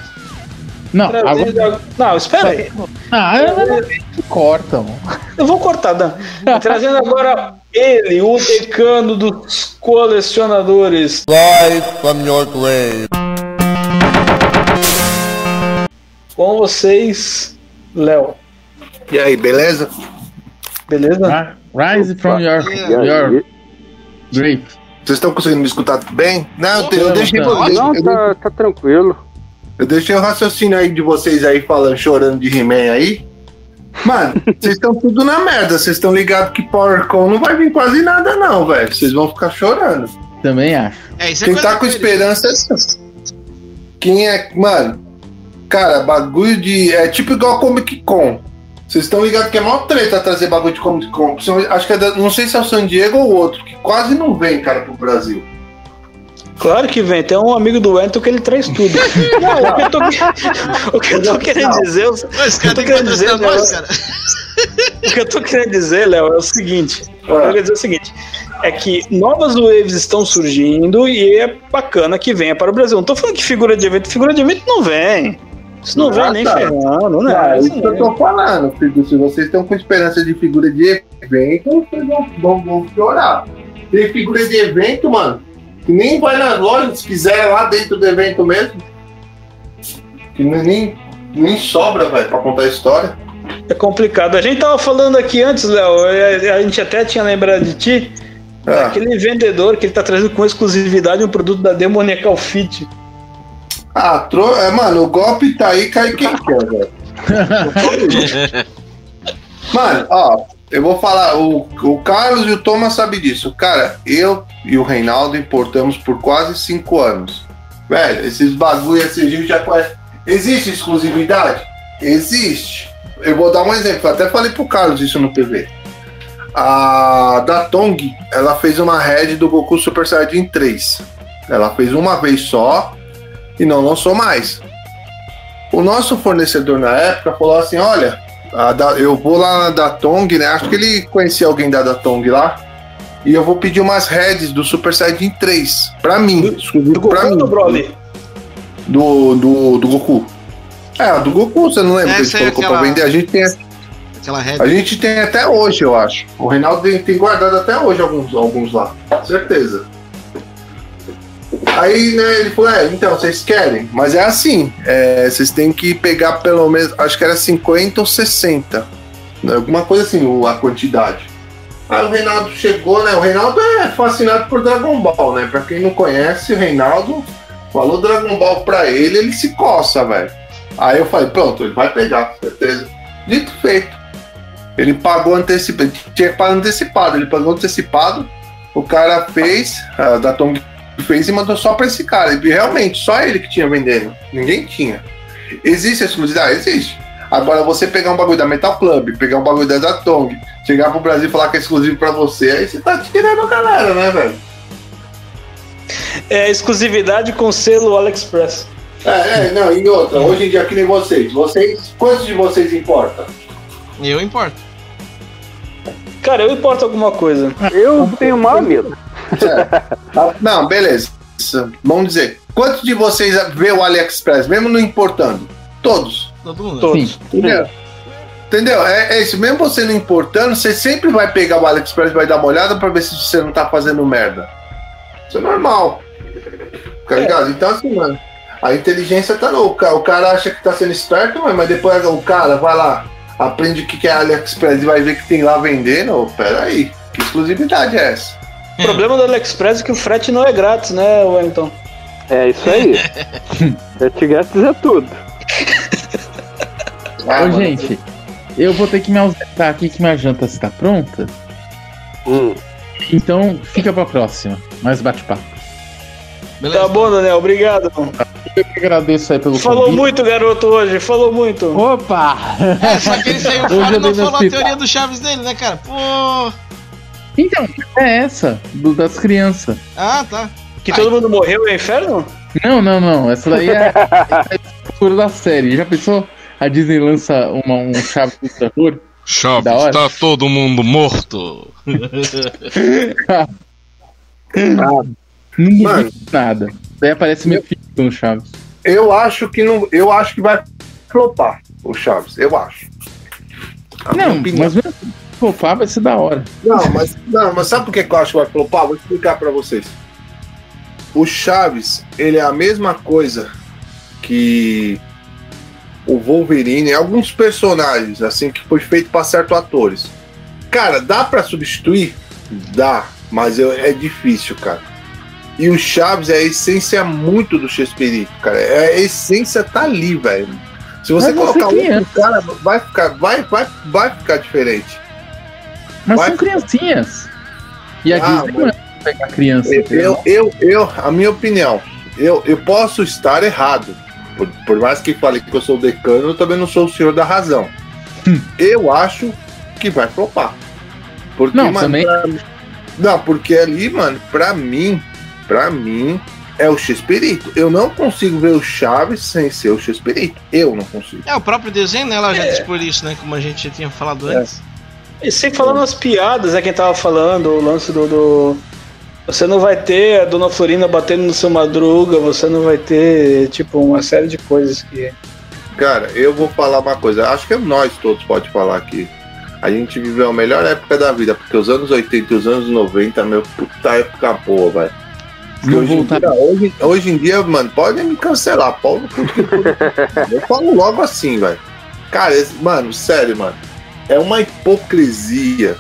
Não, trazendo agora... não, espera aí. Ah, eu... corta, mano. Eu vou cortar, Dan. trazendo agora ele, o decano dos colecionadores. Live from your grave. Com vocês, Léo. E aí, beleza? Beleza? Ah, rise from your, your grave. Vocês estão conseguindo me escutar bem? Não, eu, eu deixei vocês. Não, tá, tá tranquilo. Eu deixei o raciocínio aí de vocês aí falando, chorando de He-Man aí. Mano, vocês estão tudo na merda. Vocês estão ligados que PowerCon não vai vir quase nada, não, velho. Vocês vão ficar chorando. Também acho. É, isso é Quem tá com esperança. Quem é. Mano, cara, bagulho de. É tipo igual Comic Con. Vocês estão ligados que é maior treta trazer bagulho de Comic Con. Acho que é da, não sei se é o San Diego ou outro, que quase não vem, cara, pro Brasil. Claro que vem, tem um amigo do Wellington que ele traz tudo. não, o que eu tô, o que eu tô querendo dizer. Eu, eu tô querendo dizer, Léo, o que eu tô querendo dizer, Léo, é o seguinte. Eu quero dizer o seguinte: é que novas waves estão surgindo e é bacana que venha para o Brasil. Não tô falando que figura de evento, figura de evento não vem. Isso não vem nem tá. ferrando, né? Ah, isso que eu tô falando, filho. Se vocês estão com esperança de figura de evento, vocês vão, vão, piorar. Tem figura de evento, mano, que nem vai nas lojas, se quiser lá dentro do evento mesmo. Que nem, nem sobra, velho, pra contar a história. É complicado. A gente tava falando aqui antes, Léo, a gente até tinha lembrado de ti, ah. aquele vendedor que ele tá trazendo com exclusividade um produto da Demoniacal Fit. Ah, tro... é, mano, o golpe tá aí, cai quem quer, velho. mano, ó, eu vou falar, o, o Carlos e o Thomas sabem disso. Cara, eu e o Reinaldo importamos por quase cinco anos. Velho, esses bagulho a gente já conhece. Existe exclusividade? Existe. Eu vou dar um exemplo, até falei pro Carlos isso no PV. A da Tong, ela fez uma head do Goku Super Saiyajin 3. Ela fez uma vez só e não lançou mais. O nosso fornecedor na época falou assim: olha, da, eu vou lá na Datong, né? Acho que ele conhecia alguém da Datong lá. E eu vou pedir umas heads do Super Saiyajin 3 pra mim. Do, do Goku mim. do Broly? Do, do, do Goku. É, do Goku, você não lembra que a gente colocou aquela... pra vender? A gente tem. Aquela head. A gente tem até hoje, eu acho. O Reinaldo tem, tem guardado até hoje alguns, alguns lá. Certeza. Aí, né, ele falou, é, então, vocês querem? Mas é assim, é, vocês têm que pegar pelo menos, acho que era 50 ou 60. né, Alguma coisa assim, a quantidade. Aí o Reinaldo chegou, né? O Reinaldo é fascinado por Dragon Ball, né? Pra quem não conhece, o Reinaldo falou Dragon Ball pra ele, ele se coça, velho. Aí eu falei, pronto, ele vai pegar, certeza. Dito feito. Ele pagou antecipado, tinha que pagar antecipado, ele pagou antecipado, o cara fez, a da Tong fez e mandou só pra esse cara. E realmente, só ele que tinha vendendo, ninguém tinha. Existe a exclusividade? Existe. Agora, você pegar um bagulho da Metal Club, pegar um bagulho da da Tong, chegar pro Brasil e falar que é exclusivo pra você, aí você tá tirando a galera, né, velho? É exclusividade com selo AliExpress. É, é, não, e outra, hoje em dia que nem vocês, vocês, quantos de vocês importam? Eu importo. Cara, eu importo alguma coisa. Eu tenho maior medo. Ah, Não, beleza. Vamos dizer, quantos de vocês vê o AliExpress, mesmo não importando? Todos. Todo mundo. Todos. Sim. Entendeu? Entendeu? É, é isso. Mesmo você não importando, você sempre vai pegar o AliExpress e vai dar uma olhada pra ver se você não tá fazendo merda. Isso é normal. Tá ligado? Então, assim, mano, a inteligência tá no. O ca- o cara acha que tá sendo esperto, mas- depois o cara vai lá, aprende o que é AliExpress e vai ver que tem lá vendendo. Pera aí, que exclusividade é essa? O problema do AliExpress é que o frete não é grátis, né, Wellington? É isso aí. Eu te grátis é tudo. Ah, Ô, gente, eu vou ter que me ausentar aqui que minha janta está pronta. Hum. Então fica pra próxima. Mais bate-papo. Tá bom, Daniel, obrigado. Eu que agradeço aí pelo Falou convite. muito, garoto, hoje. Falou muito. Opa! É, só que ele saiu fora e não falou a teoria do Chaves dele, né, cara? Pô. Então, é essa, do- das crianças. Ah, tá. Que todo mundo morreu no inferno? Não, não, não. Essa daí é, essa é a estrutura da série. Já pensou? A Disney lança uma, um chave do trator? Da Chaves, hora. tá todo mundo morto. Mano. diz nada. Daí aparece meu filho no Chaves. Eu acho que não. Eu acho que vai flopar o Chaves. Eu acho. A Não, mas mesmo flopar vai ser da hora. Não, mas, não, mas sabe por que eu acho que vai flopar? Vou explicar pra vocês. O Chaves, ele é a mesma coisa que o Wolverine, alguns personagens, assim, que foi feito pra certos atores. Cara, dá pra substituir? Dá, mas eu- é difícil, cara. E o Chaves é a essência muito do Shakespeare, cara. É, a essência tá ali, velho. Se você Mas colocar outro cara, vai ficar, vai, vai, vai ficar diferente. Mas Vai- são criancinhas. E a Ah, Disney não é pegar criança. Eu, entendeu? eu, eu, a minha opinião, eu, eu posso estar errado. Por, por mais que fale que eu sou o decano, eu também não sou o senhor da razão. Hum. Eu acho que vai flopar. Porque, Não, mano, também- pra- não, porque ali, mano, pra mim, pra mim, é o X-Perito. Eu não consigo ver o Chaves sem ser o X-Perito. Eu não consigo. É, o próprio desenho, né? Ela já diz por isso, né? Como a gente já tinha falado É. antes. E sem falar nas piadas, é quem tava falando, o lance do, do- Você não vai ter a Dona Florinda batendo no seu madruga, você não vai ter, tipo, uma série de coisas que. Cara, eu vou falar uma coisa. Acho que nós todos pode falar aqui. A gente viveu a melhor época da vida, porque os anos 80 e os anos 90, meu, puta época boa, velho. Hoje, em dia, hoje, hoje em dia, mano, podem me cancelar, Paulo. Eu falo logo assim, velho. Cara, esse- mano, sério, mano. É uma hipocrisia,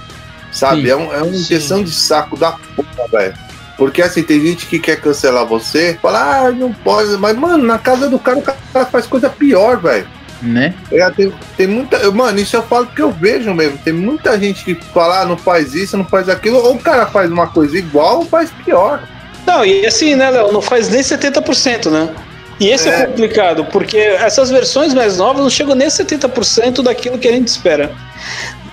sabe? Sim. É, um, é uma injeção de saco da porra, velho. Porque assim, tem gente que quer cancelar você, fala, ah, não pode. Mas, mano, na casa do cara, o cara faz coisa pior, velho. Né? É, tem, tem muita. Mano, isso eu falo porque eu vejo mesmo. Tem muita gente que fala, ah, não faz isso, não faz aquilo. Ou o cara faz uma coisa igual ou faz pior. Não, e assim, né, Léo? Não faz nem 70%, né? E esse é. É. complicado, porque essas versões mais novas não chegam nem a 70% daquilo que a gente espera.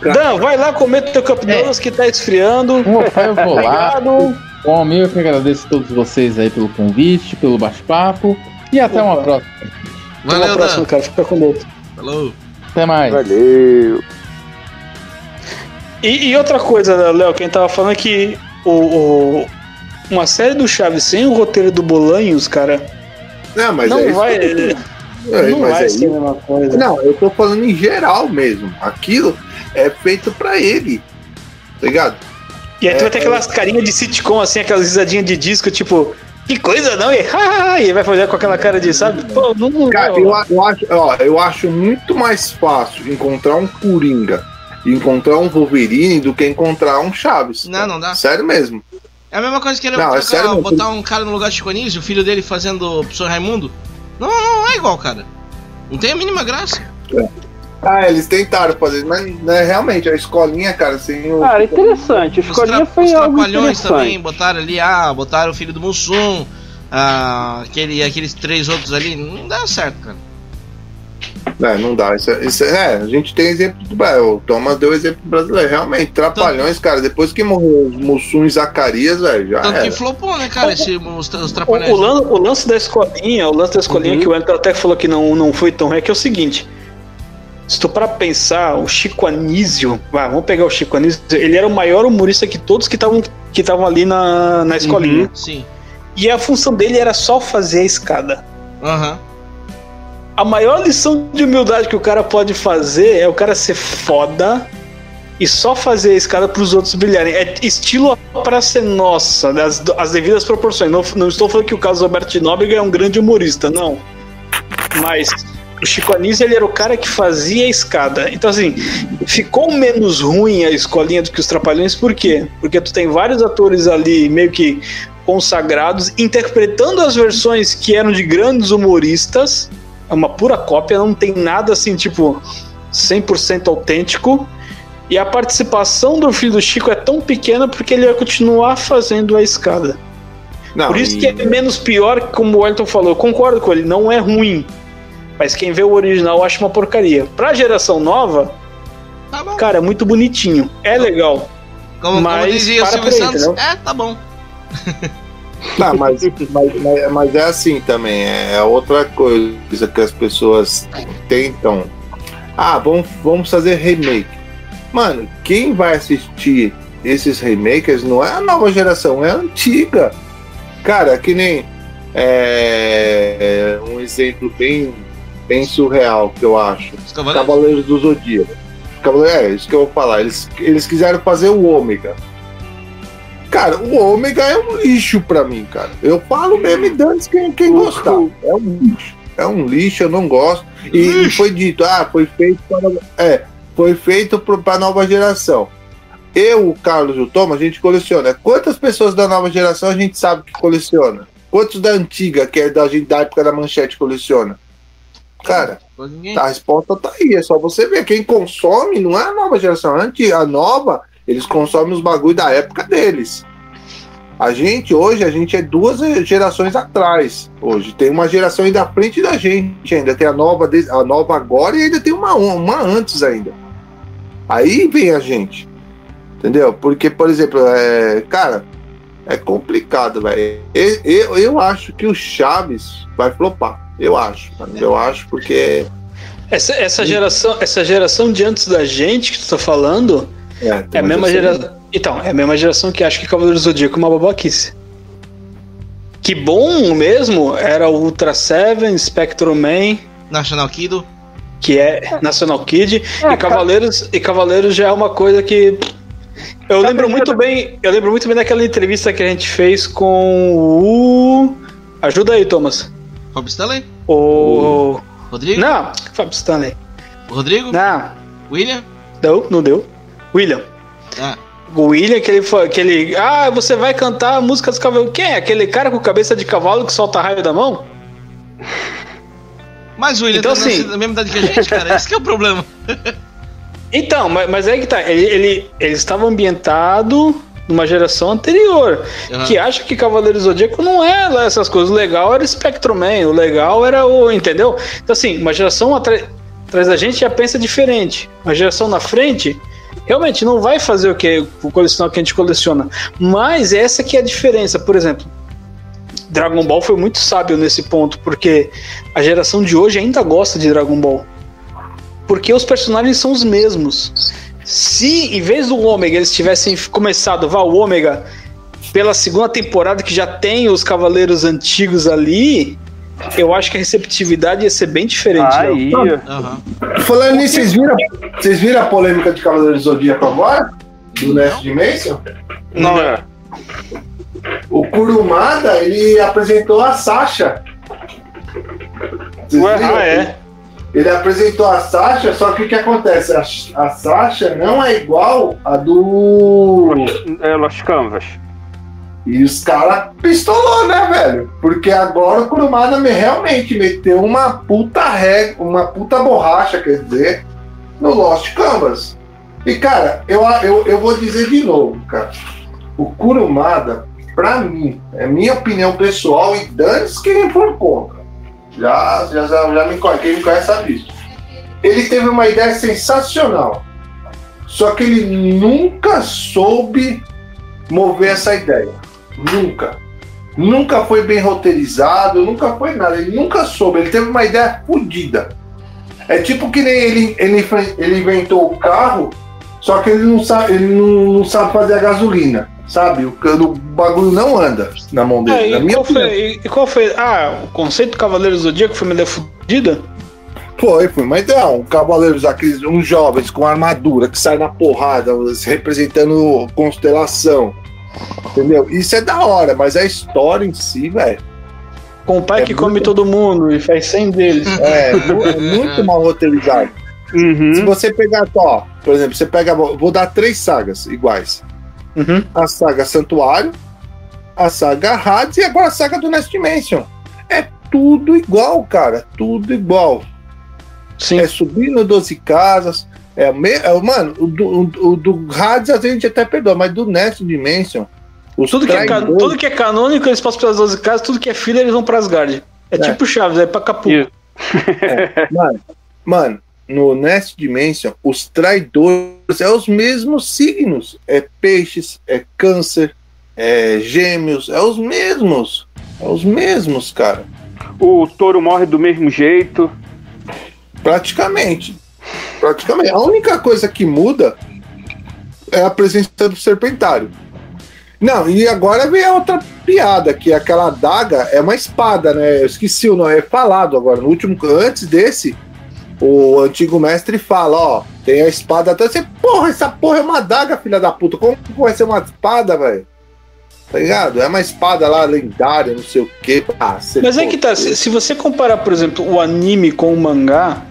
Dan, vai lá comer teu Cup É. Que tá esfriando. Opa, eu vou lá. Bom, eu que agradeço a todos vocês aí pelo convite, pelo bate-papo. E até uma Opa. próxima. Até Valeu, a próxima, Dan. cara. Fica com Deus. Falou. Até mais. Valeu. E, e outra coisa, Léo, quem tava falando é que o, o- uma série do Chaves sem o roteiro do Bolanhos, cara, Não, mas não é isso. vai. É, não mas vai é ser a isso. mesma coisa. Não, eu tô falando em geral mesmo. Aquilo é feito pra ele. Tá ligado? E aí tu É, vai ter aquelas carinhas de sitcom, assim, aquelas risadinhas de disco, tipo, que coisa não, e, e vai fazer com aquela cara de, sabe? Pô, não, não Cara, eu, eu acho, ó, eu acho muito mais fácil encontrar um Coringa e encontrar um Wolverine do que encontrar um Chaves. Não, não dá. Sério mesmo. É a mesma coisa que ele Não, é sério mesmo. botar um cara no lugar de Chico Anísio, o filho dele fazendo o professor Raimundo. Não, não, não é igual, cara. Não tem a mínima graça. Ah, eles tentaram fazer, mas né, realmente, a escolinha, cara, sem o. Cara, interessante. A Os, escolinha tra foi os algo trapalhões também botaram ali, ah, botaram o filho do Mussum, ah, aquele, aqueles três outros ali. Não dá certo, cara. É, não dá. Isso, é- isso é, é, a gente tem exemplo do Brasil. O Thomas deu exemplo brasileiro. Realmente, trapalhões, cara. Depois que morreu os Mussum e Zacarias, velho, já Tanto era. que flopou, né, cara, esse, os, os O, trapalhões. o lan- o lance da escolinha, o lance da escolinha Uhum. que o Elton até falou que não, não foi tão ruim, é que é o seguinte. Se tu para pensar, o Chico Anísio, vai, vamos pegar o Chico Anísio, ele era o maior humorista que todos que estavam que estavam ali na, na escolinha. Sim. E a função dele era só fazer a escada. Aham. A maior lição de humildade que o cara pode fazer é o cara ser foda e só fazer a escada para os outros brilharem. É estilo para ser nossa, das as devidas proporções. Não, não estou falando que o Carlos Alberto Nóbrega é um grande humorista, não. Mas o Chico Anísio ele era o cara que fazia a escada. Então, assim, ficou menos ruim a escolinha do que os Trapalhões, por quê? Porque tu tem vários atores ali meio que consagrados interpretando as versões que eram de grandes humoristas. É uma pura cópia, não tem nada assim, tipo, 100% autêntico. E a participação do filho do Chico é tão pequena porque ele vai continuar fazendo a escada. Não, Por isso e- que é menos pior, como o Elton falou. Eu concordo com ele, não é ruim. Mas quem vê o original acha uma porcaria. Pra geração nova, Tá bom. cara, é muito bonitinho. É legal. Como, como mas dizia o para Silvio aí, Santos, entendeu? é, tá bom. Não, mas, mas, mas, mas é assim também, é outra coisa que as pessoas tentam. Ah, vamos, vamos fazer remake. Mano, quem vai assistir esses remakes não é a nova geração, é a antiga. Cara, que nem é, um exemplo bem, bem surreal que eu acho. Os cavaleiros. Cavaleiros do Zodíaco. Cavaleiro, é isso que eu vou falar. Eles, eles quiseram fazer o Ômega. Cara, o Ômega é um lixo pra mim, cara. Eu falo mesmo e dane quem, quem gostar. É um lixo. É um lixo, eu não gosto. E, foi dito, ah, foi feito para. É, foi feito pra nova geração. Eu, o Carlos e o Tom, a gente coleciona. Quantas pessoas da nova geração a gente sabe que coleciona? Quantos da antiga, que é da, da época da manchete, coleciona? Cara, a resposta tá aí, é só você ver. Quem consome não é a nova geração. Antes, a nova, eles consomem os bagulho da época deles. A gente, hoje, a gente é duas gerações atrás. Hoje tem uma geração ainda à frente da gente. Ainda tem a nova, a nova agora e ainda tem uma, uma antes ainda. Aí vem a gente. Entendeu? Porque, por exemplo, é, cara, é complicado, velho. Eu, eu, eu acho que o Chaves vai flopar. Eu acho. mano. Eu acho porque. Essa, essa, geração, essa geração de antes da gente que tu tá falando É, é a mesma geração-. Então, é a mesma geração que acha que Cavaleiro do Zodíaco é uma babaquice. Que bom mesmo era o Ultra Seven, Spectrum Man, National Kido. que é National Kid, É, e Cavaleiros, e Cavaleiros já é uma coisa que. Eu Cada lembro muito bem. Eu lembro muito bem daquela entrevista que a gente fez com o. Ajuda aí, Thomas. Rob Stanley. O. Rodrigo. Não, Fábio Stanley. Rodrigo. Não, William. não, não deu. William. Ah, O William, que ele, que ele. Ah, você vai cantar a música dos cavalos. Quem é? Aquele cara com cabeça de cavalo que solta raio da mão? mas o William Então, tá assim- na mesma idade que a gente, cara. Esse que é o problema. Então, mas, mas é que tá. Ele, ele, ele estava ambientado numa geração anterior. Aham. Que acha que Cavaleiro Zodíaco não é lá essas coisas. O legal era Spectrum Man, o legal era o. Entendeu? Então, assim, uma geração atrás da gente já pensa diferente. Uma geração na frente. Realmente não vai fazer o que o colecionar que a gente coleciona. Mas essa que é a diferença. Por exemplo, Dragon Ball foi muito sábio nesse ponto, porque a geração de hoje ainda gosta de Dragon Ball. Porque os personagens são os mesmos. Se em vez do Ômega eles tivessem começado, vá, o Ômega, pela segunda temporada que já tem os Cavaleiros antigos ali, eu acho que a receptividade ia ser bem diferente. Aí, Aham. Falando nisso, vocês viram, vocês viram a polêmica de Cavaleiro do Zodíaco agora? Do Nest Dimension? não é. o Kurumada, ele apresentou a Sasha. Vocês Ué, viram? ah, é? Ele apresentou a Sasha, só que o que acontece? A, a Sasha não é igual a do. É, Lost Canvas. E os caras pistolou, né, velho? Porque agora o Kurumada me- realmente meteu uma puta regra, uma puta borracha, quer dizer, no Lost Canvas. E, cara, eu, eu, eu vou dizer de novo, cara. O Kurumada, pra mim, é minha opinião pessoal e dane-se quem for contra. Já, já, já, já me conhece, quem me conhece sabe disso. Ele teve uma ideia sensacional. Só que ele nunca soube mover essa ideia. Nunca. Nunca foi bem roteirizado, nunca foi nada. Ele nunca soube. Ele teve uma ideia fodida. É tipo que nem ele, ele, ele inventou o carro, só que ele não sabe, ele não, não sabe fazer a gasolina. Sabe? O, o bagulho não anda na mão dele. É, na e, minha qual opinião. foi, e- qual foi? Ah, o conceito do Cavaleiro do Zodíaco foi uma ideia fodida? Foi, foi uma ideia. Um cavaleiros, aqueles, uns jovens com armadura que saem na porrada, representando constelação. Entendeu? Isso é da hora, mas a história em si, velho, Com o pai É que muito- come todo mundo e faz 100 deles. é, mu- é muito mal roteirizado. Se Uhum. você pegar, ó, por exemplo, você pega, vou dar três sagas iguais: Uhum. a saga Santuário, a saga Hades e agora a saga do Nest Dimension. É tudo igual, cara, tudo igual. Sim. É subindo 12 casas. É, o me, é mano, o do, o, do Hades a gente até perdoa, mas do Nest Dimension. Os Tudo que, é, ca- traidores- tudo que é canônico, eles passam pelas 12 casas, tudo que é filha, eles vão pra Asgard. É, É. tipo Chaves, é pra Capu. Isso. Mano, mano, no Nest Dimension, os traidores é os mesmos signos. É peixes, é câncer, é gêmeos, é os mesmos. É os mesmos, cara. O touro morre do mesmo jeito. Praticamente. Praticamente. A única coisa que muda é a presença do serpentário. Não, e agora vem a outra piada, que é aquela daga é uma espada, né? Eu esqueci o nome, é falado agora. No último, antes desse, o antigo mestre fala, ó, tem a espada até você, porra, essa porra é uma daga, filha da puta. Como que vai ser uma espada, velho? Tá ligado? É uma espada lá lendária, não sei o quê. Ah, Mas é que tá, se, se você comparar, por exemplo, o anime com o mangá,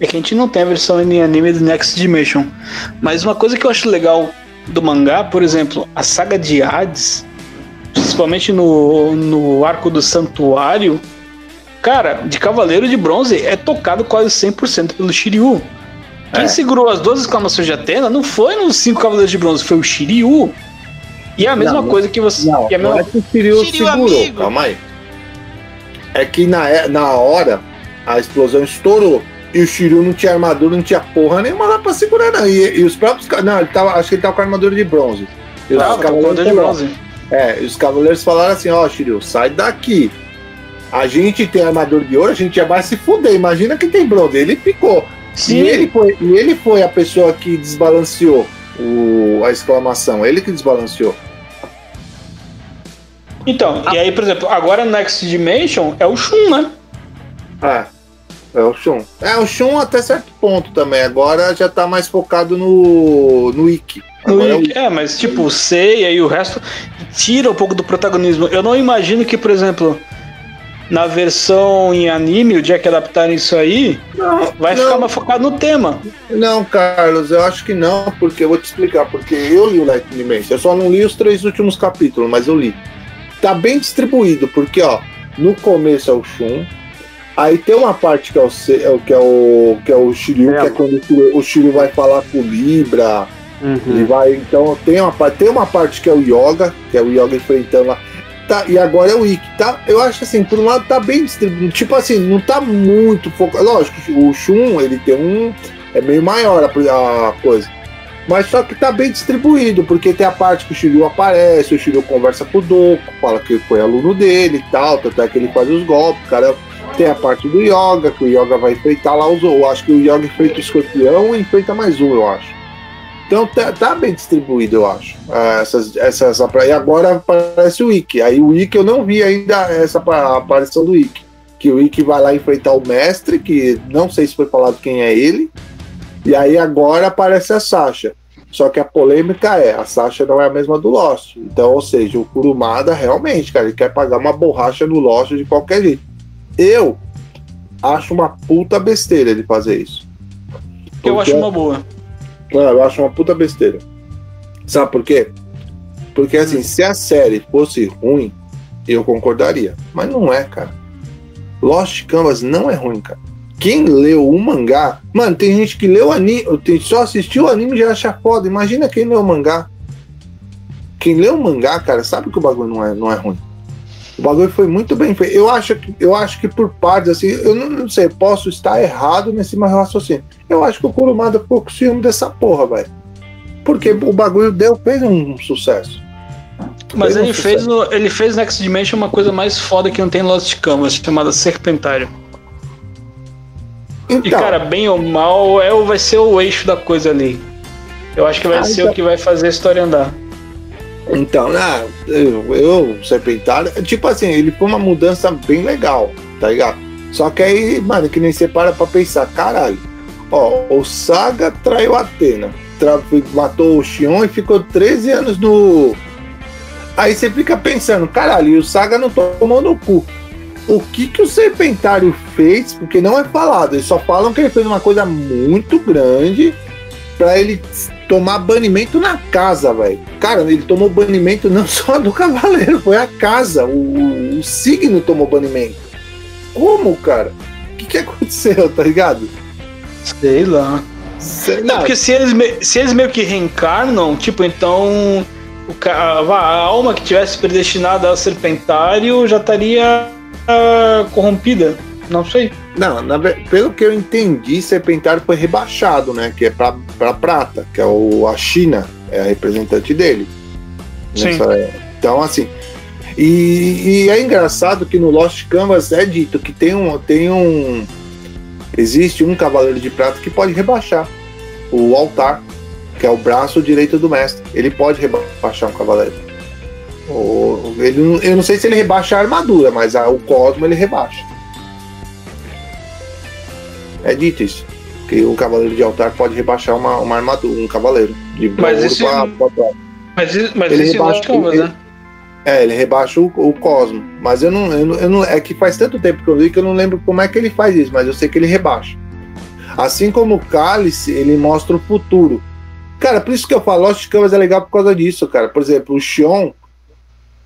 é que a gente não tem a versão em anime do Next Dimension. Mas uma coisa que eu acho legal do mangá, por exemplo, a saga de Hades, principalmente no, no arco do Santuário, cara, de Cavaleiro de Bronze é tocado quase 100% pelo Shiryu. Quem É. segurou as duas exclamações de Atena não foi nos cinco Cavaleiros de Bronze, foi o Shiryu. E é a mesma Não, coisa que você. Não, que é a não mesma- é que o Shiryu Shiryu segurou, amigo. calma aí. É que na, é- na hora a explosão estourou e o Shiryu não tinha armadura, não tinha porra nenhuma lá pra segurar, não. E, e os próprios. Não, ele tava, acho que ele tava com armadura de bronze. E os Cavaleiro de falaram- Bronze. É, e os cavaleiros falaram assim: ó, Shiryu, sai daqui. A gente tem armadura de ouro, a gente já vai se fuder. Imagina quem tem bronze. Ele ficou. Sim. E ele foi, e ele foi a pessoa que desbalanceou o, a exclamação. Ele que desbalanceou. Então, e aí, por exemplo, agora no Next Dimension é o Shun, né? É. É o Shun. É, o Shun até certo ponto também. Agora já tá mais focado no, no Ikki. No Agora é o Ikki. É, mas tipo, o Seiya e o resto tira um pouco do protagonismo. Eu não imagino que, por exemplo, na versão em anime, o dia que adaptarem isso aí, Não, vai não, ficar mais focado no tema. Não, Carlos, eu acho que não, porque eu vou te explicar. Porque eu li o Light Dimension. Eu só não li os três últimos capítulos, mas eu li. Tá bem distribuído, porque, ó, no começo é o Shun. Aí tem uma parte que é o, é o- que é o, que é o Shiryu, É. que é quando o Shiryu- vai falar com o Libra. Ele vai, então tem uma, parte- tem uma parte que é o Yoga, que é o Yoga enfrentando lá. Tá, e agora é o Ikki, tá? Eu acho assim, por um lado tá bem distribuído. Tipo assim, não tá muito focado. Lógico, o Shun, ele tem um. É meio maior a, a coisa. Mas só que tá bem distribuído, porque tem a parte que o Shiryu aparece, o Shiryu conversa com o Doku, fala que foi aluno dele e tal, tanto é que ele faz os golpes, o cara. Tem a parte do Yoga, que o Yoga vai enfrentar lá os. Eu acho que o Yoga enfrenta o escorpião e enfrenta mais um, eu acho. Então tá, tá bem distribuído, eu acho. Ah, Essas, essas, e agora aparece o Ikki. Aí o Ikki eu não vi ainda essa pa- aparição do Ikki. Que o Ikki vai lá enfrentar o mestre, que não sei se foi falado quem é ele. E aí agora aparece a Sasha. Só que a polêmica é, a Sasha não é a mesma do Lost. Então, ou seja, o Kurumada realmente, cara, ele quer pagar uma borracha no Lost de qualquer jeito. Eu acho uma puta besteira ele fazer isso. Eu acho uma boa. Não, eu acho uma puta besteira. Sabe por quê? Porque assim, se a série fosse ruim, eu concordaria. Mas não é, cara. Lost Canvas não é ruim, cara. Quem leu o mangá, mano, tem gente que leu o anime, tem, só assistiu o anime e já acha foda. Imagina quem leu o mangá. Quem leu o mangá, cara, sabe que o bagulho não é, não é ruim. O bagulho foi muito bem feito. Eu acho que, eu acho que por partes, assim, eu não, não sei, posso estar errado nesse meu raciocínio. Eu acho que o Kurumada ficou com ciúme dessa porra, velho. Porque o bagulho deu, fez um sucesso. Mas Fez um ele fez, sucesso. no, ele fez Next Dimension uma coisa mais foda que não tem em Lost Canvas, chamada Serpentário. E Então, cara, bem ou mal, é, vai ser o eixo da coisa ali. Eu acho que vai Ah, ser então- o que vai fazer a história andar. Então, né, eu, eu Serpentário, tipo assim, ele foi uma mudança bem legal, tá ligado? Só que aí, mano, que nem você para pra pensar, caralho, ó, o Saga traiu Atena, tra- matou o Xion e ficou 13 anos no. Aí você fica pensando, caralho, e o Saga não tomou no cu. O que que o Serpentário fez? Porque não é falado, eles só falam que ele fez uma coisa muito grande pra ele tomar banimento na casa, velho. Cara, ele tomou banimento não só do cavaleiro, foi a casa. O, o signo tomou banimento. Como, cara? O que, que aconteceu, tá ligado? Sei lá. Sei Não, lá. porque se eles, se eles meio que reencarnam, tipo, então o, a, a alma que tivesse predestinada ao serpentário já estaria ah, corrompida. Não sei. Não, na pelo que eu entendi, Serpentário foi rebaixado, né? Que é pra, pra prata, que é o, a China, é a representante dele. Sim. Nessa- então, assim. E, e é engraçado que no Lost Canvas é dito que tem um, tem um. Existe um cavaleiro de prata que pode rebaixar o altar, que é o braço direito do mestre. Ele pode rebaixar um cavaleiro. O- ele, eu não sei se ele rebaixa a armadura, mas a- o Cosmo ele rebaixa. É dito isso. Que o cavaleiro de altar pode rebaixar uma, uma armadura, um cavaleiro. De Mas isso- pra- pra prata. Mas, i- mas Ele isso rebaixa- Canvas, ele- né? É, ele rebaixa o, o Cosmo. Mas eu não, eu, não, eu não- É que faz tanto tempo que eu li que eu não lembro como é que ele faz isso, mas eu sei que ele rebaixa. Assim como o Cálice, ele mostra o futuro. Cara, por isso que eu falo, Lost Canvas é legal por causa disso, cara. Por exemplo, o Xion,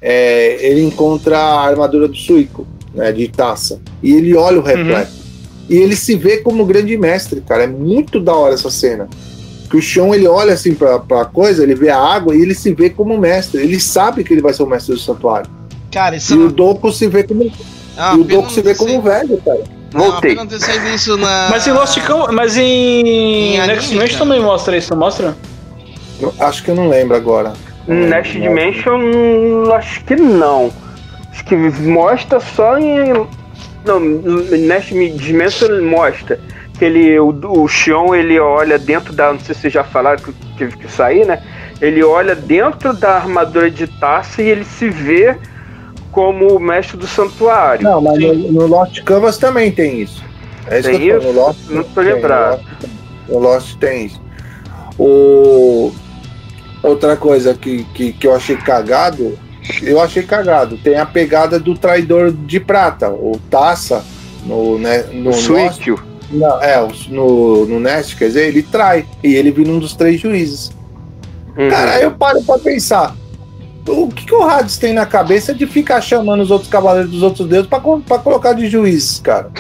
é, ele encontra a armadura do Suico, né, de taça. E ele olha o reflexo. E ele se vê como grande mestre, cara. É muito da hora essa cena. Que o Xion, ele olha assim pra, pra coisa, ele vê a água e ele se vê como mestre. Ele sabe que ele vai ser o mestre do santuário. Cara, isso E o Doku se vê como, Ah, e o Doku se não vê ter como velho, cara. Não, Voltei. não isso na. Mas em Lost. Mas em. Em anime, Next Dimension cara. também mostra isso, não mostra? Eu acho que eu não lembro agora. Next Dimension, acho que não. Acho que mostra só em. Não, Next Dimension mostra que ele, o, o Xion ele olha dentro da. Não sei se vocês já falaram que tive que sair, né? Ele olha dentro da armadura de taça e ele se vê como o mestre do santuário. Não, mas no, no Lost Canvas também tem isso. É isso Tem que eu isso? No Lost, Não tô tem, lembrado. No Lost tem isso. O... Outra coisa que, que, que eu achei cagado, eu achei cagado. Tem a pegada do traidor de prata, o Taça, no, né, no. Suício. Não, é, o- no, no Nest, quer dizer, ele trai. E ele vira um dos três juízes. Uhum. Cara, aí eu paro pra pensar. O que, que o Hades tem na cabeça de ficar chamando os outros cavaleiros dos outros deuses pra, pra colocar de juízes, cara?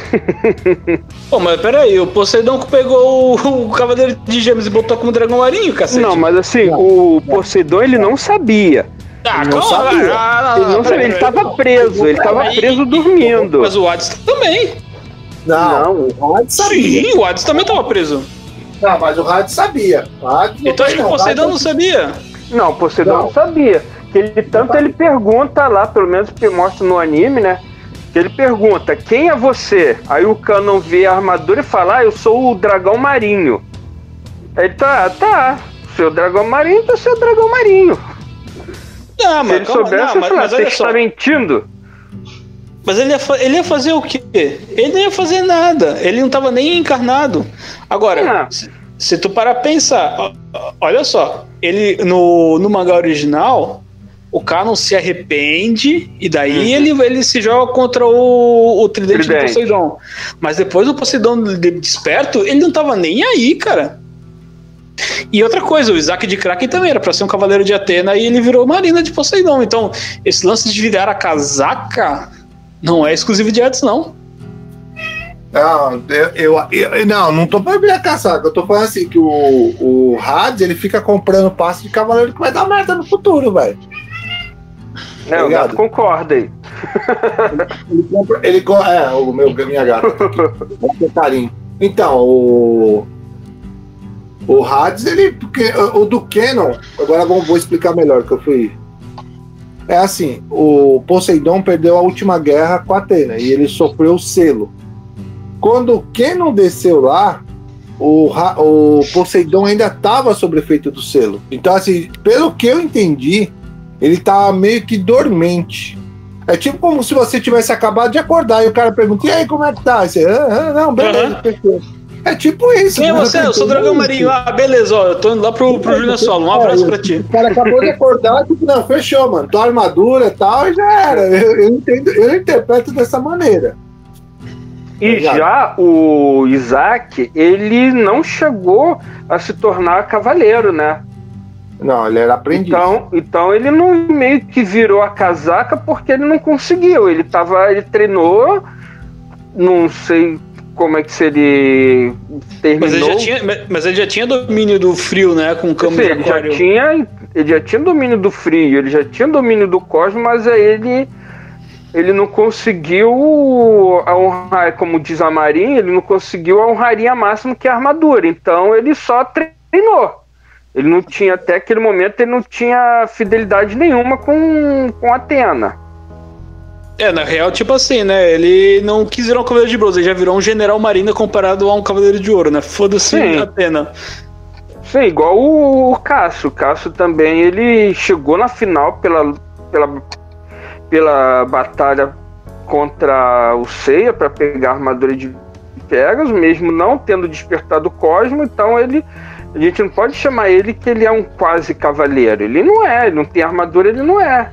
Pô, mas peraí, o Poseidon que pegou o, o Cavaleiro de Gêmeos e botou como dragão marinho, cacete. Não, mas assim, Não, o Poseidon ele não sabia. Ah, não calma, sabia. ah, Ele não peraí, sabia, ele peraí. tava preso, ele tava Aí- preso dormindo. Mas o Hades também. Não, o Hades sabia. Sim, o Hades também tava preso. Não, mas o Hades sabia. O Hades Então acho que o Poseidon não sabia. Não, o Poseidon não, Não. sabia. Que ele, tanto ele pergunta lá, pelo menos que mostra no anime, né? Que ele pergunta, quem é você? Aí o Canon vê a armadura e fala, ah, eu sou o dragão marinho. Aí ele tá, tá, seu dragão marinho, então seu dragão marinho. Não, Se Ah, mas ele calma, soubesse, não, mas, falar, mas você está mentindo? Mas ele ia, ele ia fazer o quê? Ele não ia fazer nada. Ele não tava nem encarnado. Agora, Ah. se, se tu parar pensar, olha só, ele no, no mangá original, o Canon se arrepende e daí uhum. ele, ele se joga contra o, o tridente, tridente, do Poseidon. Mas depois o Poseidon desperto, ele não tava nem aí, cara. E outra coisa, o Isaac de Kraken também era para ser um cavaleiro de Atena e ele virou Marina de Poseidon. Então, esse lance de virar a casaca não é exclusivo de Hades, não. Não, eu, eu, eu, não, não tô falando virar casaca. Eu tô falando assim que o, o Hades ele fica comprando passe de cavaleiro que vai dar merda no futuro, velho. Não, o gato concorda aí. Ele, compra. Ele, é, o meu, minha gata. Vamos ter carinho. Então, o. O Hades, ele. Porque, o do Canon, agora vou, vou explicar melhor que eu fui. É assim, o Poseidon perdeu a última guerra com a Atena e ele sofreu o selo. Quando o Canon desceu lá, o, o Poseidon ainda estava sob efeito do selo. Então, assim, pelo que eu entendi, ele tá meio que dormente. É tipo como se você tivesse acabado de acordar e o cara pergunta: e aí, como é que tá? E você, ah, ah, não, beleza, uhum. É tipo isso. Quem é você? Eu sou o Dragão Marinho. Ah, beleza, ó, eu tô indo lá pro, pro Júnior Solo. Um abraço pra ti. O cara acabou de acordar, tipo, não, fechou, mano. Tua armadura e tal, e já era. Eu, eu, entendo, eu interpreto dessa maneira. E tá já o Isaac, ele não chegou a se tornar cavaleiro, né? Não, ele era aprendiz. Então, então ele não meio que virou a casaca porque ele não conseguiu. Ele tava, ele treinou, não sei como é que se ele terminou. Mas ele já tinha, mas ele já tinha domínio do frio, né, com o campo ele já tinha, ele já tinha domínio do frio, ele já tinha domínio do cosmos, mas aí ele ele não conseguiu honrar, como diz a Marinha, ele não conseguiu a honraria máxima que é a armadura. Então ele só treinou. Ele não tinha, até aquele momento, ele não tinha fidelidade nenhuma com, com Atena. É, na real, tipo assim, né? Ele não quis virar um cavaleiro de bronze, ele já virou um general marina comparado a um cavaleiro de ouro, né? Foda-se Atena. Sim, igual o, Cássio. O Cássio também, ele chegou na final pela, pela, pela batalha contra o Seiya para pegar a armadura de Pegasus, mesmo não tendo despertado o Cosmo, então ele a gente não pode chamar ele que ele é um quase cavaleiro. Ele não é, ele não tem armadura, ele não é.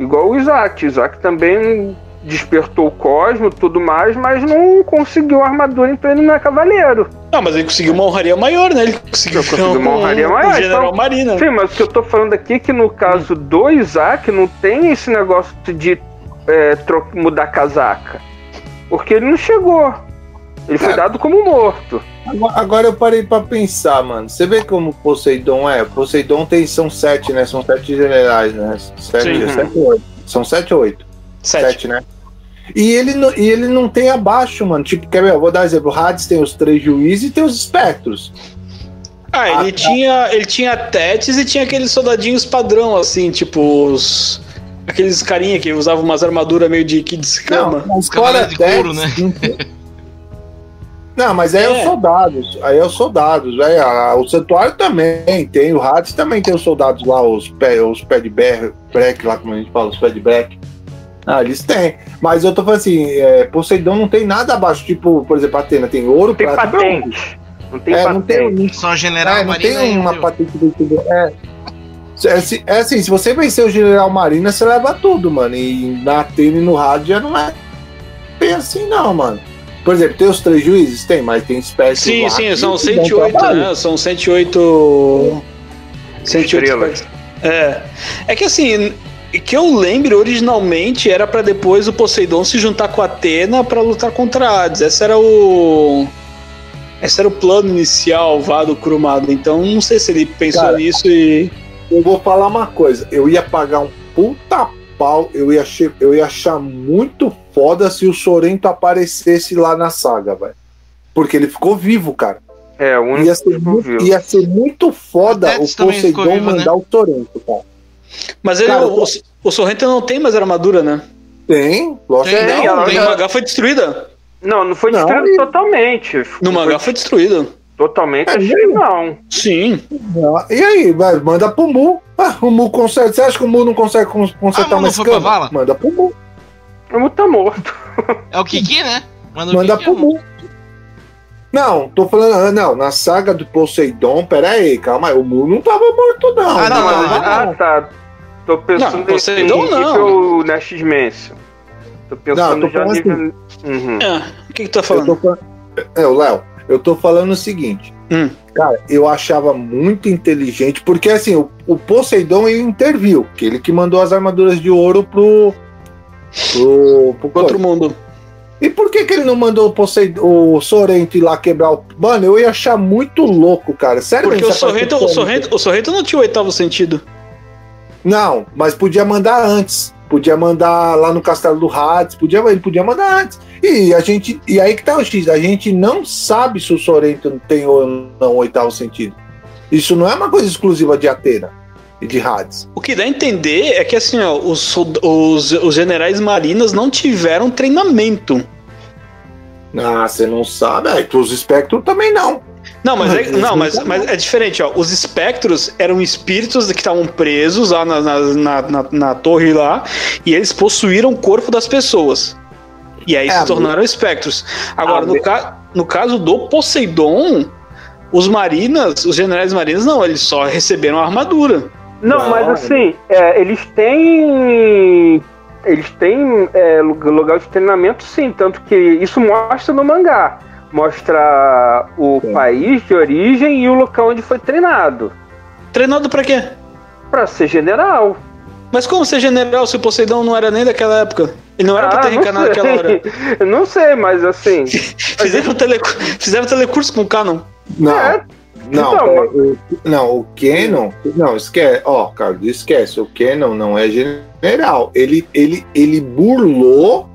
Igual o Isaac. O Isaac também despertou o cosmo tudo mais, mas não conseguiu armadura, então ele não é cavaleiro. Não, mas ele conseguiu uma honraria maior, né? Ele conseguiu, conseguiu uma honraria um, maior. Um general então, Marina. Sim, mas o que eu tô falando aqui é que no caso hum. do Isaac não tem esse negócio de é, mudar casaca. Porque ele não chegou. Ele foi dado como morto. Agora eu parei para pensar, mano. Você vê como Poseidon é? Poseidon tem, são sete, né? São sete generais, né? Sete, sete oito. São sete ou oito? Sete. sete, né? E ele, não, e ele não tem abaixo, mano. Tipo, quer ver? Eu vou dar exemplo. O Hades tem os três juízes e tem os espectros. Ah, ele ah, tinha. Ele tinha tetes e tinha aqueles soldadinhos padrão, assim, tipo os. Aqueles carinha que usavam umas armaduras meio de que descama. Não, os caras de couro, né? Não, mas aí é, é os soldados. Aí é os soldados. Aí, a, o santuário também tem. O Hades também tem os soldados lá, os pé, os pé de break, lá como a gente fala, os pé de break. Ah, eles têm. Mas eu tô falando assim, é, Poseidon não tem nada abaixo. Tipo, por exemplo, Atena tem ouro, não tem prata, patente. Não tem é, patente. Não tem, Só general é, não tem uma patente do é, é, é assim, se você vencer o General Marina, você leva tudo, mano. E na Atena e no rádio já não é bem assim, não, mano. Por exemplo, tem os três juízes? Tem, mas tem espécies. Sim, sim, são 108, né? São 108. 108 estrelas. É. É que assim, que eu lembro, originalmente era para depois o Poseidon se juntar com a Atena para lutar contra Hades. Esse era o. Esse era o plano inicial, vá do Crumado. Então não sei se ele pensou Cara, nisso e. Eu vou falar uma coisa, eu ia pagar um puta pau, eu ia, eu ia achar muito foda se o Sorento aparecesse lá na saga, velho. Porque ele ficou vivo, cara. É, o único ia ser, muito, ia ser muito foda o, o Poseidon vivo, né? mandar né? o Sorento, cara. Mas ele, cara, o, o, Sorrento não tem mais armadura, né? Tem, lógico tem, que não. Tem, o mangá foi destruída. Não, não foi destruída totalmente. No mangá foi, foi destruída. Totalmente é, achei não. Sim. E aí, vai, manda pro Mu. Ah, o Mu consegue. Você acha que o Mu não consegue consertar ah, uma escama? Manda pro Mu. O Mu tá morto. É o Kiki, né? Manda, Manda pro Mu. Não, tô falando. ah, Não, na saga do Poseidon, pera aí, calma aí. O Mu não tava morto, não. Ah, não, Mas- não. ah, tá. Tô pensando Não, Poseidon em não. nível Nash Dimension. Tô pensando Não, tô já nível. Uhum. Ah, o que que tu tá Eu falando? tô falando. É, o Léo, eu tô falando o seguinte. Hum. Cara, eu achava muito inteligente, porque assim, o, o Poseidon ele interviu, que ele que mandou as armaduras de ouro pro. pro. pro Outro mundo. E por que, que ele não mandou o, Poseidon, o Sorrento ir lá quebrar o. Mano, eu ia achar muito louco, cara. Sério Porque o Sorrento, o, aparecesse- Sorrento, o Sorrento não tinha o oitavo sentido. Não, mas podia mandar antes. Podia mandar lá no Castelo do Hades, podia, ele podia mandar antes. E a gente. E aí que tá o X, a gente não sabe se o Sorrento tem ou não oitavo sentido. Isso não é uma coisa exclusiva de Atena e de Hades. O que dá a entender é que assim, ó, os, os, os generais marinas não tiveram treinamento. Ah, você não sabe. É, os espectros também não. Não, mas é, não, mas, mas é diferente, ó. Os espectros eram espíritos que estavam presos lá na, na, na, na- na torre lá, e eles possuíram o corpo das pessoas. E aí É, se mas- tornaram espectros. Agora, Ah, no, ca, no caso do Poseidon, os marinas, os generais marinas, não, eles só receberam a armadura. Não, Não, mas é. assim, é, eles têm. Eles têm é, lu- lugar de treinamento, sim. Tanto que isso mostra no mangá. Mostra o Sim. país de origem e o local onde foi treinado. Treinado pra quê? Pra ser general. Mas como ser general se o Poseidon não era nem daquela época? Ele não era pra Ah, ter não reencarnado naquela hora. Eu não sei, mas assim. Fizeram, tele, fizeram telecurso com o Canon. Não. É, Não, Então, pera, o, não, o Canon. Não, esquece. Ó, Carlos, esquece. O Canon não é general. Ele, ele, ele burlou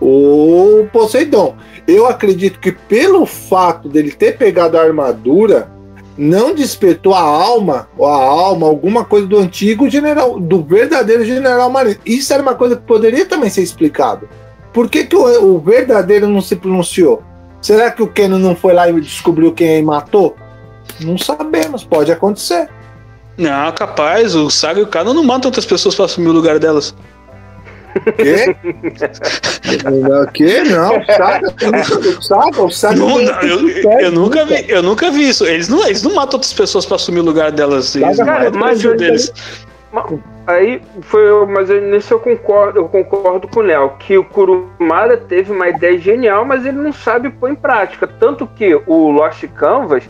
o Poseidon. Eu acredito que pelo fato dele ter pegado a armadura, não despertou a alma, ou a alma, alguma coisa do antigo general, do verdadeiro general marinho. Isso era uma coisa que poderia também ser explicado. Por que, que o, o verdadeiro não se pronunciou? Será que o Canon não foi lá e descobriu quem matou? Não sabemos, pode acontecer. Não, capaz, o Saga e o Canon não matam outras pessoas pra assumir o lugar delas. Quê? Não, que? Não, saga, o saga, saga. Não, não, eu, eu nunca vi, eu nunca vi isso. Eles não, eles não matam outras pessoas pra assumir o lugar delas. Eles Cara, não mas eu- deles. Aí foi, mas eu- nisso eu concordo, eu concordo com o Léo, que o Kurumada teve uma ideia genial, mas ele não sabe pôr em prática. Tanto que o Lost Canvas,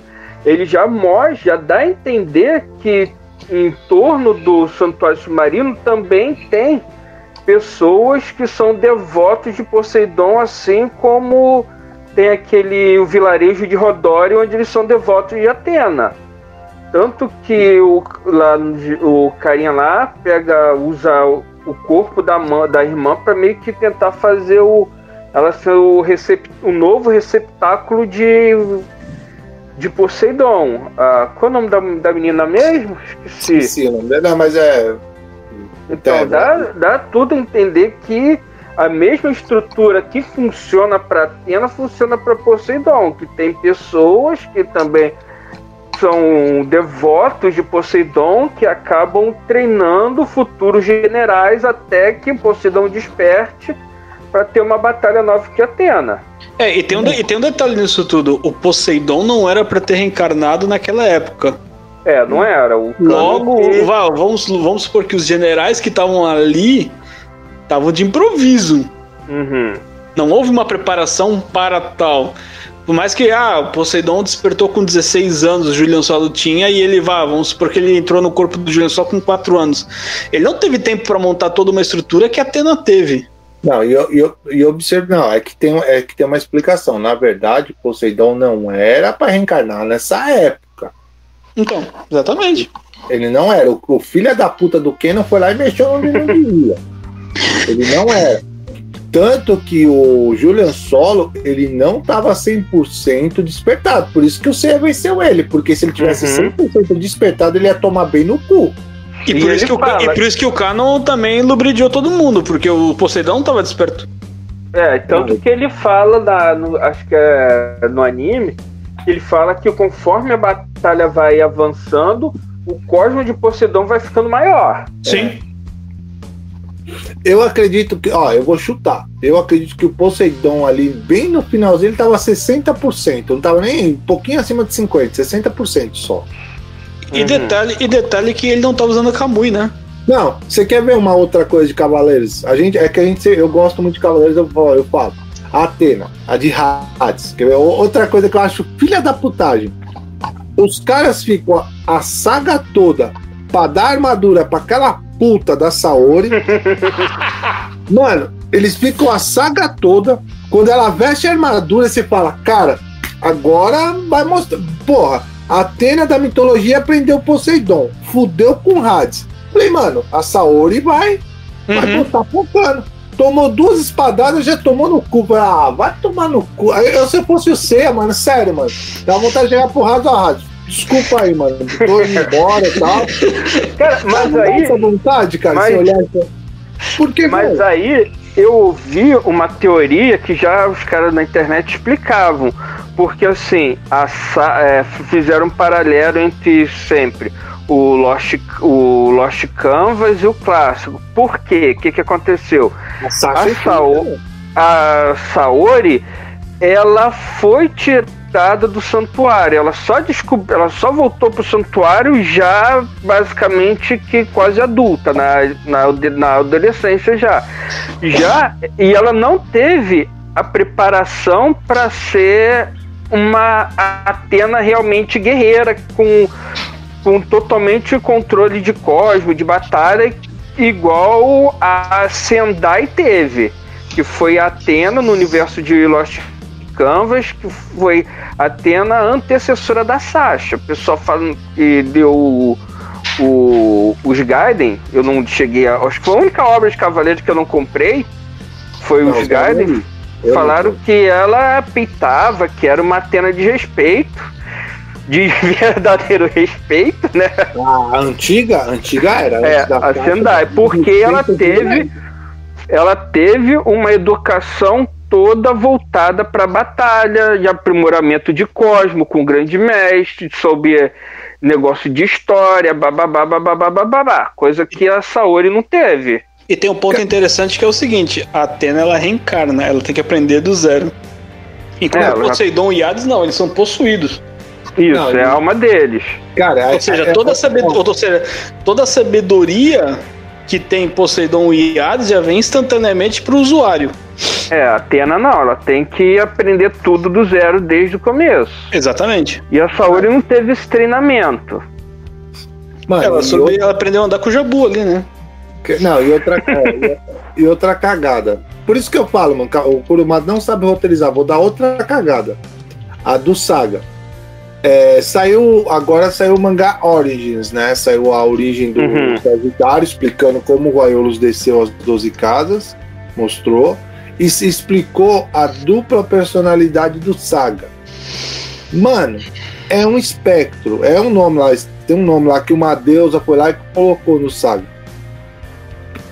ele já mostra, já dá a entender que em torno do Santuário Submarino também tem pessoas que são devotos de Poseidon, assim como tem aquele o vilarejo de Rodori, onde eles são devotos de Atena. Tanto que o, lá, o carinha lá pega, usa o, o corpo da, mãe, da irmã para meio que tentar fazer o, ela ser o, recep, o novo receptáculo de, de Poseidon. Ah, qual é o nome da, da menina mesmo? Esqueci. Sim, não, não, mas é. Então, É, dá, dá tudo a entender que a mesma estrutura que funciona para Atena funciona para Poseidon, que tem pessoas que também são devotos de Poseidon que acabam treinando futuros generais até que Poseidon desperte para ter uma batalha nova que Atena. É, e tem, um, e tem um detalhe nisso tudo. O Poseidon não era pra ter reencarnado naquela época. É, não era. O Logo, que- vamos, vamos supor que os generais que estavam ali estavam de improviso. Uhum. Não houve uma preparação para tal. Por mais que ah, o Poseidon despertou com 16 anos, o Julian Solo tinha, e ele vá, vamos supor que ele entrou no corpo do Julian Solo com 4 anos. Ele não teve tempo para montar toda uma estrutura que a Atena teve. Não, e eu, eu, eu observo, não, é que, tem, é que tem uma explicação. Na verdade, Poseidon não era para reencarnar nessa época. Então, exatamente. Ele não era. O, o filho da puta do Kenan foi lá e mexeu onde não devia. Ele não era. Tanto que o Julian Solo, ele não estava 100% despertado. Por isso que o Seiya venceu ele. Porque se ele tivesse Uhum. 100% despertado, ele ia tomar bem no cu. E, E por, isso que o, fala- e por isso que o Canon também lubridiou todo mundo, porque o Poseidon não tava desperto. É, tanto que ele fala, na, no- acho que é no anime, ele fala que conforme a batalha vai avançando, o cosmo de Poseidon vai ficando maior. Sim. Eu acredito que, ó, eu vou chutar. Eu acredito que o Poseidon ali, bem no finalzinho, ele tava 60%. Não tava nem um pouquinho acima de 50%, 60% só. E, detalhe, e detalhe que ele não tá usando a Kamui, né? Não, você quer ver uma outra coisa de Cavaleiros? A gente, é que a gente, eu gosto muito de Cavaleiros, eu falo, eu falo. A Atena, a de Hades. Quer ver? Outra coisa que eu acho filha da putagem. Os caras ficam a, a saga toda pra dar armadura pra aquela puta da Saori. Mano, eles ficam a saga toda. Quando ela veste a armadura, você fala, cara, agora vai mostrar. Porra, a Atena da mitologia aprendeu Poseidon. Fudeu com Hades. Falei, mano, a Saori vai, vai Uhum. botar focando. Tomou duas espadadas, já tomou no cu. Ah, vai tomar no cu. Eu, se eu fosse o Ceia, mano, sério, mano. Dá vontade de chegar pro raso a raso. Desculpa aí, mano. Tô indo embora e tal. Cara, mas Não dá aí. essa vontade, cara, mas- se olhar. Mas velho? aí eu ouvi uma teoria que já os caras na internet explicavam. Porque assim, a é, fizeram um paralelo entre sempre o Lost, o Lost Canvas e o clássico. Por quê? O que, que aconteceu? A Sasha a Sao- A Saori, ela foi tirada do santuário. Ela só descobriu, ela só voltou pro santuário já basicamente que quase adulta, na, na, na adolescência já. Já e ela não teve a preparação para ser uma Atena realmente guerreira com com totalmente controle de cosmo, de batalha, igual a Sendai teve, que foi a Atena no universo de Lost Canvas, que foi a Atena antecessora da Sasha. O pessoal fala que deu o, os Gaiden, eu não cheguei a. Acho que foi a única obra de Cavaleiro que eu não comprei. Foi Não, os Gaiden. Gaiden, Falaram que ela peitava, que era uma Atena de respeito. De verdadeiro respeito, né? A antiga, a antiga era. É, a. Sendai, porque ela teve, ela teve uma educação toda voltada para batalha, de aprimoramento de Cosmo, com o grande mestre, soube negócio de história, bababá, bababá, bababá, coisa que a Saori não teve. E tem um ponto interessante que é o seguinte: a Atena ela reencarna, ela tem que aprender do zero. Enquanto É, ela- Poseidon e Hades não, eles são possuídos. Isso, Não, é a alma deles. Cara, Ou seja, é- toda, é- sabedoria, ou seja, toda a sabedoria que tem Poseidon e Hades já vem instantaneamente para o usuário. É, a Atena não, ela tem que aprender tudo do zero desde o começo. Exatamente. E a Saori não teve esse treinamento. Mano, Ela, soube, ela aprendeu a andar com o Jabu ali, né? Que- Não, e outra, é, e outra cagada. Por isso que eu falo, mano, o Kurumada não sabe roteirizar. Vou dar outra cagada. A do Saga. É, saiu, agora saiu o mangá Origins, né? Saiu a origem do Uhum. Sagitário, explicando como o Aiolos desceu as 12 casas, mostrou. E se explicou a dupla personalidade do Saga. Mano, é um espectro, é um nome lá, tem um nome lá que uma deusa foi lá e colocou no Saga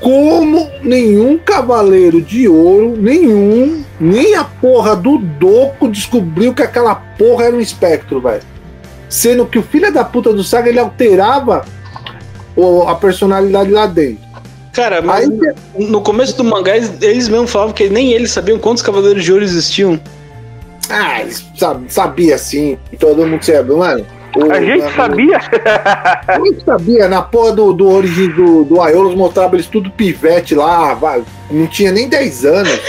como nenhum cavaleiro de ouro, nenhum, nem a porra do Doco descobriu que aquela porra era um espectro, velho. Sendo que o filho da puta do Saga ele alterava a personalidade lá dentro. Cara, mas Aí, no começo do mangá, eles, mesmos falavam que nem eles sabiam quantos Cavaleiros de Ouro existiam. ah, eles sab- sabia assim, todo mundo sabia, mano. O- A gente o- sabia. A gente sabia, na porra do, do origem do, do Aiolos mostrava eles tudo pivete lá, vai, não tinha nem 10 anos.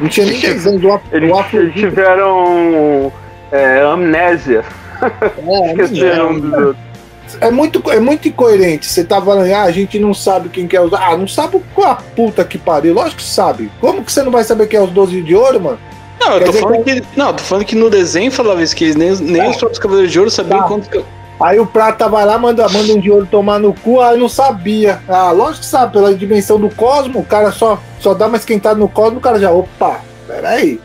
Não tinha nem 10 anos. O, Eles o tiveram é, amnésia. É, Esqueceram do- é muito, é muito incoerente. Você tá falando, ah, a gente não sabe quem quer usar. Ah, não sabe qual a puta que pariu. Lógico que sabe. Como que você não vai saber quem é os 12 de ouro, mano? Não, eu Quer tô falando que. Não, eu tô falando que no desenho falava isso, que eles nem, nem Tá. os próprios Cavaleiros de Ouro sabiam Tá. quantos. Aí o Prata vai lá, manda, manda um de ouro tomar no cu, aí não sabia. Ah, lógico que sabe, pela dimensão do cosmo, o cara só, só dá uma esquentada no cosmo, o cara já, opa, peraí.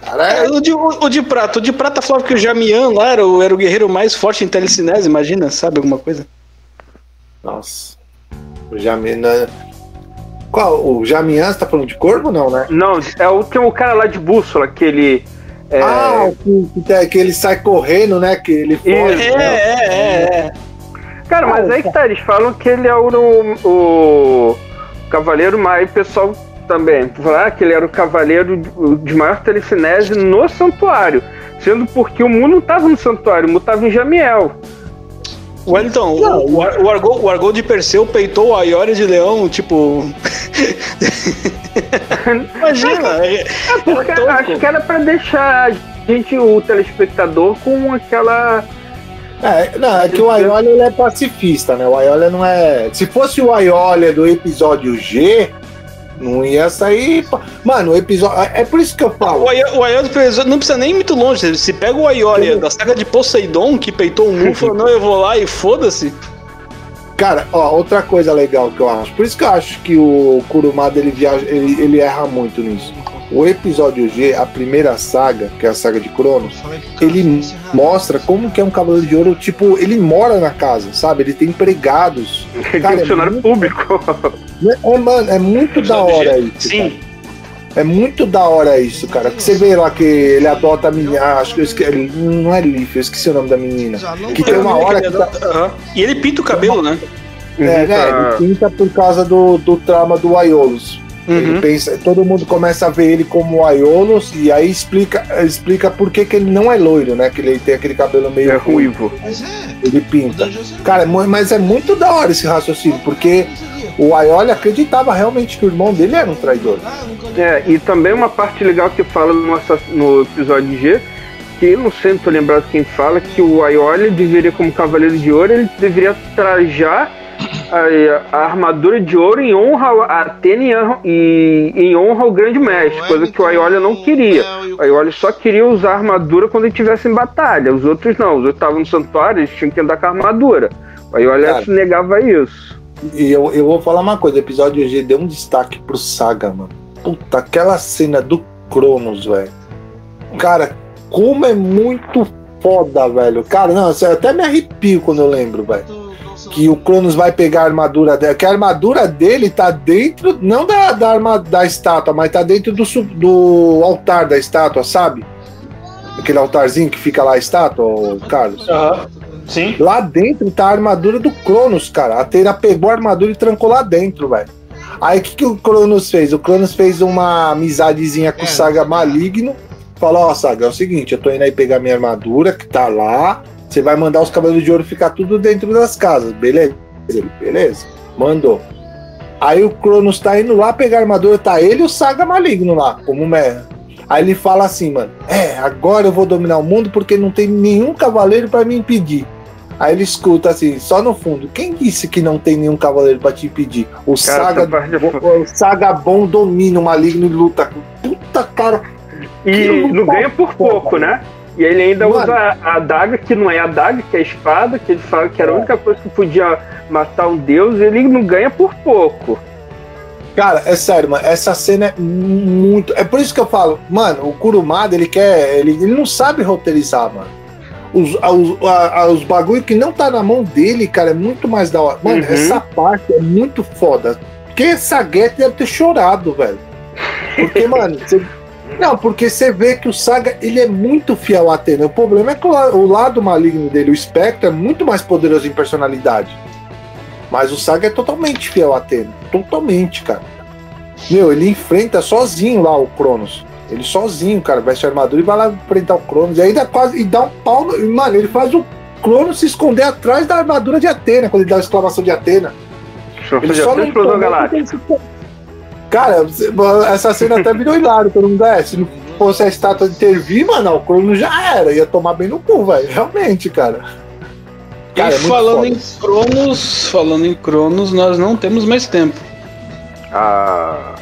Cara, É, é, o, de, o, o de prata, o de prata falava que o Jamian lá era o, era o guerreiro mais forte em telecinese, imagina, sabe alguma coisa? Nossa. O Jamian. Qual? O Jamian, você tá falando de corvo ou não, né? Não, é o, tem o cara lá de bússola, aquele. É, Ah, que, que, que ele sai correndo, né? Que ele foge. Isso. né? é, é. Cara, mas aí que tá, eles falam que ele é o, o, Cavaleiro, mas o pessoal também falar que ele era o cavaleiro de- de maior telecinese no santuário. Sendo porque o Mu não tava no santuário, o Mu tava em Jamiel. Wellington, o, o, Ar- o, Argol, o Argol de Perseu peitou o Aiore de Leão, tipo. Imagina! é- É porque tosco. acho que era pra deixar a gente, o telespectador, com aquela. É, não, é que o Aiolia ele é pacifista, né? O Aiolia não é. Se fosse o Aiolia do episódio G, não ia sair. Mano, o episódio. É por isso que eu falo. O Perseu não precisa nem ir muito longe. Se pega o Aiore da saga de Poseidon, que peitou o Mu, falou: não, eu vou lá e foda-se. Cara, ó, outra coisa legal que eu acho. Por isso que eu acho que o Kurumada ele viaja, ele, ele erra muito nisso. O episódio G, a primeira saga, que é a saga de Cronos, ele mostra como que é um cavaleiro de ouro, tipo, ele mora na casa, sabe? Ele tem empregados. Cara, é funcionário muito- público. É, mano, é muito da hora isso. Sim. cara. É muito da hora isso, cara. Que você vê lá que ele adota a menina. ah, Acho que eu esqueci. Não é Leaf, eu esqueci o nome da menina. Que tem uma hora que tá. E ele pinta o cabelo, né? é, né, ele pinta por causa do, do trauma do Aiolos. Ele Uhum. pensa, todo mundo começa a ver ele como Aiolos e aí explica, explica por que, que ele não é loiro, né? Que ele tem aquele cabelo meio É ruivo. Mas é. Ele pinta. Cara, mas é muito da hora esse raciocínio, porque o Aioli acreditava realmente que o irmão dele era um traidor. Ah, É, e também uma parte legal que fala no, no episódio G, que eu não sei, não tô lembrado quem fala, que o Aioli deveria, como cavaleiro de ouro, ele deveria trajar a, a armadura de ouro em honra a Atena e em honra ao grande mestre, coisa que o Aioli não queria. O Aioli só queria usar a armadura quando ele estivesse em batalha, os outros não, os outros estavam no santuário, eles tinham que andar com a armadura. O Aioli Cara. negava isso. E eu, eu vou falar uma coisa, o episódio G deu um destaque pro Saga, mano. Puta, aquela cena do Cronos, velho. Cara, como é muito foda, velho. Cara, não, eu até me arrepio quando eu lembro, velho. Que o Cronos vai pegar a armadura dela. Que a armadura dele tá dentro, não da, da, arma, da estátua, mas tá dentro do, do altar da estátua, sabe? Aquele altarzinho que fica lá a estátua, Carlos. Aham. Sim. Lá dentro tá a armadura do Cronos, cara. A Atena pegou a armadura e trancou lá dentro, velho. Aí o que, que o Cronos fez? O Cronos fez uma amizadezinha com o É. Saga maligno. Falou, ó, Saga, é o seguinte, eu tô indo aí pegar minha armadura, que tá lá. Você vai mandar os cabelos de ouro ficar tudo dentro das casas, beleza? Ele, Beleza. Mandou. Aí o Cronos tá indo lá pegar a armadura, tá ele e o Saga maligno lá, como merda. Aí ele fala assim, mano, é, agora eu vou dominar o mundo porque não tem nenhum cavaleiro pra me impedir. Aí ele escuta assim, só no fundo, quem disse que não tem nenhum cavaleiro pra te impedir? O Cara, Saga, é o Saga bom domina o maligno e luta com puta cara. E não ganha por pouco, né? E ele ainda Mano. usa a adaga, que não é a adaga, que é a espada, que ele fala que era a única coisa que podia matar um deus, e ele não ganha por pouco. Cara, é sério, mano, essa cena é muito. É por isso que eu falo, mano, o Kurumada, ele quer. Ele, ele não sabe roteirizar, mano. Os, os, a- os bagulho que não tá na mão dele, cara, é muito mais da hora. Mano, Uhum. essa parte é muito foda. Porque essa Get deve ter chorado, velho. Porque, mano, você- Não, porque você vê que o Saga, ele é muito fiel a Atena. O problema é que o, la- o lado maligno dele, o Spectre, é muito mais poderoso em personalidade. Mas o Saga é totalmente fiel a Atena. Totalmente, cara. Meu, ele enfrenta sozinho lá o Cronos. Ele sozinho, cara, veste a armadura e vai lá enfrentar o Cronos. E ainda quase e dá um pau. No, mano, ele faz o Cronos se esconder atrás da armadura de Atena, quando ele dá a exclamação de Atena. Ele só não Cara, essa cena até virou hilário, todo mundo é. Se não fosse a estátua de Tervi, mano, o Cronos já era, ia tomar bem no cu, velho. Realmente, cara. Cara, e é falando foda. em Cronos, falando em Cronos, nós não temos mais tempo. Ah,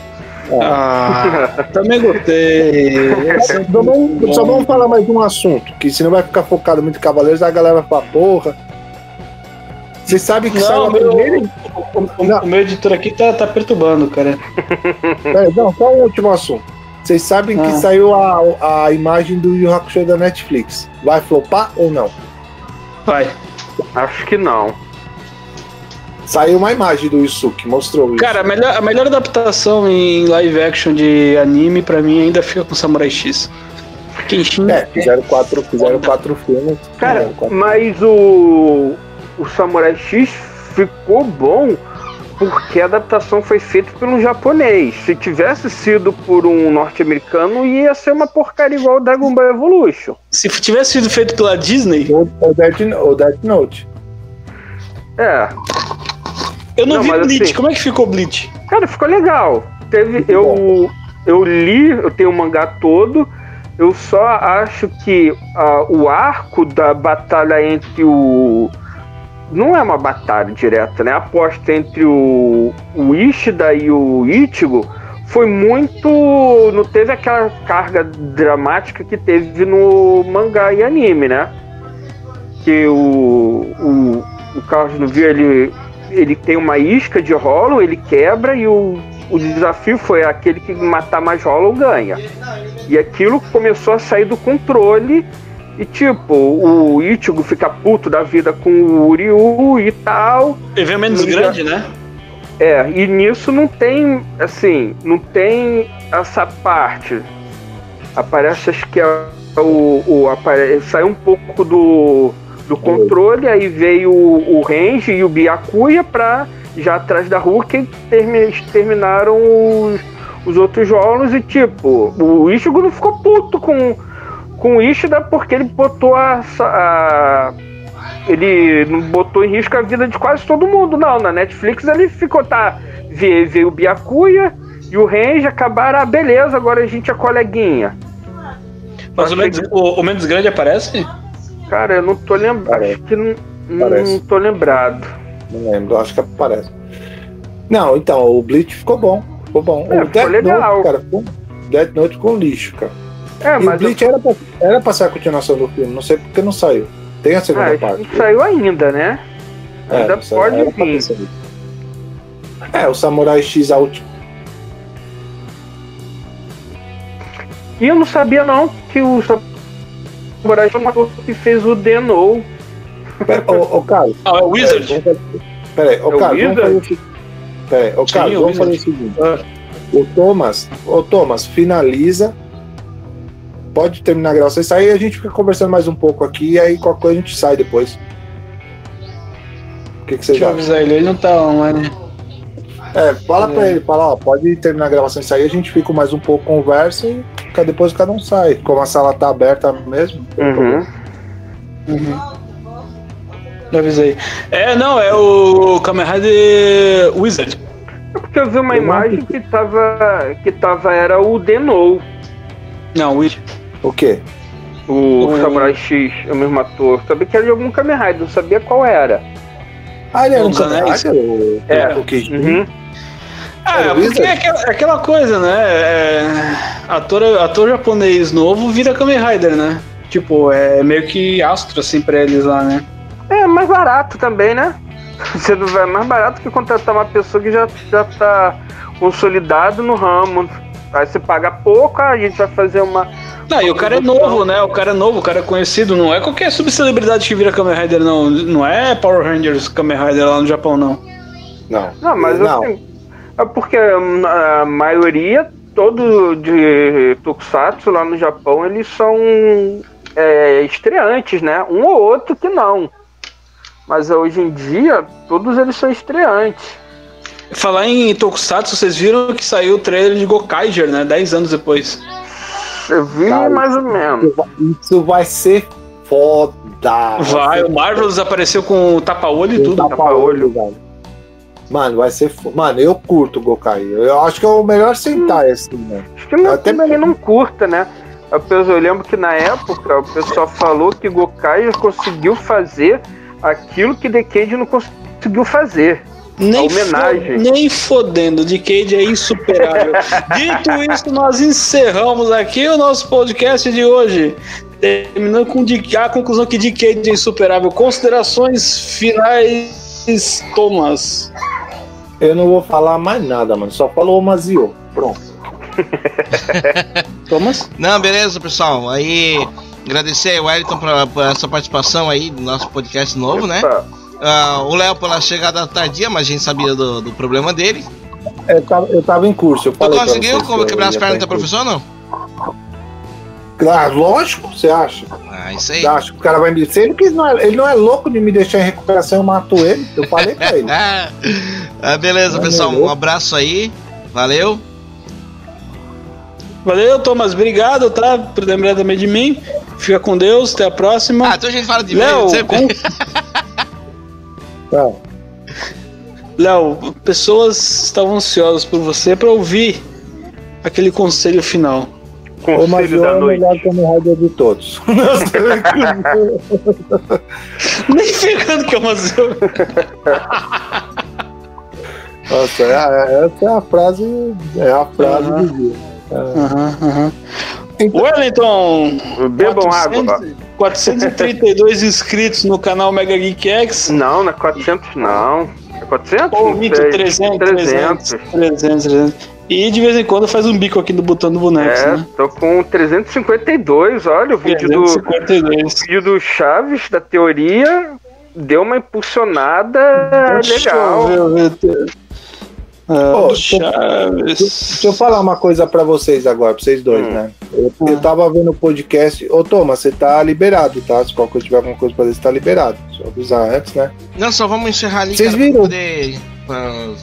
Ah, também gostei. Só vamos, só vamos falar mais de um assunto, que senão vai ficar focado muito em Cavaleiros, a galera vai falar, porra. Vocês sabem que saiu Não, a meu, primeira. o, o- o meu editor aqui tá, tá perturbando, cara. É, não, só um último assunto. Vocês sabem que Ah. saiu a, a imagem do Yu Hakusho da Netflix. Vai flopar ou não? Vai. acho que não. Saiu uma imagem do Yusuke, mostrou isso. Cara, a melhor, a melhor adaptação em live action de anime pra mim ainda fica com Samurai X. Kenshin. É, fizeram quatro, fizeram quatro filmes. Cara, quatro- mas o, o Samurai X ficou bom porque a adaptação foi feita por um japonês. Se tivesse sido por um norte-americano, ia ser uma porcaria igual o Dragon Ball Evolution. Se tivesse sido feito pela Disney, O, o, Death, Note. É, eu não, Não, vi Bleach. assim- Como é que ficou Bleach? cara, ficou legal. Teve, eu, eu li, eu tenho o mangá todo. Eu só acho que ah, o arco da batalha entre o. Não é uma batalha direta, né? A aposta entre o, o Ishida e o Ichigo foi muito. Não teve aquela carga dramática que teve no mangá e anime, né? Que o, o, o Carlos não viu, ele, ele tem uma isca de rolo, ele quebra e o, o desafio foi aquele que matar mais rolo ganha. E aquilo começou a sair do controle. E tipo, o Ichigo fica puto da vida com o Ryu e tal. Veio menos Não, grande, né? É, e nisso não tem, assim, não tem essa parte. Aparece, acho que é o. o apare... Saiu um pouco do, do controle, aí veio o, o Range e o Byakuya pra já atrás da Hulk termi... terminaram os, os outros jogos e tipo, o Ichigo não ficou puto com, com o Ishida porque ele botou a, a ele não botou em risco a vida de quase todo mundo, não. Na Netflix ele ficou, tá. Veio, veio o Byakuya e o Range acabaram, ah, beleza, agora a gente é coleguinha. Mas o menos, o, o menos grande aparece? Cara, eu não tô lembrado. Acho que não, não tô lembrado. Não lembro, acho que aparece. Não, então, o Bleach ficou bom. Ficou bom. É, o ficou legal. Note, cara, ficou... Death Note um lixo, cara. É, e o mas eu, Bleach era, pra, era pra ser a continuação do filme, não sei porque não saiu. Tem a segunda ah, parte. não saiu ainda, né? É, ainda pode vir. É, o Samurai X Out. E eu não sabia não que o Samurai foi uma coisa que fez o Denou. Pera, ô, ô, Carlos. Ah, é o Wizard? Fazer- Peraí, ô, É o Carlos, vamos fazer o seguinte. Ô, Carlos, o vamos fazer o seguinte. O Thomas, ô, Thomas, finaliza. Pode terminar a gravação. Isso aí a gente fica conversando mais um pouco aqui e aí qualquer coisa a gente sai depois. O que, que vocês Deixa eu acham? avisar ele, ele não tá online. É, fala pra ele, fala, ó, pode terminar a gravação isso aí, a gente fica mais um pouco, conversa e depois cada um sai. Como a sala tá aberta mesmo. Uhum. problema. Já avisei. É, não, é o Kamen Rider Wizard. É porque eu vi uma Eu não imagem que tava. que tava. era o Denou. Não, o Wizard. O quê? O O- Samurai X, é o mesmo ator. Sabia que era de algum Kamen Rider, não sabia qual era. Ah, ele era um Anéis? Kamen Rider, o, É. o Kid. Uhum. Ah, Era é o porque Wizard? é aquela, é aquela coisa, né? É, ator, ator japonês novo vira Kamen Rider, né? Tipo, é meio que astro assim pra eles lá, né? É mais barato também, né? Você é mais barato que contratar uma pessoa que já, já tá consolidado no ramo. Aí você paga pouco, ah, a gente vai fazer uma. Não, e o cara é novo, né? O cara é novo, o cara é conhecido. Não é qualquer subcelebridade que vira Kamen Rider, não. Não é Power Rangers Kamen Rider lá no Japão, não. Não. Não, mas Não. assim. É porque a maioria, todo de Tokusatsu lá no Japão, eles são é, estreantes, né? Um ou outro que não. Mas hoje em dia, todos eles são estreantes. Falar em Tokusatsu, vocês viram que saiu o trailer de Gokaiger, né? 10 anos depois. Eu vi Cara, mais ou menos. Isso vai ser foda. Vai, o Marvel desapareceu com o tapa-olho e tudo. Tapa-olho, velho. Mano, vai ser. fo- Mano, eu curto o Gokai. Eu acho que é o melhor sentar assim, né? Acho que não, Até ninguém não curta, né? Eu, lembro que na época o pessoal falou que Gokai conseguiu fazer aquilo que Decade não conseguiu fazer. Nem, homenagem. fo- nem fodendo, Decade é insuperável. Dito isso, nós encerramos aqui o nosso podcast de hoje. Terminando com a conclusão que Decade é insuperável. Considerações finais, Thomas. Eu não vou falar mais nada, mano. Só falou o Mazio. Pronto. Thomas? Não, beleza, pessoal. Aí, agradecer aí o Wellington por, por essa participação aí no nosso podcast novo, né? Ah, o Léo pela chegada tardia, mas a gente sabia do, do problema dele. Eu tava, eu tava em curso. Eu Tu conseguiu que como quebrar as pernas do estar teu em curso. professor ou não? Ah, lógico, você acha? Ah, isso aí. Você acha que o cara vai me. Se ele, quis, não é, ele não é louco de me deixar em recuperação, eu mato ele. Eu falei pra ele. Ah, beleza, pessoal. Um abraço aí. Valeu. Valeu, Thomas. Obrigado, tá? Por lembrar também de mim. Fica com Deus. Até a próxima. Ah, então a gente fala de Léo, e-mail sempre. com- Tá. Léo, pessoas estavam ansiosas por você para ouvir aquele conselho final. O Conselho Major é da o noite. melhor Kamen Rider de todos. Nem ferrando que é uma Nossa, é, é- essa é a frase. É a frase Aham. do dia. Aham, aham. Então- Wellington, Bebam 400 água. 432 inscritos no canal Mega Geek X. Não, não é 400 não. É 400? Ou Não Mito, sei. 300, 300. 300, 300, 300. E de vez em quando faz um bico aqui no botão do boneco, É, né? tô com 352, olha, o vídeo do, 352. o vídeo do Chaves, da teoria, deu uma impulsionada Deixa legal. eu ver, eu ver. Chaves. Deixa eu falar uma coisa pra vocês agora, pra vocês dois, Hum. né? Eu, eu tava vendo o podcast. Ô, Thomas, você tá liberado, tá? Se qualquer coisa tiver alguma coisa pra fazer, você tá liberado. Só avisar antes, né? Não, só vamos encerrar ali, Vocês cara, viram? poder.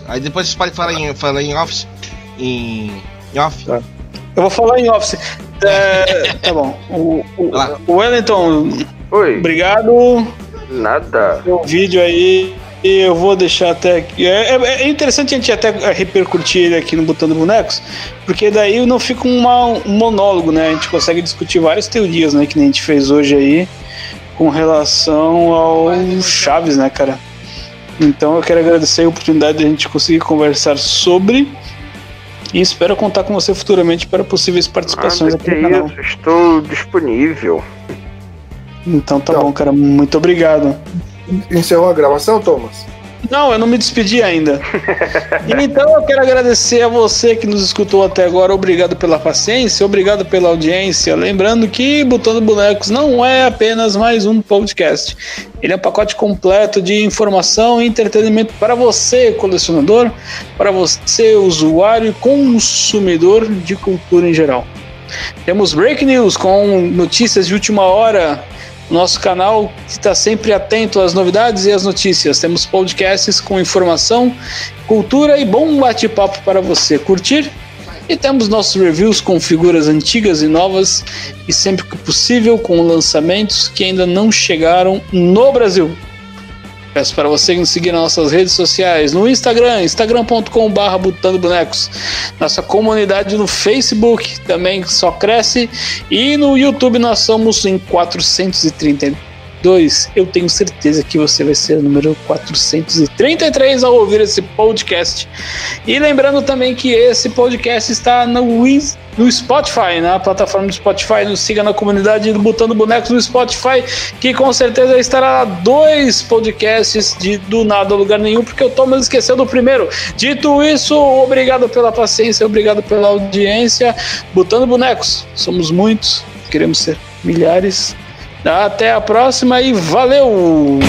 Aí depois vocês podem falar em, falar em office. Em, em off. Tá. Eu vou falar em office. É, tá bom. O, o, o Wellington, Oi, obrigado nada. pelo vídeo aí. Eu vou deixar até aqui. É, é- é interessante a gente até repercutir ele aqui no Botando Bonecos, porque daí não fica uma- um monólogo, né? A gente consegue discutir várias teorias, né? Que nem a gente fez hoje aí, com relação ao Chaves, né, cara? Então eu quero agradecer a oportunidade de a gente conseguir conversar sobre. E espero contar com você futuramente para possíveis participações Nada, aqui no canal. isso, estou disponível. Então tá Então. bom, cara. Muito obrigado. Encerrou a gravação, Thomas? Não, eu não me despedi ainda. Então eu quero agradecer a você que nos escutou até agora. Obrigado pela paciência, obrigado pela audiência. Lembrando que Botando Bonecos não é apenas mais um podcast. Ele é um pacote completo de informação e entretenimento para você, colecionador, para você, usuário e consumidor de cultura em geral. Temos break news com notícias de última hora. Nosso canal está sempre atento às novidades e às notícias. Temos podcasts com informação, cultura e bom bate-papo para você curtir. E temos nossos reviews com figuras antigas e novas e sempre que possível com lançamentos que ainda não chegaram no Brasil. Peço para você nos seguir nas nossas redes sociais, no Instagram, instagram.com.br Botando Bonecos. Nossa comunidade no Facebook também só cresce. E no YouTube nós somos em 432. Eu tenho certeza que você vai ser o número 433 ao ouvir esse podcast. E lembrando também que esse podcast está no, Wiz- no Spotify, na plataforma do Spotify. Nos siga na comunidade do Botando Bonecos no Spotify, que com certeza estará dois podcasts de Do Nada Lugar Nenhum, porque o Thomas esqueceu do primeiro. Dito isso, obrigado pela paciência, obrigado pela audiência. Botando Bonecos, somos muitos, queremos ser milhares. Até a próxima e valeu!